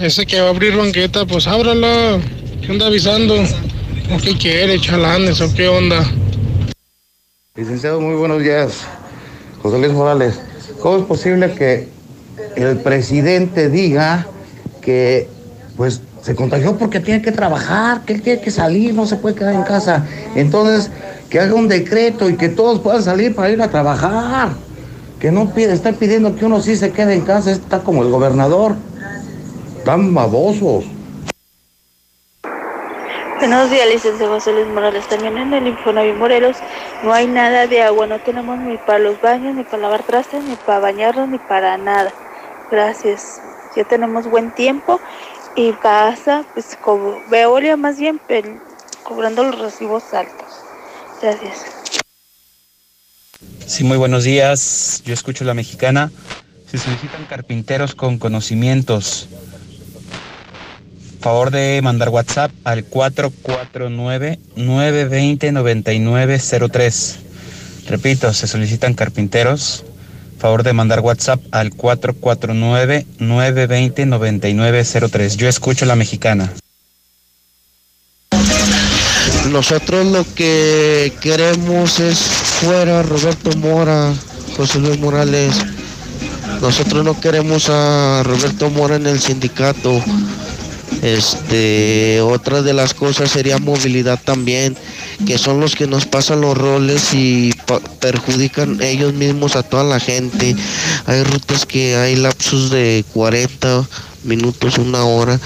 Ese que va a abrir banqueta, pues ábrala. ¿Qué anda avisando? ¿O qué quiere, chalanes o qué onda? Licenciado, muy buenos días. José Luis Morales, ¿cómo es posible que el presidente diga que pues se contagió porque tiene que trabajar, que él tiene que salir, no se puede quedar en casa. Entonces, que haga un decreto y que todos puedan salir para ir a trabajar. Que no pide, está pidiendo que uno sí se quede en casa, está como el gobernador. Tan babosos. Buenos días, licenciado José Luis Morales. También en el Infonavit Morelos no hay nada de agua, no tenemos ni para los baños, ni para lavar trastes, ni para bañarnos, ni para nada. Gracias. Ya tenemos buen tiempo y pasa, pues como Veolia más bien cobrando los recibos altos. Gracias. Sí, muy buenos días. Yo escucho la mexicana. Se solicitan carpinteros con conocimientos. Favor de mandar WhatsApp al 449-920-9903. Repito, se solicitan carpinteros favor de mandar WhatsApp al 449-920-9903. Yo escucho la mexicana. Nosotros lo que queremos es fuera Roberto Mora, José Luis Morales. Nosotros no queremos a Roberto Mora en el sindicato. Este, otra de las cosas sería movilidad también, que son los que nos pasan los roles y perjudican ellos mismos a toda la gente. Hay rutas que hay lapsos de 40 minutos, una hora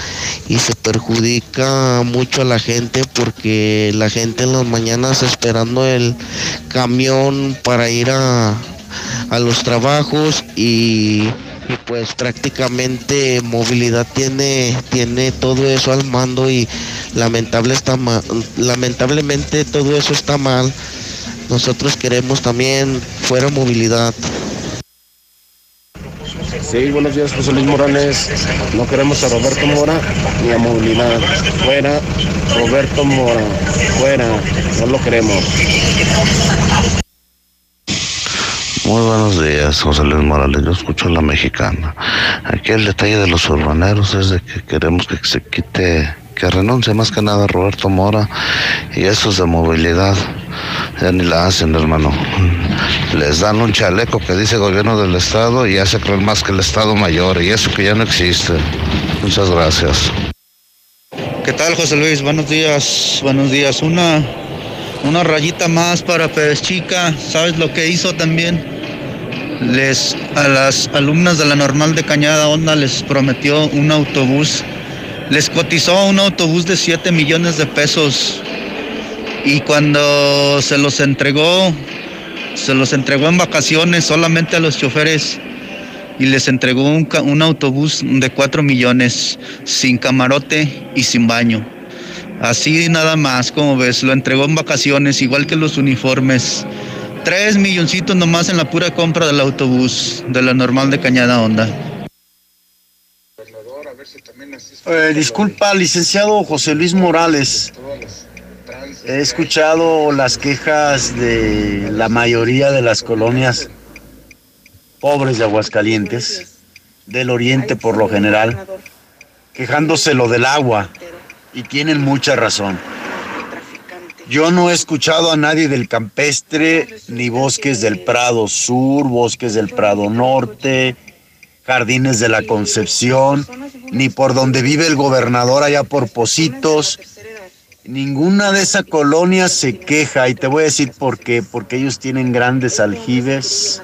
y se perjudica mucho a la gente porque la gente en las mañanas esperando el camión para ir a, a los trabajos y pues prácticamente movilidad tiene tiene todo eso al mando y lamentable está lamentablemente todo eso está mal. Nosotros queremos también fuera movilidad Sí, buenos días, José Luis Morales. No queremos a Roberto Mora ni a movilidad. Fuera, Roberto Mora. Fuera, no lo queremos. Muy buenos días, José Luis Morales. Yo escucho la mexicana. Aquí el detalle de los urbaneros es de que queremos que se quite, que renuncie más que nada Roberto Mora y esos de movilidad. Ya ni la hacen, hermano. Les dan un chaleco que dice gobierno del Estado y hace creer más que el Estado mayor y eso que ya no existe. Muchas gracias. ¿Qué tal, José Luis? Buenos días, buenos días. Una, una rayita más para Pérez Chica. ¿Sabes lo que hizo también? Les, a las alumnas de la normal de Cañada Onda les prometió un autobús. Les cotizó un autobús de 7 millones de pesos. Y cuando se los entregó, se los entregó en vacaciones solamente a los choferes y les entregó un, un autobús de 4 millones sin camarote y sin baño. Así nada más, como ves, lo entregó en vacaciones, igual que los uniformes. Tres milloncitos nomás en la pura compra del autobús de la normal de Cañada Honda. Eh, disculpa, licenciado José Luis Morales. He escuchado las quejas de la mayoría de las colonias pobres de Aguascalientes, del oriente por lo general, quejándose lo del agua y tienen mucha razón. Yo no he escuchado a nadie del campestre, ni bosques del Prado Sur, bosques del Prado Norte, jardines de la Concepción, ni por donde vive el gobernador allá por Positos. Ninguna de esas colonias se queja y te voy a decir por qué, porque ellos tienen grandes aljibes,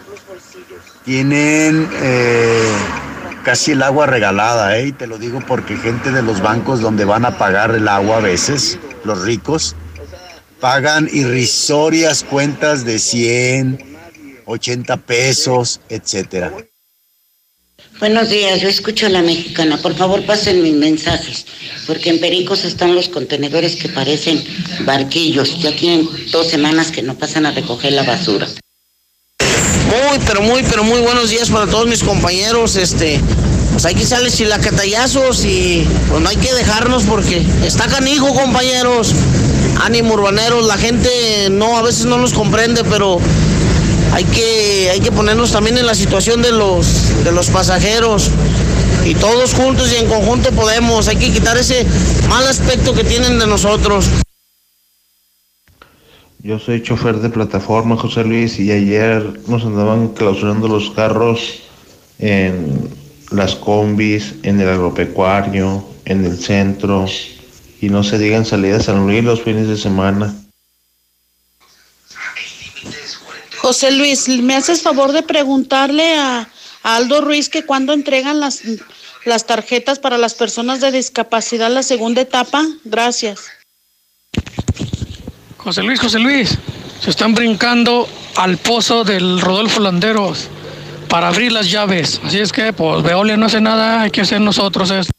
tienen eh, casi el agua regalada, ¿eh? y te lo digo porque gente de los bancos donde van a pagar el agua a veces, los ricos, pagan irrisorias cuentas de 100, 80 pesos, etcétera. Buenos días, yo escucho a la mexicana. Por favor, pasen mis mensajes, porque en Pericos están los contenedores que parecen barquillos. Ya tienen dos semanas que no pasan a recoger la basura. Muy, pero muy, pero muy buenos días para todos mis compañeros. Este, pues hay que sale chilacatayazos y pues no hay que dejarnos porque está canijo, compañeros. Ánimo urbaneros, la gente no, a veces no nos comprende, pero hay que, hay que ponernos también en la situación de los, de los pasajeros. Y todos juntos y en conjunto podemos. Hay que quitar ese mal aspecto que tienen de nosotros. Yo soy chofer de plataforma, José Luis, y ayer nos andaban clausurando los carros en las combis, en el agropecuario, en el centro, y no se digan salidas a Luis los fines de semana. José Luis, ¿me haces favor de preguntarle a, Aldo Ruiz que cuándo entregan las, las tarjetas para las personas de discapacidad la segunda etapa? Gracias. José Luis, José Luis, se están brincando al pozo del Rodolfo Landeros para abrir las llaves. Así es que, pues, Veolia no hace nada, hay que hacer nosotros esto.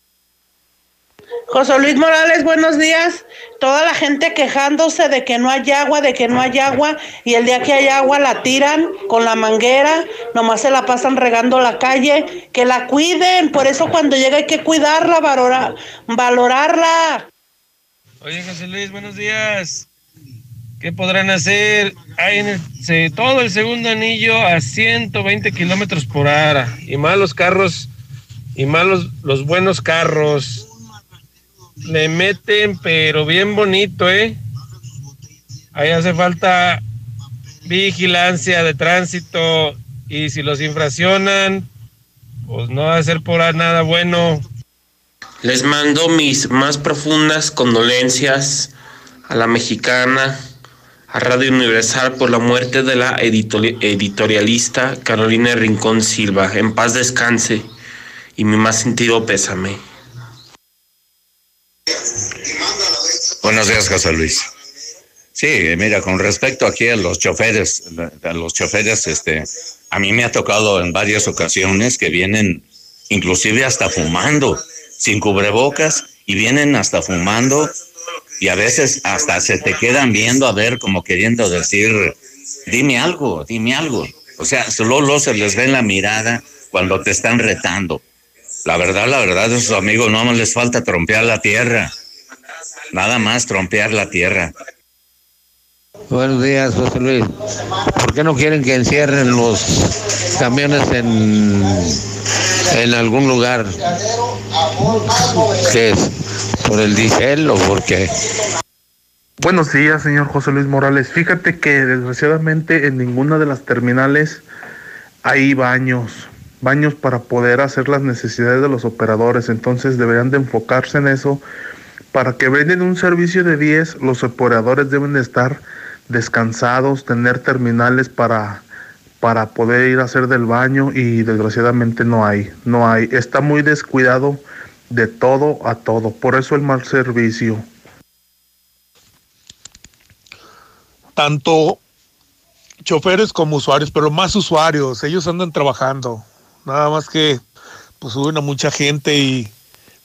José Luis Morales, buenos días. Toda la gente quejándose de que no hay agua, de que no hay agua, y el día que hay agua la tiran con la manguera, nomás se la pasan regando la calle, que la cuiden, por eso cuando llega hay que cuidarla, valora- valorarla. Oye, José Luis, buenos días. ¿Qué podrán hacer? Todo el segundo anillo a 120 kilómetros por hora. Y malos carros, y malos los buenos carros. Le meten, pero bien bonito, ¿eh? Ahí hace falta vigilancia de tránsito. Y si los infraccionan, pues no va a ser por nada bueno. Les mando mis más profundas condolencias a la mexicana, a Radio Universal por la muerte de la editori- editorialista Carolina Rincón Silva. En paz descanse y mi más sentido pésame. Buenos días, José Luis. Sí, mira, con respecto aquí a los choferes, a los choferes, este, a mí me ha tocado en varias ocasiones que vienen inclusive hasta fumando, sin cubrebocas, y vienen hasta fumando, y a veces hasta se te quedan viendo a ver como queriendo decir, dime algo, dime algo. O sea, solo se les ve en la mirada cuando te están retando. La verdad, la verdad, esos amigos no les falta trompear la tierra. Nada más trompear la tierra. Buenos días, José Luis. ¿Por qué no quieren que encierren los camiones en, en algún lugar? ¿Qué es? ¿Por el diésel o por qué? Buenos días, señor José Luis Morales. Fíjate que desgraciadamente en ninguna de las terminales hay baños, baños para poder hacer las necesidades de los operadores. Entonces deberían de enfocarse en eso Para que brinden un servicio de 10, los operadores deben estar descansados, tener terminales para, para poder ir a hacer del baño y desgraciadamente no hay, no hay. Está muy descuidado de todo a todo, por eso el mal servicio. Tanto choferes como usuarios, pero más usuarios, ellos andan trabajando. Nada más que pues suben a mucha gente y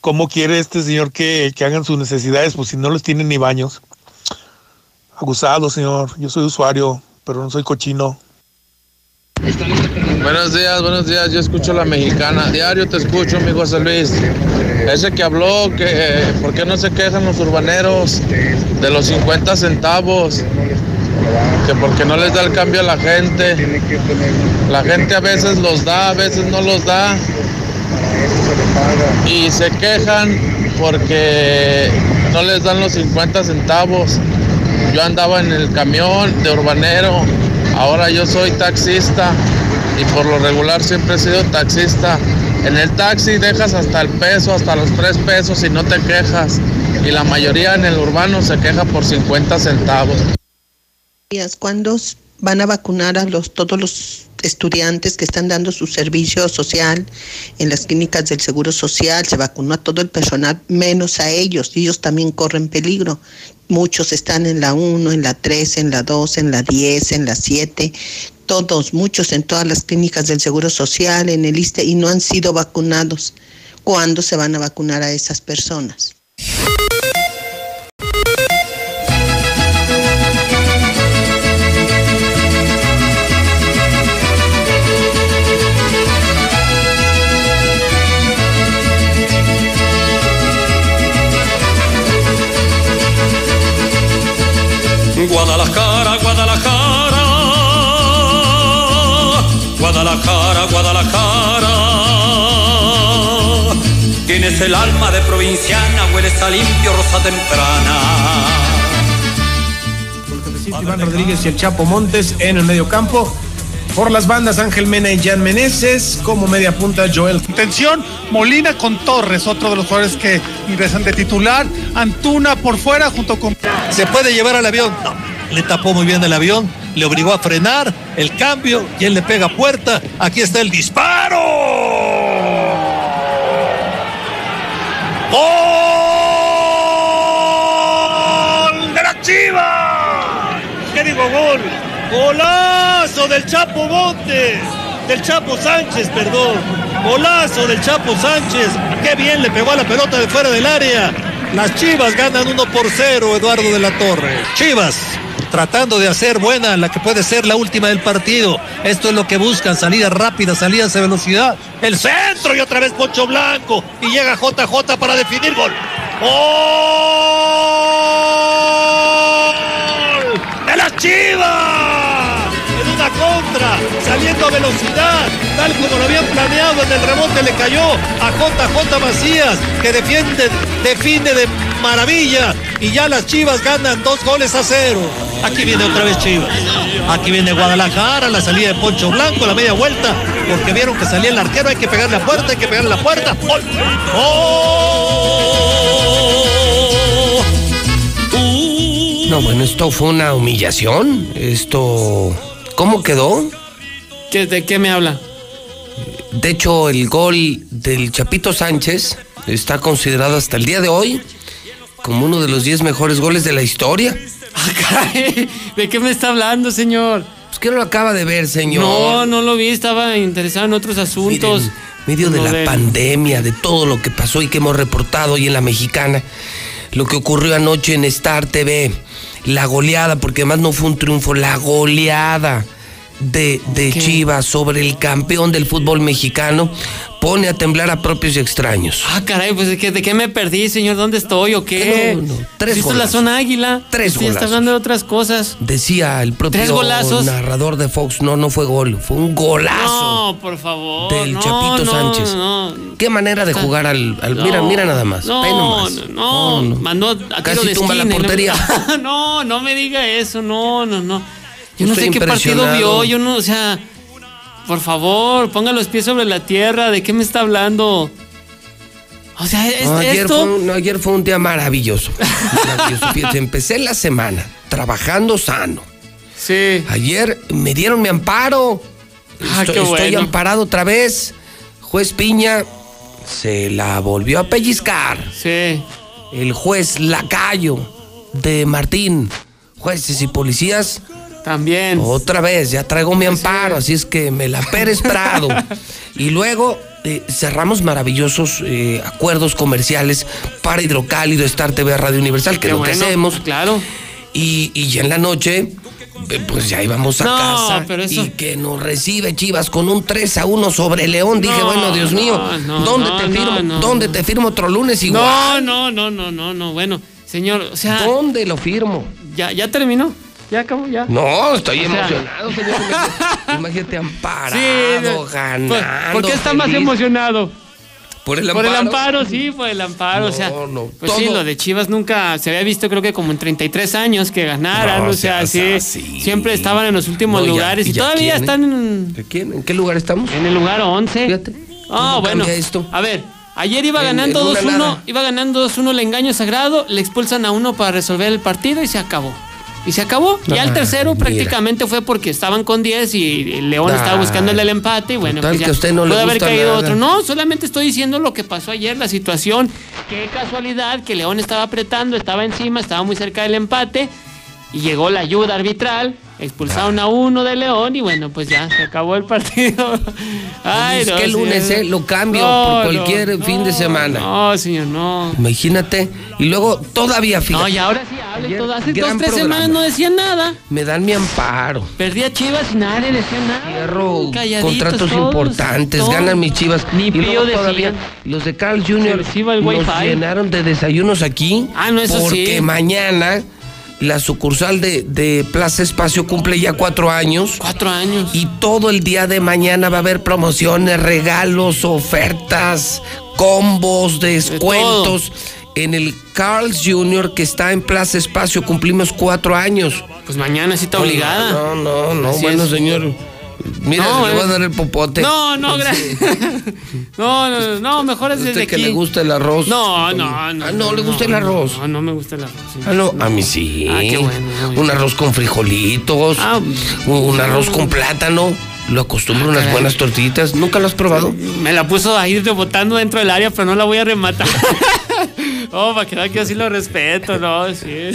cómo quiere este señor que, que hagan sus necesidades, pues si no les tienen ni baños. Abusado, señor. Yo soy usuario, pero no soy cochino. Buenos días, buenos días. Yo escucho la mexicana. Diario te escucho, mi José Luis. Ese que habló, que por qué no se quejan los urbaneros de los 50 centavos, que porque no les da el cambio a la gente. La gente a veces los da, a veces no los da. Y se quejan porque no les dan los 50 centavos. Yo andaba en el camión de urbanero, ahora yo soy taxista y por lo regular siempre he sido taxista. En el taxi dejas hasta el peso, hasta los tres pesos y no te quejas. Y la mayoría en el urbano se queja por 50 centavos. ¿Cuándo van a vacunar a los, todos los estudiantes que están dando su servicio social en las clínicas del Seguro Social? Se vacunó a todo el personal, menos a ellos. Ellos también corren peligro. Muchos están en la 1, en la 3, en la 2, en la 10, en la 7 todos, muchos en todas las clínicas del Seguro Social, en el ISTE, y no han sido vacunados. ¿Cuándo se van a vacunar a esas personas? El alma de provinciana, hueles a limpio, rosa temprana. Iván Rodríguez y el Chapo Montes en el medio campo. Por las bandas Ángel Mena y Jan Meneses, como media punta Joel. Atención, Molina con Torres, otro de los jugadores que ingresan de titular. Antuna por fuera junto con... ¿Se puede llevar al avión? No. Le tapó muy bien el avión, le obligó a frenar, el cambio, y él le pega puerta. Aquí está el disparo. ¡Gol de la Chiva! ¿Qué digo gol? Golazo del Chapo Montes, del Chapo Sánchez, perdón. Golazo del Chapo Sánchez. Qué bien le pegó a la pelota de fuera del área. Las Chivas ganan 1 por 0, Eduardo de la Torre. Chivas tratando de hacer buena la que puede ser la última del partido. Esto es lo que buscan, salidas rápidas, salidas de velocidad. El centro y otra vez Poncho Blanco. Y llega JJ para definir gol. ¡Gol! ¡De las Chivas! En una contra, saliendo a velocidad, tal como lo habían planeado en el rebote, le cayó a JJ Macías, que defiende, defiende de maravilla. Y ya las Chivas ganan dos goles a cero. Aquí viene otra vez Chivas. Aquí viene Guadalajara, la salida de Poncho Blanco, la media vuelta, porque vieron que salía el arquero, hay que pegarle la puerta, hay que pegarle la puerta. ¡Gol! No, bueno, esto fue una humillación. Esto. ¿Cómo quedó? ¿Qué, ¿De qué me habla? De hecho, el gol del Chapito Sánchez está considerado hasta el día de hoy como uno de los 10 mejores goles de la historia. Ah, caray, ¿De qué me está hablando, señor? Pues que no lo acaba de ver, señor. No, no lo vi, estaba interesado en otros asuntos. Miren, medio de la pandemia, de todo lo que pasó y que hemos reportado hoy en la mexicana, lo que ocurrió anoche en Star TV, la goleada, porque además no fue un triunfo, la goleada de, de Chivas sobre el campeón del fútbol mexicano pone a temblar a propios y extraños. Ah, caray, pues ¿de qué, de qué me perdí, señor? ¿Dónde estoy o qué? No, no, tres ¿Esto es la golazos. zona águila? Tres Sí, está golazos. hablando de otras cosas. Decía el propio narrador de Fox, no, no fue gol, fue un golazo No, por favor. del no, Chapito Sánchez. No, Qué manera de Está- jugar al, mira, mira nada más. No, no, no, mandó a Casi de tumba la esquina portería. *laughs* No, no me diga eso, no, no, no. Yo no sé qué partido vio, yo no, o sea, por favor, ponga los pies sobre la tierra, ¿de qué me está hablando? O sea, es- No, ayer, esto. fue un, no, ayer fue un día maravilloso. Maravilloso. Fíjate, empecé la semana trabajando sano. Sí. Ayer me dieron mi amparo. Ah, estoy, qué estoy bueno. amparado otra vez. Juez Piña se la volvió a pellizcar. Sí. El juez Lacayo de Martín. Jueces y policías. También. Otra vez, ya traigo mi amparo, así es que me la Pérez Prado. *laughs* y luego eh, cerramos maravillosos eh, acuerdos comerciales para Hidrocálido, Star TV, Radio Universal, que Qué es lo que bueno, hacemos. Claro. Y, y ya en la noche, eh, pues ya íbamos a No, casa. pero eso- Y que nos recibe Chivas con un 3 a 1 sobre León. Dije, No, bueno, Dios mío, no, ¿dónde te firmo? ¿Dónde te firmo otro lunes igual? No, no, no, no, no, no. Bueno, señor, o sea. ¿Dónde lo firmo? Ya, ya terminó. Ya acabó, ya. No, estoy O sea- emocionado, señor. *laughs* Imagínate- amparado, Sí, ganando. ¿Por, por qué está más emocionado? Por el Por amparo. el amparo, sí, por el amparo. o sea, no, pues sí, lo de Chivas nunca se había visto, creo que como en 33 años que ganaran. No o sea, seas sí, así. siempre estaban en los últimos No, ya- lugares y ya todavía quién, están en, ¿De quién? ¿En qué lugar estamos? en el lugar 11. Fíjate. Ah, ¿Cómo bueno. esto? A ver, ayer iba En- ganando en una 2-1, nada. iba ganando 2-1 el engaño sagrado, le expulsan a uno para resolver el partido y se acabó. Y se acabó. ya el Ah, tercero mira. prácticamente fue porque estaban con 10 y el León estaba Ah, buscando el empate y bueno, pues ya que usted no le puede haber caído nada. otro. No, solamente estoy diciendo lo que pasó ayer, la situación. Qué casualidad que León estaba apretando, estaba encima, estaba muy cerca del empate y llegó la ayuda arbitral. Expulsaron a uno de León y bueno, pues ya se acabó el partido. *laughs* Ay, es no, que el lunes, ¿eh? Lo cambio No, por cualquier no, fin de semana. No, señor, no. Imagínate. Y luego todavía, fíjate. No, y ahora sí hable todo. Hace dos, tres programa. semanas no decían nada. Me dan mi amparo. Perdía Chivas y nadie decía nada. Cierro contratos todos, importantes, todos. ganan mis chivas. Ni y luego todavía los de Carl Jr. el nos Wi-Fi. llenaron de desayunos aquí. Ah, no, eso porque sí. mañana la sucursal de, de Plaza Espacio cumple ya cuatro años. Cuatro años. Y todo el día de mañana va a haber promociones, regalos, ofertas, combos, descuentos. En el Carl's Jr. que está en Plaza Espacio cumplimos cuatro años. Pues mañana sí está obligada. No, no, no, bueno, es. señor. Mira, No, le voy a dar el popote. No, no, gracias. *laughs* No, no, no, no, mejor es ¿Usted desde que aquí. le gusta el arroz? No, no, no. Ah, no, ¿le gusta el arroz? No, no me gusta el arroz. sí. Ah, no, a mí sí. Ah, qué bueno, Un arroz con frijolitos, Ah, un, un arroz con plátano. Lo acostumbro unas caray. buenas tortillitas. ¿Nunca lo has probado? Me la puso a ir rebotando dentro del área, pero no la voy a rematar. *laughs* Oh, para que yo sí lo respeto, ¿no? Sí.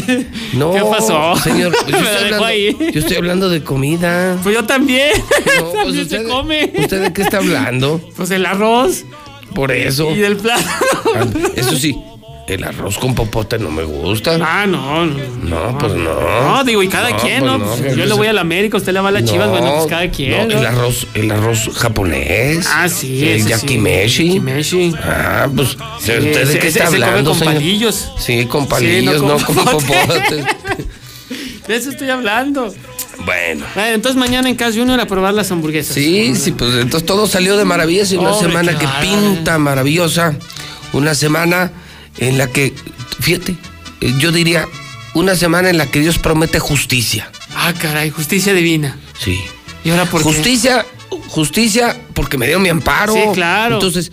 No, ¿Qué pasó? señor. Yo *laughs* estoy, hablando, ahí. yo estoy hablando de comida. Pues yo también. No, pues *laughs* usted, se come. ¿Usted de qué está hablando? Pues el arroz Por eso. y del plato. Ah, Eso sí, el arroz con popote no me gusta. Ah, no, no. No, pues no. No, digo, y cada No, quien, pues ¿no? no, Pues yo le voy a la América, usted le va a las chivas, bueno, pues cada quien. el arroz, el arroz japonés. Ah, sí, El ese sí. yakimeshi. Yakimeshi. Ah, pues, Sí, ¿de usted de ese- qué ese está se come hablando, con señor? palillos. Sí, con palillos, no no con popote. *laughs* De eso estoy hablando. bueno. Entonces mañana en Cas Junior a probar las hamburguesas. Sí, sí, pues entonces todo salió de maravillas y una Hombre, semana que pinta maravillosa. Una semana en la que, fíjate, eh, yo diría, una semana en la que Dios promete justicia. Ah, caray, justicia divina. Sí. ¿Y ahora por qué? Justicia, justicia, porque me dio mi amparo. Sí, claro. Entonces,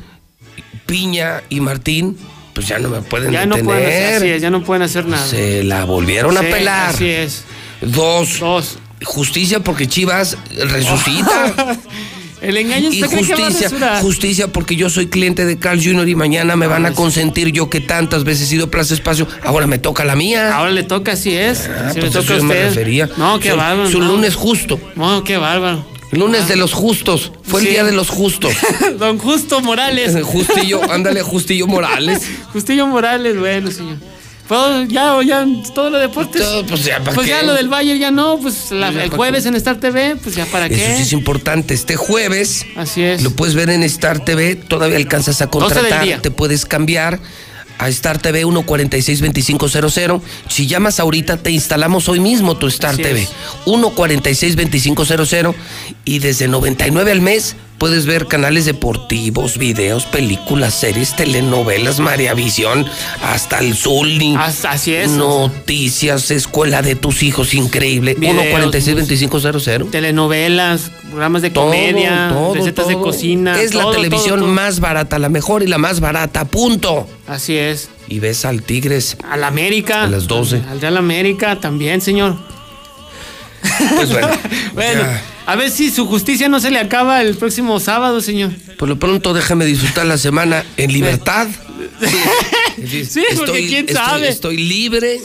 Piña y Martín, pues ya no me pueden Ya no detener. pueden hacer, así es, ya no pueden hacer nada. Se la volvieron a pelar. Así es. Dos. Dos. Justicia porque Chivas resucita. *laughs* El engaño y justicia, justicia porque yo soy cliente de Carl Jr. y mañana me van a consentir yo que tantas veces he ido a Plaza Espacio. Ahora me toca la mía. Ahora le toca, así es. Ah, Si pues le toca eso a me usted. refería. No, qué Su- bárbaro. Su no. lunes justo. No, qué bárbaro. Lunes de los justos. Fue Sí. el día de los justos. *laughs* Don Justo Morales. *laughs* Justillo, ándale, Justillo Morales. *laughs* Justillo Morales, bueno, señor. ¿Puedo ya o ya todo lo deportes? Todo, pues ya, ¿para Pues qué? ya lo del Bayern ya no, pues la- Ya, el ¿para jueves qué? en Star TV, pues ya para Eso qué. sí es importante. Este jueves Así es. lo puedes ver en Star TV. Todavía alcanzas a 12 del contratar. Te puedes cambiar a Star TV 146-2500. Si llamas ahorita, te instalamos hoy mismo tu Star Así TV. es. 146-2500. Y desde 99 al mes puedes ver canales deportivos, videos, películas, series, telenovelas, Mariavisión, hasta el Zulni. Así es. Noticias, escuela de tus hijos, increíble. Videos, 146-2500. Telenovelas, programas de Todo, comedia, todo, recetas de cocina. Es la televisión más barata, la mejor y la más barata, punto. Así es. Y ves al Tigres. Al América. A las 12. Al Real América también, señor. Pues bueno. *laughs* Bueno, a ver si su justicia no se le acaba el próximo sábado, señor. Por lo pronto, déjame disfrutar la semana en libertad. *laughs* Sí, porque quién estoy- sabe. Estoy libre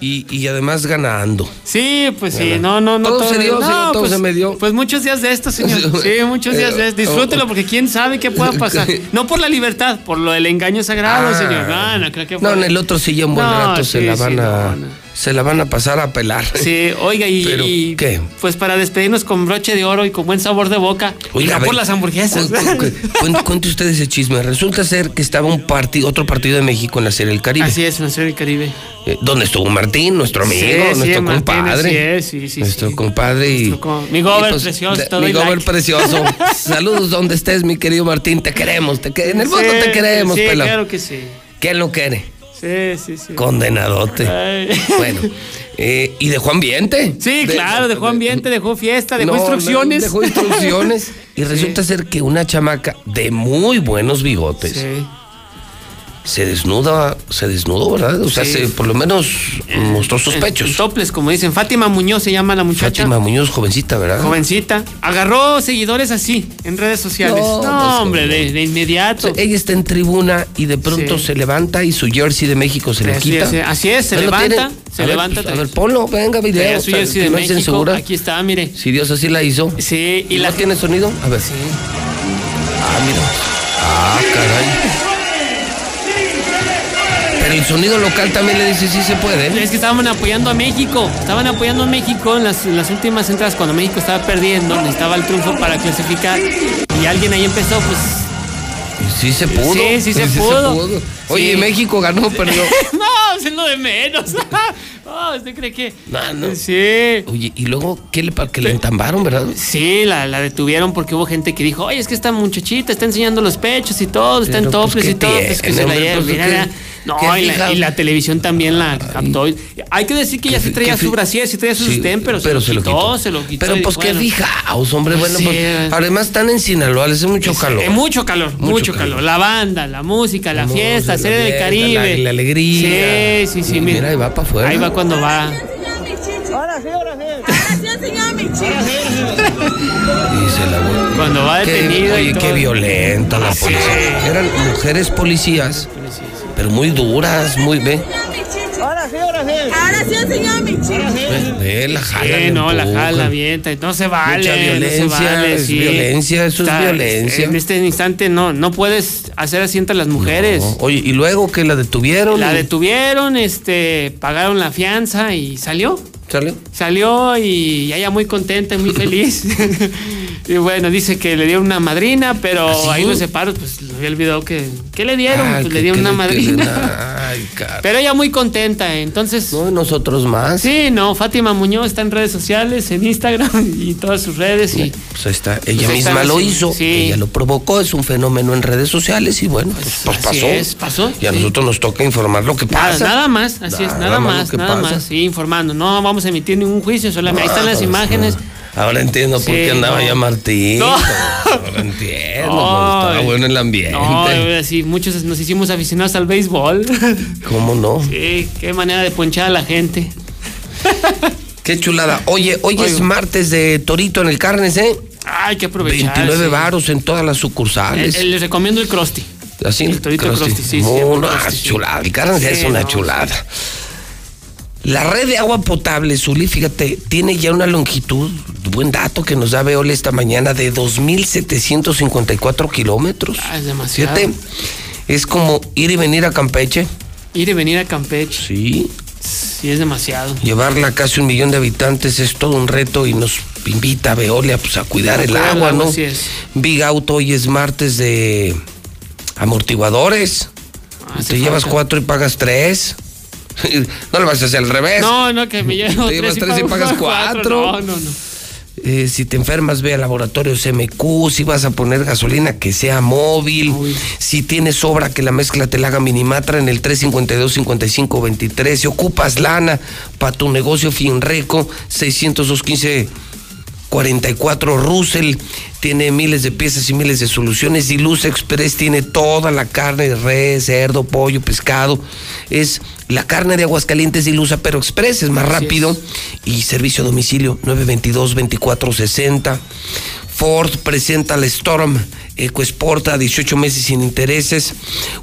y, y además ganando. Sí, pues sí, no, no, no. Todo se dio, no, señor, todo pues, se me dio. Pues muchos días de esto, señor. *laughs* Sí, muchos días de esto. Disfrútelo porque quién sabe qué pueda pasar. No por la libertad, por lo del engaño sagrado, Ah. señor. No, no creo que No, en el otro un buen No, rato se la van a. Se la van a pasar a pelar. Sí, oiga, y, Pero, y, ¿qué? pues para despedirnos con broche de oro y con buen sabor de boca. Oiga, por las hamburguesas. cu- cu- cu- Cuente, usted ese chisme. Resulta ser que estaba un partido, otro partido de México en la Serie del Caribe. Así es, Nació del Caribe. Eh, donde estuvo Martín, nuestro amigo, Sí, sí, nuestro Martín, compadre. así es, sí, sí, nuestro sí. compadre y. co- mi gober pues, precioso, te Mi gober like. precioso. *laughs* Saludos donde estés, mi querido Martín. Te queremos. Te que- en el mundo te queremos, Sí, pelado. claro que sí. ¿Quién lo quiere? Sí, sí, sí. Condenadote. Ay. Bueno, eh, y dejó ambiente. Sí, De- claro, dejó ambiente, dejó fiesta, dejó No, instrucciones. Dejó instrucciones. *laughs* Y resulta ser que una chamaca de muy buenos bigotes Sí. Se desnuda, se desnudó, ¿verdad? O sea, se- por lo menos mostró sus pechos. toples, como dicen. Fátima Muñoz se llama la muchacha. Fátima Muñoz, jovencita, ¿verdad? Jovencita. Agarró seguidores así, en redes sociales. No, No, pues, hombre, no. de, de inmediato. Ella está en tribuna y de pronto Sí. se levanta y su jersey de México se le quita. es, eh, así es, se levanta, se A ver, levanta, pues, a ver, ponlo, venga, video. O sea, jersey de México. censura. Aquí está, mire. Si Dios así la hizo. Sí, y ¿Y la la tiene sonido? A ver. Sí. Ah, mira. Ah, caray. Pero el sonido local también le dice sí se puede. Es que estaban apoyando a México, estaban apoyando a México en las, en las últimas entradas cuando México estaba perdiendo, necesitaba el triunfo para clasificar y alguien ahí empezó, pues Sí se pudo. Sí, sí se *laughs* pudo. Oye, Sí. México ganó, *laughs* perdió. no, es lo de menos. *laughs* no, ¿usted cree que? No, no. Sí. Oye, y luego, ¿qué le, que le entambaron, verdad? Sí, la, la detuvieron porque hubo gente que dijo, oye, es que esta muchachita está enseñando los pechos y todo, está en Pero, pues, toples ¿qué y todo. Pues que tiene, se la lleve, Pues, mira, ¿qué- mira. No, y la, y la televisión también la captó. Hay que decir que ya se traía su brasier, sí traía su Sí, pero, pero se, lo quitó, se lo quitó. Pero y pues qué bueno, fijaos, hombre. Bueno, Sí. pues, además están en Sinaloa, les hace mucho calor. eh, mucho calor, mucho, calor. La banda, la música, la, fiesta, música, serie la del Caribe. la- la alegría. Sí, sí, sí. Y mira, ahí va para afuera. Ahí va cuando va. Ahora sí, ahora sí. Y se la vuelve. Cuando va Qué- detenido. y Oye, todo. qué violenta la Sí. policía. Eran mujeres policías, pero muy duras, muy. Ve, Ahora sí, ahora sí. Ahora sí enseñó mi chico. ve, ve, la jala. Sí, no, la jala, avienta. No se vale. Mucha no se violencia, vale, es sí. violencia, eso es violencia. En este instante no, no puedes hacer así entre las mujeres. No, Oye, y luego que la detuvieron. La y- detuvieron, este, pagaron la fianza y salió. ¿Sale? Salió y ya ella muy contenta y muy feliz. *laughs* y bueno, dice que le dieron una madrina, pero ¿Ah, sí? ahí los separos, pues le había olvidado que. ¿Qué le dieron? Ay, pues que- le dieron una le- que le- madrina. *laughs* Ay, cara. Pero ella muy contenta, entonces. No, nosotros más. Sí, no, Fátima Muñoz está en redes sociales, en Instagram *laughs* y todas sus redes. Y Pues ahí está, ella Pues misma lo hizo, sí. ella lo provocó, es un fenómeno en redes sociales y bueno, pues, pues así pasó. es, pasó, Y a nosotros nos toca informar lo que pasa. nada más, así es, nada lo más, nada pasa. más, sí, informando. No vamos a emitir ningún juicio, solamente ahí están las Ah, imágenes. Ahora entiendo por qué andaba no. ya Martín. No. Ahora entiendo, No, estaba bueno el ambiente. No, sí, muchos nos hicimos aficionados al béisbol. ¿Cómo no? Sí, qué manera de ponchar a la gente. Qué chulada. Oye, hoy es martes de Torito en el Carnes, ¿eh? Hay que aprovechar. 29 sí. varos en todas las sucursales. Eh, eh, les recomiendo el Krusty. Así, el Torito. Krusty, sí, sí, una Krusty, sí. chulada. El Carnes es una chulada. La red de agua potable, Zuli, fíjate, tiene ya una longitud, buen dato que nos da Veole esta mañana, de 2.754 kilómetros. Ah, es demasiado. Fíjate, es como ir y venir a Campeche. Ir y venir a Campeche. Sí. Sí, es demasiado. Llevarla a casi un millón de habitantes es todo un reto y nos invita a Veolia pues, a cuidar el agua, ¿no? así es. Big Auto hoy es martes de amortiguadores. Hace Te llevas falta. cuatro y pagas tres. *laughs* no le vas a hacer al revés. No, no, que me llevo Te llevas tres y tres y pago pagas *laughs* cuatro. cuatro. No, no, no. Eh, si te enfermas, ve al laboratorio CMQ. Si vas a poner gasolina, que sea móvil. Si tienes sobra, que la mezcla te la haga Minimatra en el 352-5523. Si ocupas lana para tu negocio Finreco, 602-15. 44 Russell tiene miles de piezas y miles de soluciones. Luz Express tiene toda la carne de res, cerdo, pollo, pescado. Es la carne de Aguascalientes Dilusa, pero Express es más rápido. Y servicio a domicilio 922-2460. Ford presenta la Storm EcoSport a 18 meses sin intereses.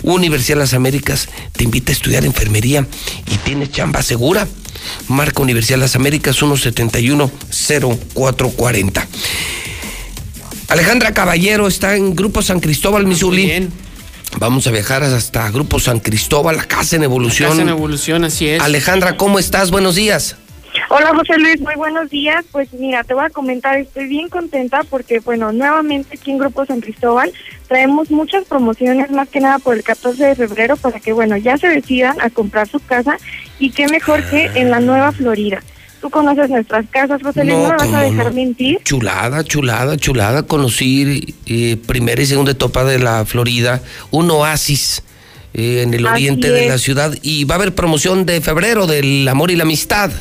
Universidad de las Américas te invita a estudiar enfermería y tiene chamba segura. Marca Universidad de las Américas 171-0440. Alejandra Caballero está en Grupo San Cristóbal, Missouri. Vamos a viajar hasta Grupo San Cristóbal, la casa en evolución. Casa en evolución, así es. Alejandra, ¿cómo estás? Buenos días. Hola José Luis, muy buenos días. Pues mira, te voy a comentar, estoy bien contenta porque, bueno, nuevamente aquí en Grupo San Cristóbal traemos muchas promociones, más que nada por el 14 de febrero, para que, bueno, ya se decidan a comprar su casa y qué mejor que en la Nueva Florida. Tú conoces nuestras casas, José Luis, no, me vas a dejar mentir. Chulada, chulada, chulada. Conocí eh, primera y segunda etapa de la Florida, un oasis eh, en el Así oriente de la ciudad y va a haber promoción de febrero del amor y la amistad.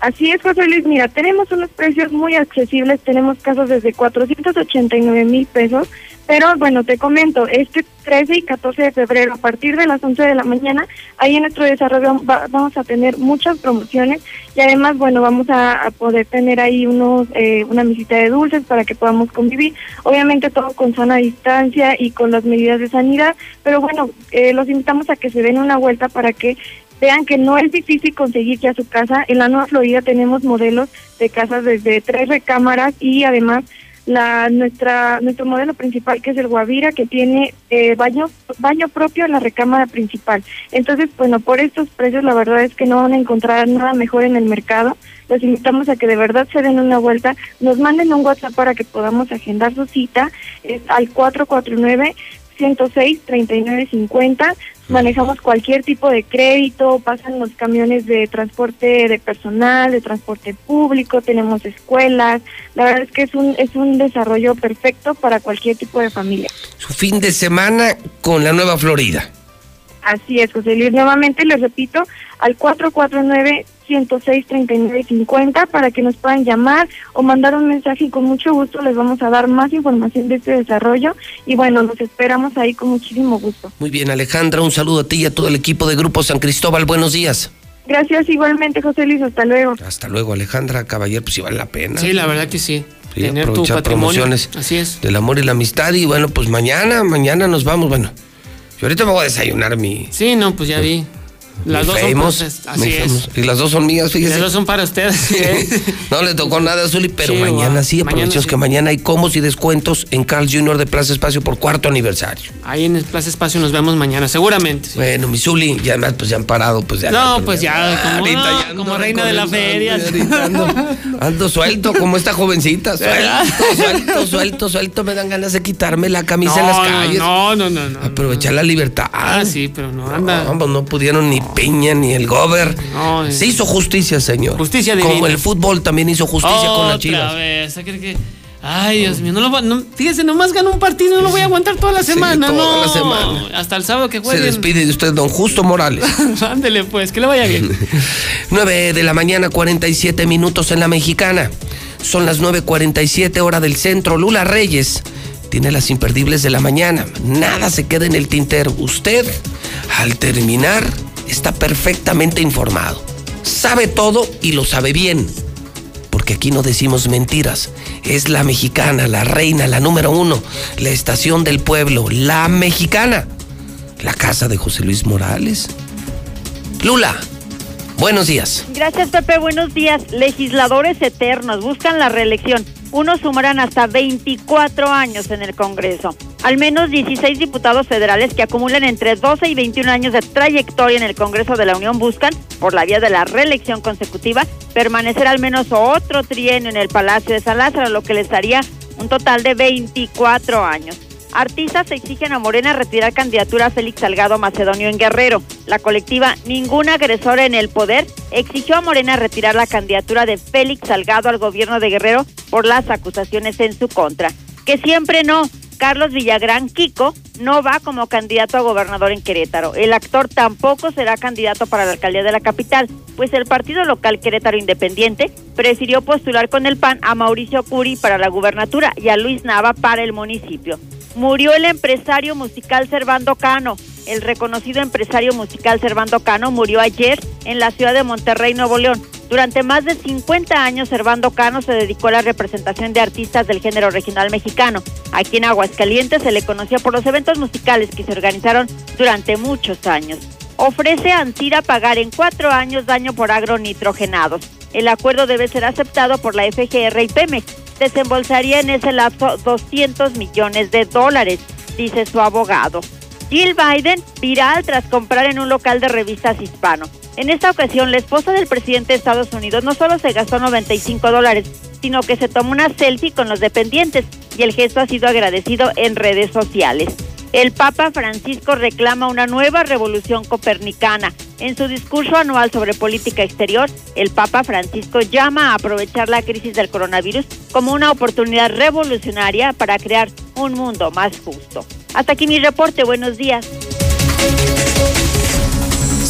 Así es, José Luis. Mira, tenemos unos precios muy accesibles. Tenemos casas desde 489 mil pesos. Pero bueno, te comento, este 13 y 14 de febrero, a partir de las 11 de la mañana, ahí en nuestro desarrollo va- vamos a tener muchas promociones y además, bueno, vamos a, a poder tener ahí unos eh, una visita de dulces para que podamos convivir. Obviamente todo con sana distancia y con las medidas de sanidad. Pero bueno, eh, los invitamos a que se den una vuelta para que vean que no es difícil conseguir ya su casa. En la Nueva Florida tenemos modelos de casas desde tres recámaras y además la nuestra nuestro modelo principal que es el Guavira que tiene eh, baño baño propio en la recámara principal. Entonces, bueno, por estos precios la verdad es que no van a encontrar nada mejor en el mercado. Los invitamos a que de verdad se den una vuelta, nos manden un WhatsApp para que podamos agendar su cita es al 449 106 3950 manejamos cualquier tipo de crédito, pasan los camiones de transporte de personal, de transporte público, tenemos escuelas, la verdad es que es un es un desarrollo perfecto para cualquier tipo de familia. Su fin de semana con la Nueva Florida. Así es, José Luis. Nuevamente les repito, al 449-106-3950 para que nos puedan llamar o mandar un mensaje y con mucho gusto les vamos a dar más información de este desarrollo. Y bueno, los esperamos ahí con muchísimo gusto. Muy bien, Alejandra, un saludo a ti y a todo el equipo de Grupo San Cristóbal. Buenos días. Gracias igualmente, José Luis. Hasta luego. Hasta luego, Alejandra Caballero, pues sí vale la pena. Sí, la verdad que sí. Sí, Tener tu aprovechar patrimonio. promociones Así es. del amor y la amistad. Y bueno, pues mañana, mañana nos vamos. Bueno, yo ahorita me voy a desayunar mi. Sí, no, pues ya vi. Las dos son famous, para- mi así es. Y las dos son mías, fíjese. Las dos son para ustedes. *laughs* No le tocó nada a Zuli, pero Sí, mañana sí, aprovechemos sí. que mañana hay comos y descuentos en Carl Jr. de Plaza Espacio por cuarto aniversario. Ahí en el Plaza Espacio nos vemos mañana, seguramente. Bueno, mi Zuli, ya además pues ya han parado, pues ya. No, pues ya, como, Ahorita no, ya ando como reina de la feria. ando, *laughs* ando suelto, como esta jovencita. Suelto, suelto, suelto, suelto. Me dan ganas de quitarme la camisa en las calles. No, no, no, no. Aprovechar la libertad. Ah, sí, pero no anda. No, no pudieron ni Peña ni el Gober. Eh. Se hizo justicia, señor. Justicia Como divina. el fútbol también hizo justicia con las chivas. Ay, Dios mío, no lo va, no, fíjese, nomás ganó un partido, no lo voy a aguantar toda la Sí, semana, toda no. la semana. Hasta el sábado que Se jueguen. despide de usted, don Justo Morales. *laughs* Ándele, pues, que le vaya bien. *laughs* 9 de la mañana, 47 minutos en la mexicana. Son las 9.47 hora del centro. Lula Reyes tiene las imperdibles de la mañana. Nada se queda en el tintero. Usted, al terminar, está perfectamente informado. Sabe todo y lo sabe bien. Porque aquí no decimos mentiras. Es la mexicana, la reina, la número uno, la estación del pueblo, la mexicana. La casa de José Luis Morales. Lula, buenos días. Gracias, Pepe. Buenos días. Legisladores eternos buscan la reelección. Unos sumarán hasta 24 años en el Congreso. Al menos 16 diputados federales que acumulan entre 12 y 21 años de trayectoria en el Congreso de la Unión buscan, por la vía de la reelección consecutiva, permanecer al menos otro trienio en el Palacio de San lo que les daría un total de 24 años. Artistas exigen a Morena retirar candidatura a Félix Salgado Macedonio en Guerrero. La colectiva Ningún agresor en el poder exigió a Morena retirar la candidatura de Félix Salgado al gobierno de Guerrero por las acusaciones en su contra. Que siempre no. Carlos Villagrán Kiko no va como candidato a gobernador en Querétaro. El actor tampoco será candidato para la alcaldía de la capital, pues el partido local Querétaro Independiente prefirió postular con el PAN a Mauricio Curi para la gubernatura y a Luis Nava para el municipio. Murió el empresario musical Servando Cano. El reconocido empresario musical Servando Cano murió ayer en la ciudad de Monterrey, Nuevo León. Durante más de 50 años, Servando Cano se dedicó a la representación de artistas del género regional mexicano. Aquí en Aguascalientes se le conocía por los eventos musicales que se organizaron durante muchos años. Ofrece a Antira pagar en cuatro años daño por agronitrogenados. El acuerdo debe ser aceptado por la FGR y Pemex. Desembolsaría en ese lapso 200 millones de dólares, dice su abogado. Jill Biden viral tras comprar en un local de revistas hispano. En esta ocasión, la esposa del presidente de Estados Unidos no solo se gastó 95 dólares, sino que se tomó una selfie con los dependientes y el gesto ha sido agradecido en redes sociales. El Papa Francisco reclama una nueva revolución copernicana. En su discurso anual sobre política exterior, el Papa Francisco llama a aprovechar la crisis del coronavirus como una oportunidad revolucionaria para crear un mundo más justo. Hasta aquí mi reporte. Buenos días.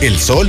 El sol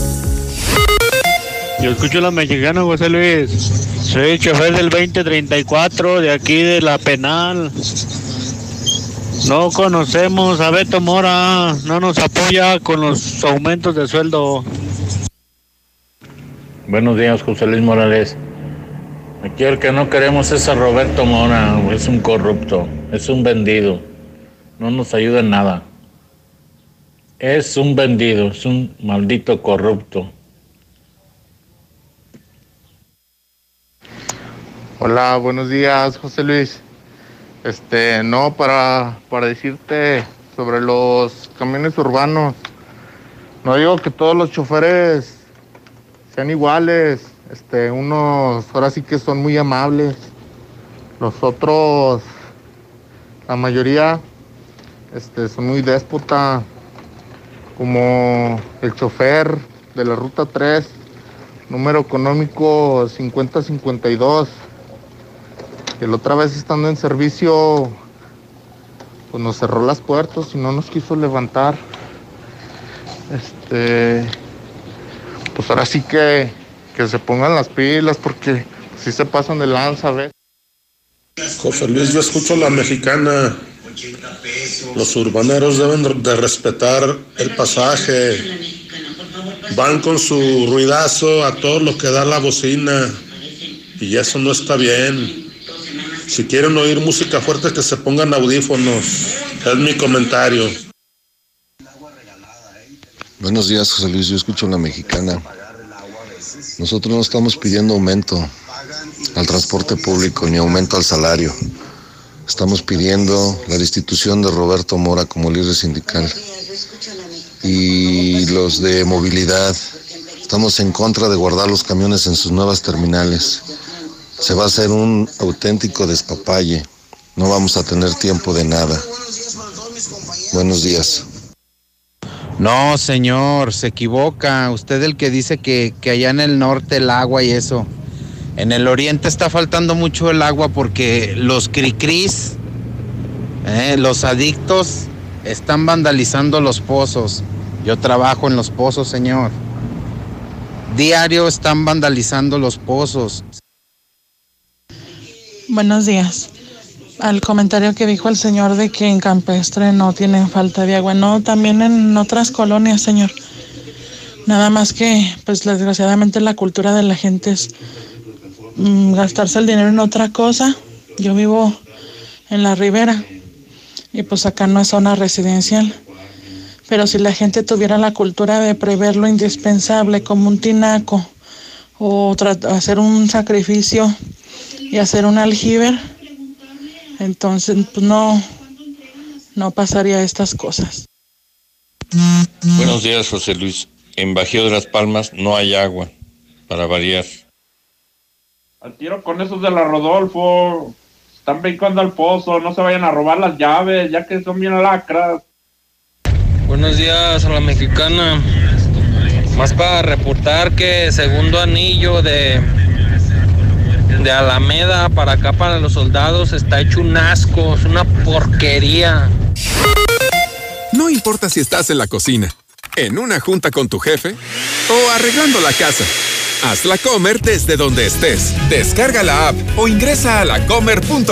Yo escucho la mexicana, José Luis. Soy chofer del 2034 de aquí de la penal. No conocemos a Beto Mora, no nos apoya con los aumentos de sueldo. Buenos días, José Luis Morales. Aquí el que no queremos es a Roberto Mora, es un corrupto, es un vendido, no nos ayuda en nada. Es un vendido, es un maldito corrupto. Hola, buenos días, José Luis. Este, no, para, para decirte sobre los camiones urbanos. No digo que todos los choferes sean iguales. Este, unos ahora sí que son muy amables. Los otros, la mayoría, este, son muy déspota. Como el chofer de la ruta 3, número económico 5052 que otra vez estando en servicio, pues nos cerró las puertas y no nos quiso levantar. Este, pues ahora sí que, que se pongan las pilas porque si se pasan de lanza, ¿ves? José Luis, yo escucho la mexicana. Los urbaneros deben de respetar el pasaje. Van con su ruidazo a todo lo que da la bocina. Y eso no está bien. Si quieren oír música fuerte, que se pongan audífonos. Es mi comentario. Buenos días, José Luis. Yo escucho la mexicana. Nosotros no estamos pidiendo aumento al transporte público ni aumento al salario. Estamos pidiendo la destitución de Roberto Mora como líder sindical. Y los de movilidad. Estamos en contra de guardar los camiones en sus nuevas terminales se va a hacer un auténtico despapalle. No vamos a tener tiempo de nada. Buenos días. No, señor, se equivoca. Usted el que dice que, allá en el norte el agua y eso. En el oriente está faltando mucho el agua porque los cricris, eh, los adictos, están vandalizando los pozos. Yo trabajo en los pozos, señor. Diario están vandalizando los pozos. Buenos días. Al comentario que dijo el señor de que en Campestre no tienen falta de agua, no, también en otras colonias, señor. Nada más que, pues desgraciadamente la cultura de la gente es mm, gastarse el dinero en otra cosa. Yo vivo en la ribera y pues acá no es zona residencial. Pero si la gente tuviera la cultura de prever lo indispensable como un tinaco o hacer un sacrificio y hacer un aljiber, entonces pues no, no pasaría estas cosas. Buenos días, José Luis. En Bajío de las Palmas no hay agua, para variar. Al tiro con esos de la Rodolfo. Están brincando al pozo, no se vayan a robar las llaves, ya que son bien lacras. Buenos días a la mexicana. Más para reportar que segundo anillo de de Alameda para acá para los soldados está hecho un asco, es una porquería. No importa si estás en la cocina, en una junta con tu jefe o arreglando la casa. Haz la comer desde donde estés. Descarga la app o ingresa a lacomer.com